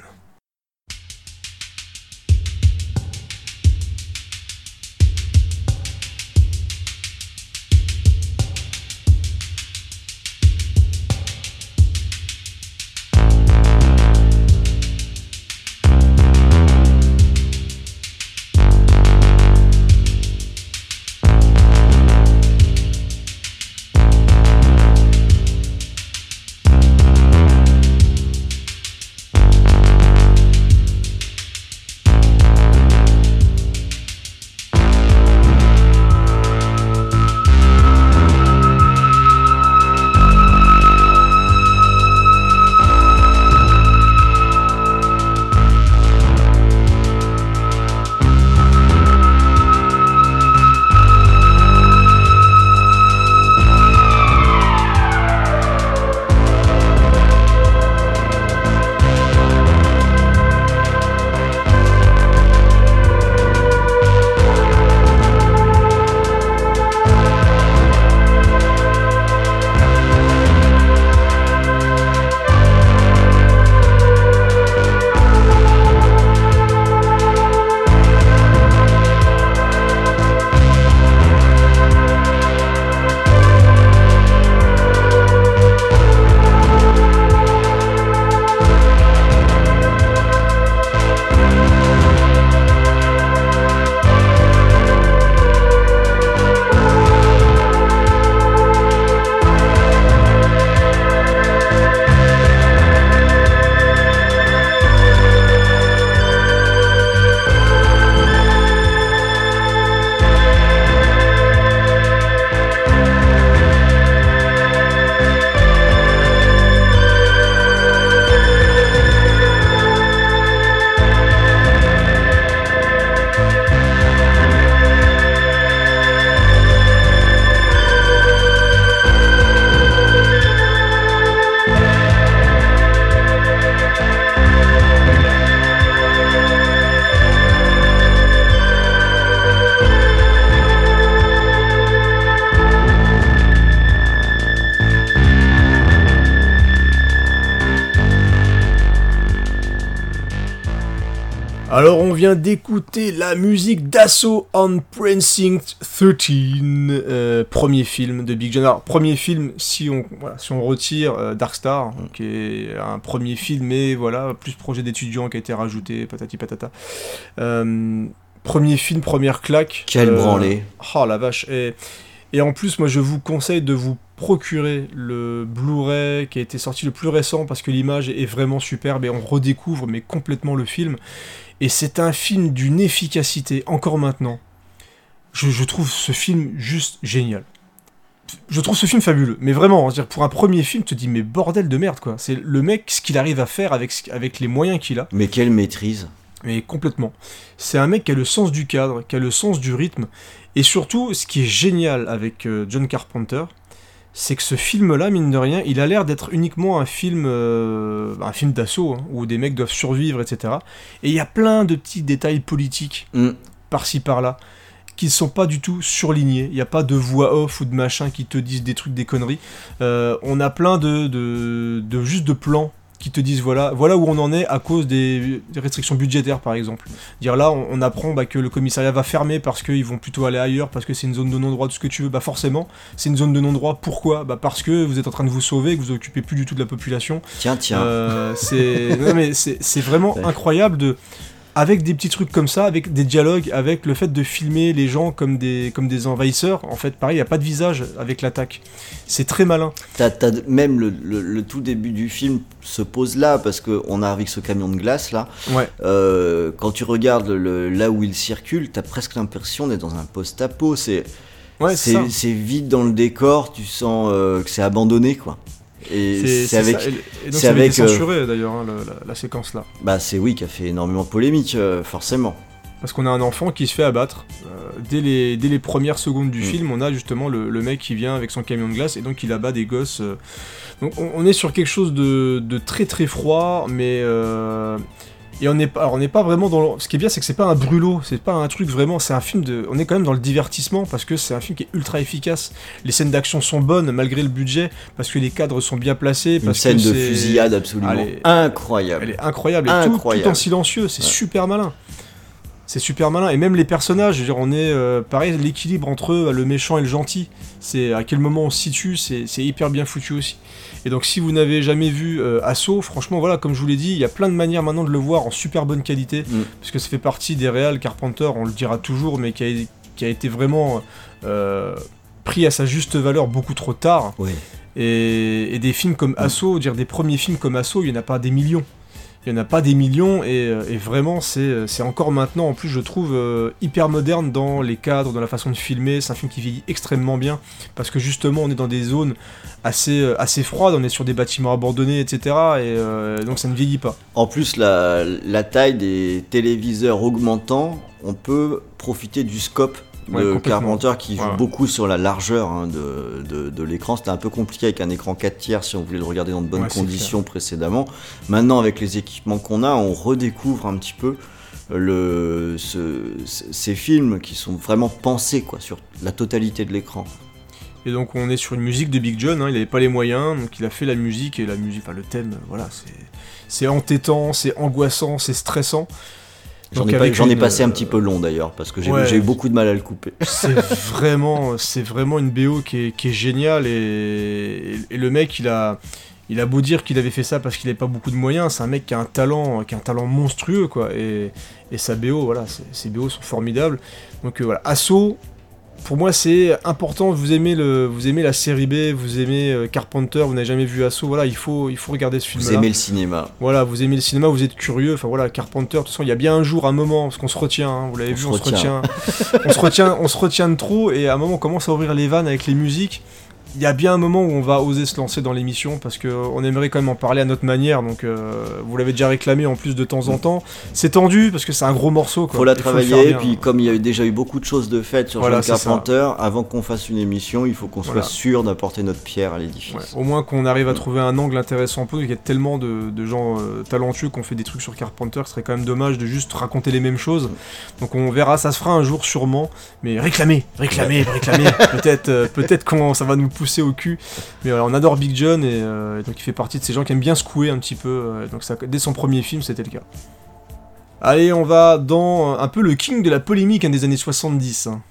Vient d'écouter la musique d'Assault on Precinct 13, euh, premier film de Big John. Alors premier film si on, voilà, si on retire euh, Dark Star, qui est un premier film, mais voilà, plus projet d'étudiant qui a été rajouté, patati patata. Euh, premier film, première claque. Quel branlé. Oh la vache. Et, et en plus, moi je vous conseille de vous procurer le Blu-ray qui a été sorti le plus récent parce que l'image est vraiment superbe et on redécouvre mais complètement le film. Et c'est un film d'une efficacité encore maintenant. Je, je trouve ce film juste génial. Je trouve ce film fabuleux, mais vraiment, c'est-à-dire pour un premier film, tu te dis mais bordel de merde quoi. C'est le mec ce qu'il arrive à faire avec, avec les moyens qu'il a. Mais quelle maîtrise. Mais complètement. C'est un mec qui a le sens du cadre, qui a le sens du rythme. Et surtout, ce qui est génial avec euh, John Carpenter, c'est que ce film-là, mine de rien, il a l'air d'être uniquement un film, euh, un film d'assaut, hein, où des mecs doivent survivre, etc. Et il y a plein de petits détails politiques, Mm. par-ci par-là, qui ne sont pas du tout surlignés. Il n'y a pas de voix off ou de machin qui te disent des trucs, des conneries. Euh, on a plein de, de, de juste de plans qui te disent voilà, voilà où on en est à cause des, des restrictions budgétaires par exemple. Dire là on, on apprend bah, que le commissariat va fermer parce qu'ils vont plutôt aller ailleurs, parce que c'est une zone de non-droit, tout ce que tu veux, bah forcément c'est une zone de non-droit. Pourquoi? Bah parce que vous êtes en train de vous sauver, que vous occupez plus du tout de la population. Tiens, tiens. Euh, c'est vraiment incroyable de avec des petits trucs comme ça, avec des dialogues, avec le fait de filmer les gens comme des, comme des envahisseurs, en fait, pareil, il n'y a pas de visage avec l'attaque. C'est très malin. T'as- même le, le- le tout début du film se pose là parce qu'on arrive avec ce camion de glace là. Ouais. Euh, quand tu regardes le, là où il circule, t'as presque l'impression d'être dans un post-apo. C'est Ouais, c'est vide dans le décor, tu sens euh, que c'est abandonné quoi. Et c'est avec. ça. Et, donc avec, euh, censuré d'ailleurs, hein, la, la séquence là. Bah, c'est oui qui a fait énormément de polémique, euh, forcément. Parce qu'on a un enfant qui se fait abattre. Euh, dès, les, dès les premières secondes du Mm. film, on a justement le, le mec qui vient avec son camion de glace et donc il abat des gosses. euh. Donc on, on est sur quelque chose de, de très très froid, mais. euh, Et on n'est pas, on n'est pas vraiment dans. le- Ce qui est bien, c'est que c'est pas un brûlot, c'est pas un truc vraiment. C'est un film de. On est quand même dans le divertissement parce que c'est un film qui est ultra efficace. Les scènes d'action sont bonnes malgré le budget parce que les cadres sont bien placés. Une Parce scène que de fusillade absolument Allez. incroyable. elle est incroyable. Et tout- Incroyable. Tout, en silencieux. C'est Ouais. super malin. C'est super malin. Et même les personnages, je veux dire, on est. euh, pareil, l'équilibre entre eux, le méchant et le gentil. C'est à quel moment on se situe, c'est hyper bien foutu aussi. Et donc, si vous n'avez jamais vu euh, Assaut, franchement, voilà, comme je vous l'ai dit, il y a plein de manières maintenant de le voir en super bonne qualité. Mm. Parce que ça fait partie des réals Carpenter, on le dira toujours, mais qui a, qui a été vraiment euh, pris à sa juste valeur beaucoup trop tard. Oui. Et, et des films comme Assaut, dire des premiers films comme Assaut, il n'y en a pas des millions. Il n'y en a pas des millions et, euh, vraiment c'est c'est encore maintenant en plus je trouve euh, hyper moderne dans les cadres, dans la façon de filmer. C'est un film qui vieillit extrêmement bien parce que justement on est dans des zones assez, euh, froides, on est sur des bâtiments abandonnés etc. Et euh, donc ça ne vieillit pas. En plus, la taille des téléviseurs augmentant, on peut profiter du scope Ouais, de. Carpenter qui joue beaucoup sur la largeur hein, de, de- de l'écran. C'était un peu compliqué avec un écran 4 tiers si on voulait le regarder dans de bonnes Ouais, conditions précédemment. Maintenant, avec les équipements qu'on a, on redécouvre un petit peu le, ce- ce- ces films qui sont vraiment pensés quoi, sur la totalité de l'écran. Et donc on est sur une musique de Big John, hein, il n'avait pas les moyens, donc il a fait la musique et la musique, enfin le thème, voilà, c'est entêtant, c'est angoissant, c'est stressant. J'en ai, pas- avec j'en ai une, passé un euh, petit peu long d'ailleurs, parce que j'ai ouais. j'ai eu beaucoup de mal à le couper. C'est vraiment, c'est vraiment une BO qui est, qui est géniale et, et- et le mec il a, il a beau dire qu'il avait fait ça parce qu'il n'avait pas beaucoup de moyens, c'est un mec qui a un talent, qui a un talent monstrueux quoi et, et sa BO voilà, ses BO sont formidables. Donc euh, voilà, Assaut. Pour moi, c'est important. Vous aimez le, vous aimez la série B, vous aimez euh, Carpenter, vous n'avez jamais vu Assaut. Voilà, il faut, il faut regarder ce film-là. Vous aimez le cinéma. Voilà, vous aimez le cinéma, vous êtes curieux. Enfin voilà, Carpenter, de toute façon, il y a bien un jour, un moment, parce qu'on se retient. hein, vous l'avez vu, se on se retient. retient. on se retient, on se retient de trop. Et à un moment, on commence à ouvrir les vannes avec les musiques. Il y a bien un moment où on va oser se lancer dans l'émission parce que euh, aimerait quand même en parler à notre manière. Donc, euh, vous l'avez déjà réclamé en plus de temps en temps. C'est tendu parce que c'est un gros morceau. Quoi. faut la Il faut travailler, bien. puis comme il y a eu déjà eu beaucoup de choses de faites sur Voilà, John. Carpenter, avant qu'on fasse une émission, il faut qu'on Voilà. soit sûr d'apporter notre pierre à l'édifice. Ouais, au moins qu'on arrive à trouver un angle intéressant pour nous. Il y a tellement de, de gens euh, talentueux qui ont fait des trucs sur Carpenter, ce serait quand même dommage de juste raconter les mêmes choses. Donc on verra, ça se fera un jour sûrement. Mais réclamer, réclamer, réclamer. peut-être euh, peut-être qu'on ça va nous pousser au cul. Mais voilà, on adore Big John et, euh, et donc il fait partie de ces gens qui aiment bien secouer un petit peu. euh, donc ça, dès son premier film, c'était le cas. Allez, on va dans un peu le king de la polémique hein, des années 70. hein.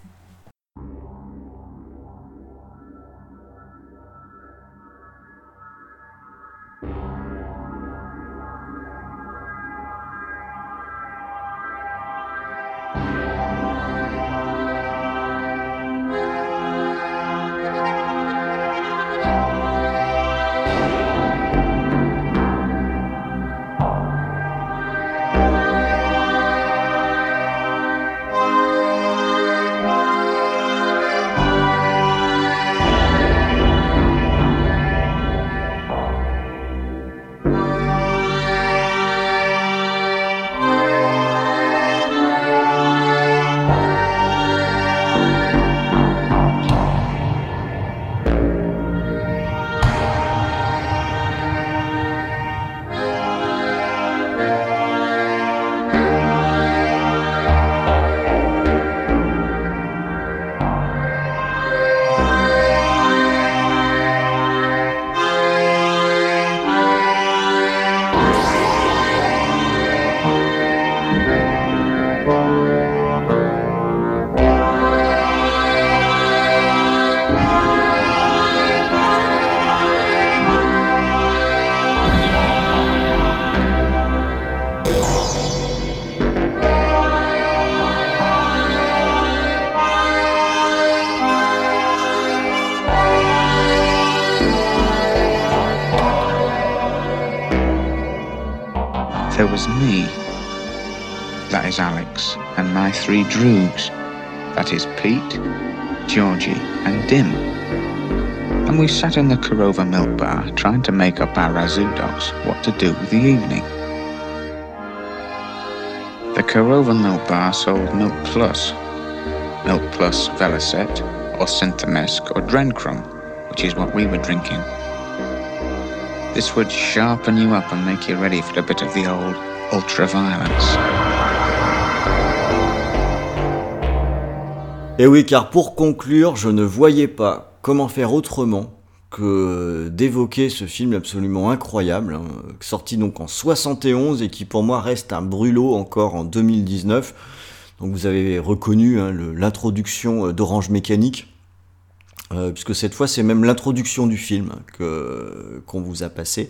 Sat in the Korova milk bar trying to make up our Razudoks what to do with the evening. The Korova milk bar sold Milk Plus, Milk Plus Velicet, or Synthamesk, or Drencrum, which is what we were drinking. This would sharpen you up and make you ready for a bit of the old ultra-violence. Et oui, car pour conclure, je ne voyais pas comment faire autrement que d'évoquer ce film absolument incroyable, hein, sorti donc en 71 et qui pour moi reste un brûlot encore en 2019. Donc vous avez reconnu hein, l'introduction euh, d'Orange Mécanique, euh, puisque cette fois c'est même l'introduction du film qu'on vous a passé.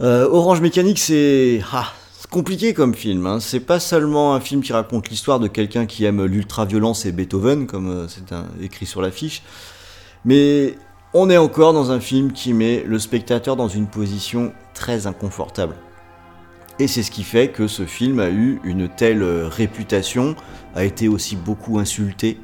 Euh, Orange Mécanique, c'est ah, compliqué comme film. Hein. C'est pas seulement un film qui raconte l'histoire de quelqu'un qui aime l'ultra-violence et Beethoven, comme euh, c'est écrit sur l'affiche, mais on est encore dans un film qui met le spectateur dans une position très inconfortable. Et c'est ce qui fait que ce film a eu une telle euh, réputation, a été aussi beaucoup insulté,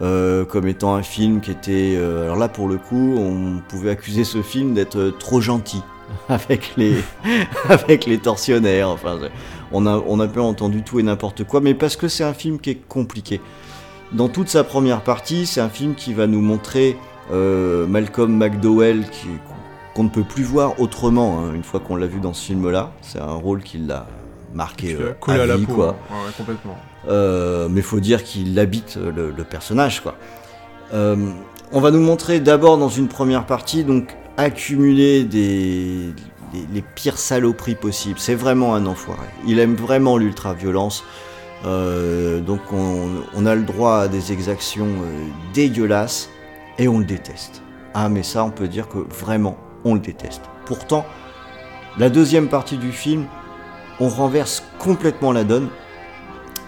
euh, comme étant un film qui était... euh, alors là, pour le coup, on pouvait accuser ce film d'être trop gentil avec les, avec les tortionnaires. Enfin, on a, on a peu entendu tout et n'importe quoi, mais parce que c'est un film qui est compliqué. Dans toute sa première partie, c'est un film qui va nous montrer Malcolm McDowell qui- qu'on ne peut plus voir autrement hein, une fois qu'on l'a vu dans ce film-là. C'est un rôle qui l'a marqué euh, à la vie, peau. quoi. Ouais, complètement. Euh, mais faut dire qu'il habite euh, le, le personnage, quoi. Euh, on va nous montrer d'abord dans une première partie, donc accumuler des les, les pires saloperies possibles. C'est vraiment un enfoiré. Il aime vraiment l'ultra-violence. Euh, donc on, on a le droit à des exactions euh, dégueulasses et on le déteste. Ah mais ça on peut dire que vraiment on le déteste. Pourtant, la deuxième partie du film, on renverse complètement la donne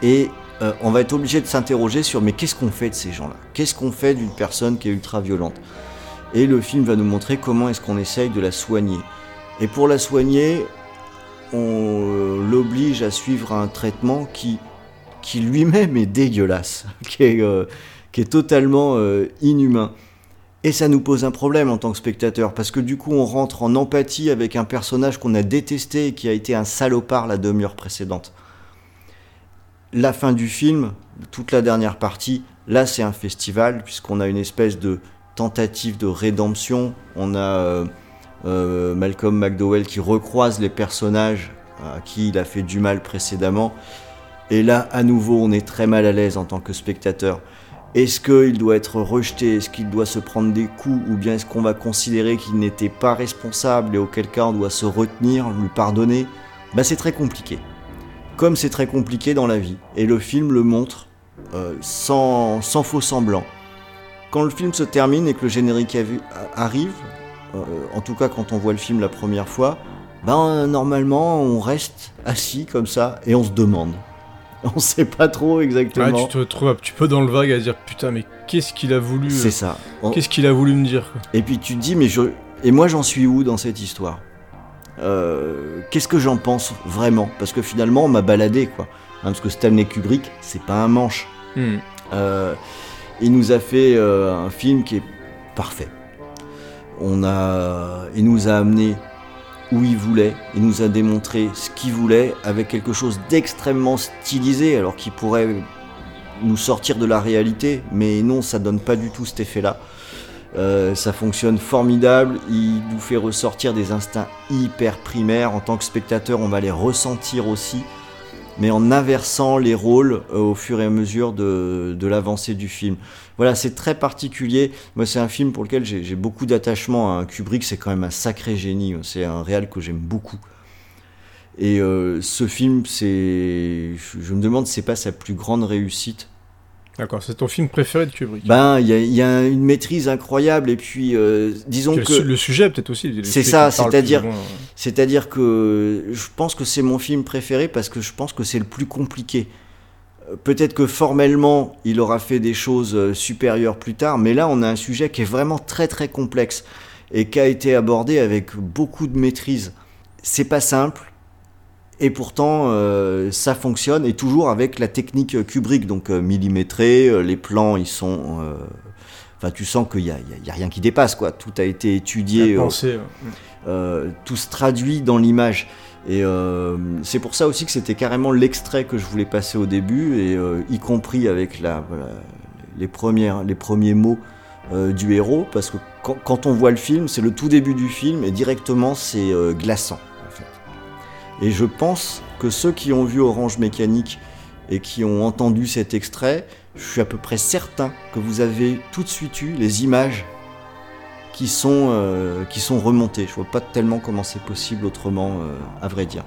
et euh, on va être obligé de s'interroger sur mais qu'est-ce qu'on fait de ces gens-là? Qu'est-ce qu'on fait d'une personne qui est ultra violente? Et le film va nous montrer comment est-ce qu'on essaye de la soigner. Et pour la soigner, on euh, l'oblige à suivre un traitement qui, qui lui-même est dégueulasse, qui est, euh, qui est totalement euh, inhumain. Et ça nous pose un problème en tant que spectateur, parce que du coup on rentre en empathie avec un personnage qu'on a détesté et qui a été un salopard la demi-heure précédente la fin du film, toute la dernière partie, là c'est un festival, puisqu'on a une espèce de tentative de rédemption. On a euh, euh, Malcolm McDowell qui recroise les personnages à qui il a fait du mal précédemment. Et là, à nouveau, on est très mal à l'aise en tant que spectateur. Est-ce qu'il doit être rejeté? Est-ce qu'il doit se prendre des coups? Ou bien est-ce qu'on va considérer qu'il n'était pas responsable et auquel cas on doit se retenir, lui pardonner? Bah, C'est très compliqué. comme c'est très compliqué dans la vie. Et le film le montre euh, sans, faux semblant. Quand le film se termine et que le générique arrive, euh, en tout cas quand on voit le film la première fois, ben normalement on reste assis comme ça et on se demande. On sait pas trop exactement. tu te retrouves un petit peu dans le vague à dire putain, mais qu'est-ce qu'il a voulu. euh, C'est ça. On- Qu'est-ce qu'il a voulu me dire quoi. Et puis tu te dis, mais je. Et moi j'en suis où dans cette histoire? Euh, Qu'est-ce que j'en pense vraiment? Parce que finalement on m'a baladé quoi. Hein, parce que Stanley Kubrick, c'est pas un manche. Hmm. Euh, il nous a fait euh, un film qui est parfait. On a, il nous a amené où il voulait, il nous a démontré ce qu'il voulait avec quelque chose d'extrêmement stylisé, alors qu'il pourrait nous sortir de la réalité, mais non, ça donne pas du tout cet effet-là. Euh, ça fonctionne formidable, il nous fait ressortir des instincts hyper primaires. En tant que spectateur, on va les ressentir aussi mais en inversant les rôles euh, au fur et à mesure de, l'avancée du film. Voilà, c'est très particulier. Moi, c'est un film pour lequel j'ai beaucoup d'attachement. à Kubrick, c'est quand même un sacré génie. C'est un réal que j'aime beaucoup. Et euh, ce film, c'est, je, me demande, c'est pas sa plus grande réussite. D'accord, c'est ton film préféré de Kubrick. Ben, il y, a- il y a une maîtrise incroyable. Et puis, euh, disons que le, su- le sujet peut-être aussi. C'est ça, c'est-à-dire- C'est-à-dire que je pense que c'est mon film préféré parce que je pense que c'est le plus compliqué. Peut-être que formellement, il aura fait des choses euh, supérieures plus tard, mais là, on a un sujet qui est vraiment très très complexe et qui a été abordé avec beaucoup de maîtrise. C'est pas simple, et pourtant, euh, ça fonctionne, et toujours avec la technique euh, Kubrick, donc euh, millimétré, euh, les plans, ils sont... Enfin, tu sens qu'il n'y a, rien qui dépasse, quoi. Tout a été étudié. la pensée, ouais. tout se traduit dans l'image. Et euh, c'est pour ça aussi que c'était carrément l'extrait que je voulais passer au début, et euh, y compris avec la, voilà, les, premières, les premiers mots euh, du héros, parce que quand, quand on voit le film, c'est le tout début du film, et directement c'est glaçant. Et je pense que ceux qui ont vu Orange Mécanique et qui ont entendu cet extrait, je suis à peu près certain que vous avez tout de suite eu les images qui sont, euh, qui sont remontées. Je vois pas tellement comment c'est possible autrement, euh, à vrai dire.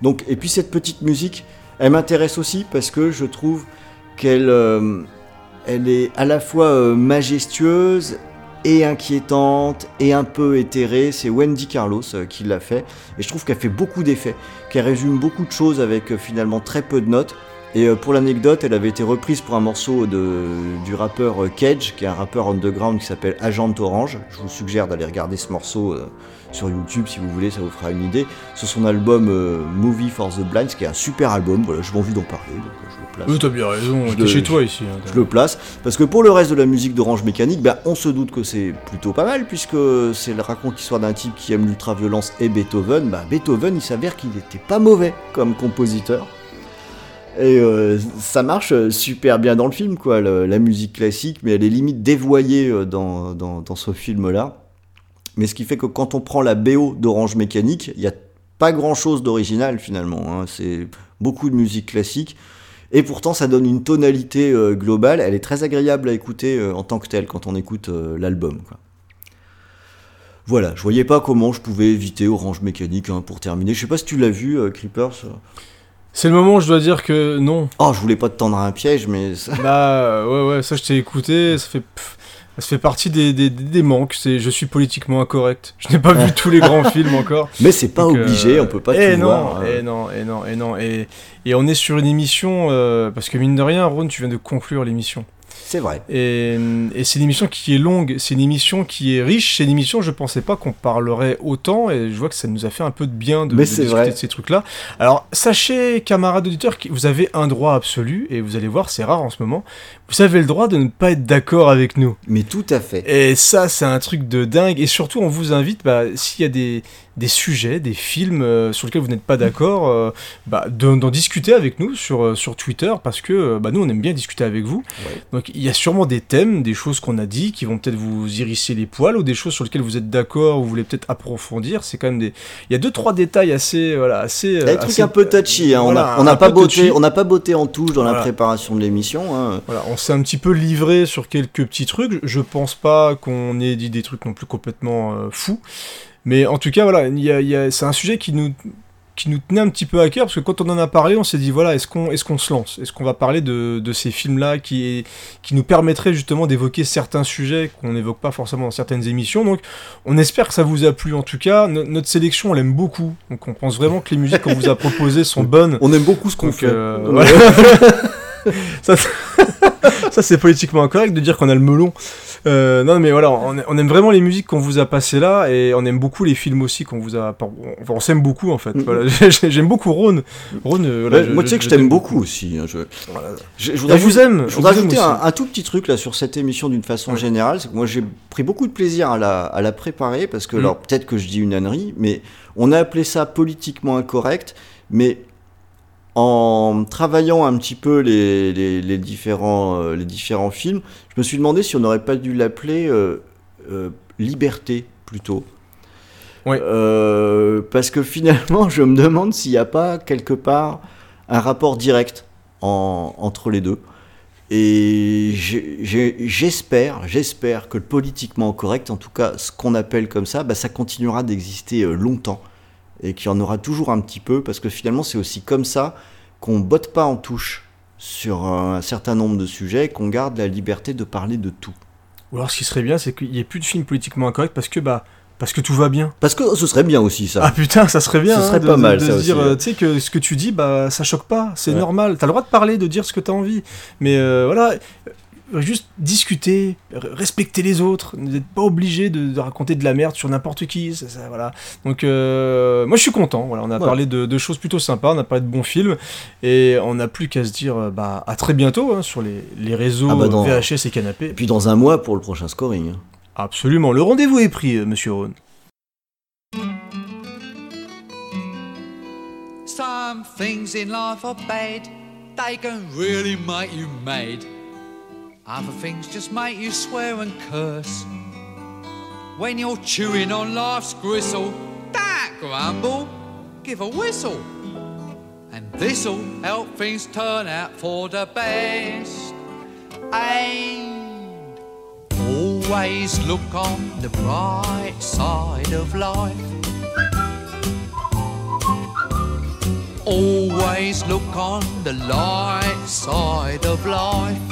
Donc, et puis cette petite musique, elle m'intéresse aussi parce que je trouve qu'elle euh, elle est à la fois majestueuse et inquiétante et un peu éthérée. C'est Wendy Carlos euh, qui l'a fait et je trouve qu'elle fait beaucoup d'effets, qu'elle résume beaucoup de choses avec euh, finalement très peu de notes. Et euh, pour l'anecdote, elle avait été reprise pour un morceau de, du rappeur Cage, qui est un rappeur underground qui s'appelle Agent Orange. Je vous suggère d'aller regarder ce morceau sur YouTube si vous voulez, ça vous fera une idée. Sur son album euh, Movie for the Blind, qui est un super album. Voilà, j'ai envie d'en parler, donc euh, je le place. Oui, t'as bien raison, Je t'es le- chez toi ici. hein, Je le place parce que pour le reste de la musique d'Orange Mécanique, ben, on se doute que c'est plutôt pas mal puisque c'est le raconte l'histoire d'un type qui aime l'ultra-violence et Beethoven. Ben, Beethoven, il s'avère qu'il n'était pas mauvais comme compositeur. Et euh, ça marche super bien dans le film, quoi, le- la musique classique, mais elle est limite dévoyée dans, dans, dans ce film-là. Mais ce qui fait que quand on prend la BO d'Orange Mécanique, il n'y a pas grand-chose d'original finalement. hein. C'est beaucoup de musique classique. Et pourtant, ça donne une tonalité euh, globale. Elle est très agréable à écouter euh, en tant que telle quand on écoute euh, l'album. Voilà, je voyais pas comment je pouvais éviter Orange Mécanique hein, pour terminer. Je sais pas si tu l'as vu, Creepers. C'est le moment où je dois dire que non. Oh, je voulais pas te tendre un piège, mais ça- Bah ouais ouais, ça je t'ai écouté, ça fait pff, ça fait partie des, des, des manques, c'est je suis politiquement incorrect. Je n'ai pas vu tous les grands films encore. mais c'est pas Donc, obligé, euh, on peut pas et tout non, voir. hein. Et non, et non, et non, et, et on est sur une émission, euh, parce que mine de rien, Ron, tu viens de conclure l'émission. C'est vrai. Et, et c'est une émission qui est longue, c'est une émission qui est riche, c'est une émission, je pensais pas qu'on parlerait autant, et je vois que ça nous a fait un peu de bien de, Mais de c'est discuter vrai. de ces trucs-là. Alors, sachez, camarades auditeurs, que vous avez un droit absolu, et vous allez voir, c'est rare en ce moment, vous avez le droit de ne pas être d'accord avec nous. Mais tout à fait. Et ça, c'est un truc de dingue. Et surtout, on vous invite, bah, s'il y a des, des sujets, des films euh, sur lesquels vous n'êtes pas d'accord, euh, bah, de- d'en discuter avec nous sur, euh, sur Twitter, parce que bah, nous, on aime bien discuter avec vous. Ouais. Donc, il y a sûrement des thèmes, des choses qu'on a dit, qui vont peut-être vous hérisser les poils, ou des choses sur lesquelles vous êtes d'accord, ou vous voulez peut-être approfondir. C'est quand même des... Il y a deux, trois détails assez... Voilà, assez Il y a des trucs assez- un peu touchy, hein. on voilà, n'a on n'a un pas, touchy. on n'a pas botté en touche dans la préparation de l'émission. hein. Voilà, on s'est un petit peu livré sur quelques petits trucs. Je pense pas qu'on ait dit des trucs non plus complètement euh, fous. Mais en tout cas, voilà, il y a- il y a- c'est un sujet qui nous, qui nous tenait un petit peu à cœur parce que quand on en a parlé, on s'est dit voilà, est-ce qu'on est-ce qu'on se lance? Est-ce qu'on va parler de, de ces films-là qui, qui nous permettraient justement d'évoquer certains sujets qu'on n'évoque pas forcément dans certaines émissions? Donc, on espère que ça vous a plu en tout cas. No- notre sélection, on l'aime beaucoup. Donc, on pense vraiment que les musiques qu'on vous a proposées sont bonnes. On aime beaucoup ce qu'on fait. euh, voilà. ça, ça, c'est politiquement incorrect de dire qu'on a le melon. Euh, non, mais voilà, on, on aime vraiment les musiques qu'on vous a passées là, et on aime beaucoup les films aussi qu'on vous a. Enfin, on s'aime beaucoup en fait. Mhm. Voilà, j'aime beaucoup Ron. Ron, euh, voilà, Ouais, moi, tu sais que je t'aime beaucoup aussi. hein, Je, je, je voudrais vous aime. Je voudrais ajouter un, un tout petit truc là sur cette émission d'une façon Ouais. générale, c'est que moi j'ai pris beaucoup de plaisir à la, à la préparer parce que Mm. alors peut-être que je dis une ânerie, mais on a appelé ça politiquement incorrect, mais en travaillant un petit peu les, les, les différents, euh, les différents films, je me suis demandé si on n'aurait pas dû l'appeler euh, euh, liberté plutôt. Euh, parce que finalement, je me demande s'il n'y a pas quelque part un rapport direct en- entre les deux. Et j'espère, j'espère que le politiquement correct, en tout cas ce qu'on appelle comme ça, bah, ça continuera d'exister longtemps et qu'il y en aura toujours un petit peu parce que finalement c'est aussi comme ça qu'on botte pas en touche sur un certain nombre de sujets, qu'on garde la liberté de parler de tout. Ou alors, ce qui serait bien, c'est qu'il n'y ait plus de films politiquement incorrects parce que bah parce que tout va bien. Parce que ce serait bien aussi ça. Ah putain, ça serait bien. Ce hein, serait de- pas de- mal, de ça se dire, euh, tu sais que ce que tu dis, bah ça choque pas, c'est Ouais. normal. T'as le droit de parler, de dire ce que t'as envie, mais euh, voilà. Juste discuter, respecter les autres, n'êtes pas obligé de, de raconter de la merde sur n'importe qui, ça, ça, voilà. Donc euh, moi je suis content, voilà, on a Ouais. parlé de, de choses plutôt sympas, on a parlé de bons films, et on n'a plus qu'à se dire euh, bah à très bientôt hein, sur les, les réseaux Ah bah dans- VHS et Et canapé. puis dans un mois pour le prochain scoring. hein. Absolument, le rendez-vous est pris, euh, monsieur Ron. Some things in life are bad, they can really make you mad. Other things just make you swear and curse. When you're chewing on life's gristle, don't grumble, give a whistle. And this'll help things turn out for the best. And always look on the bright side of life. Always look on the light side of life.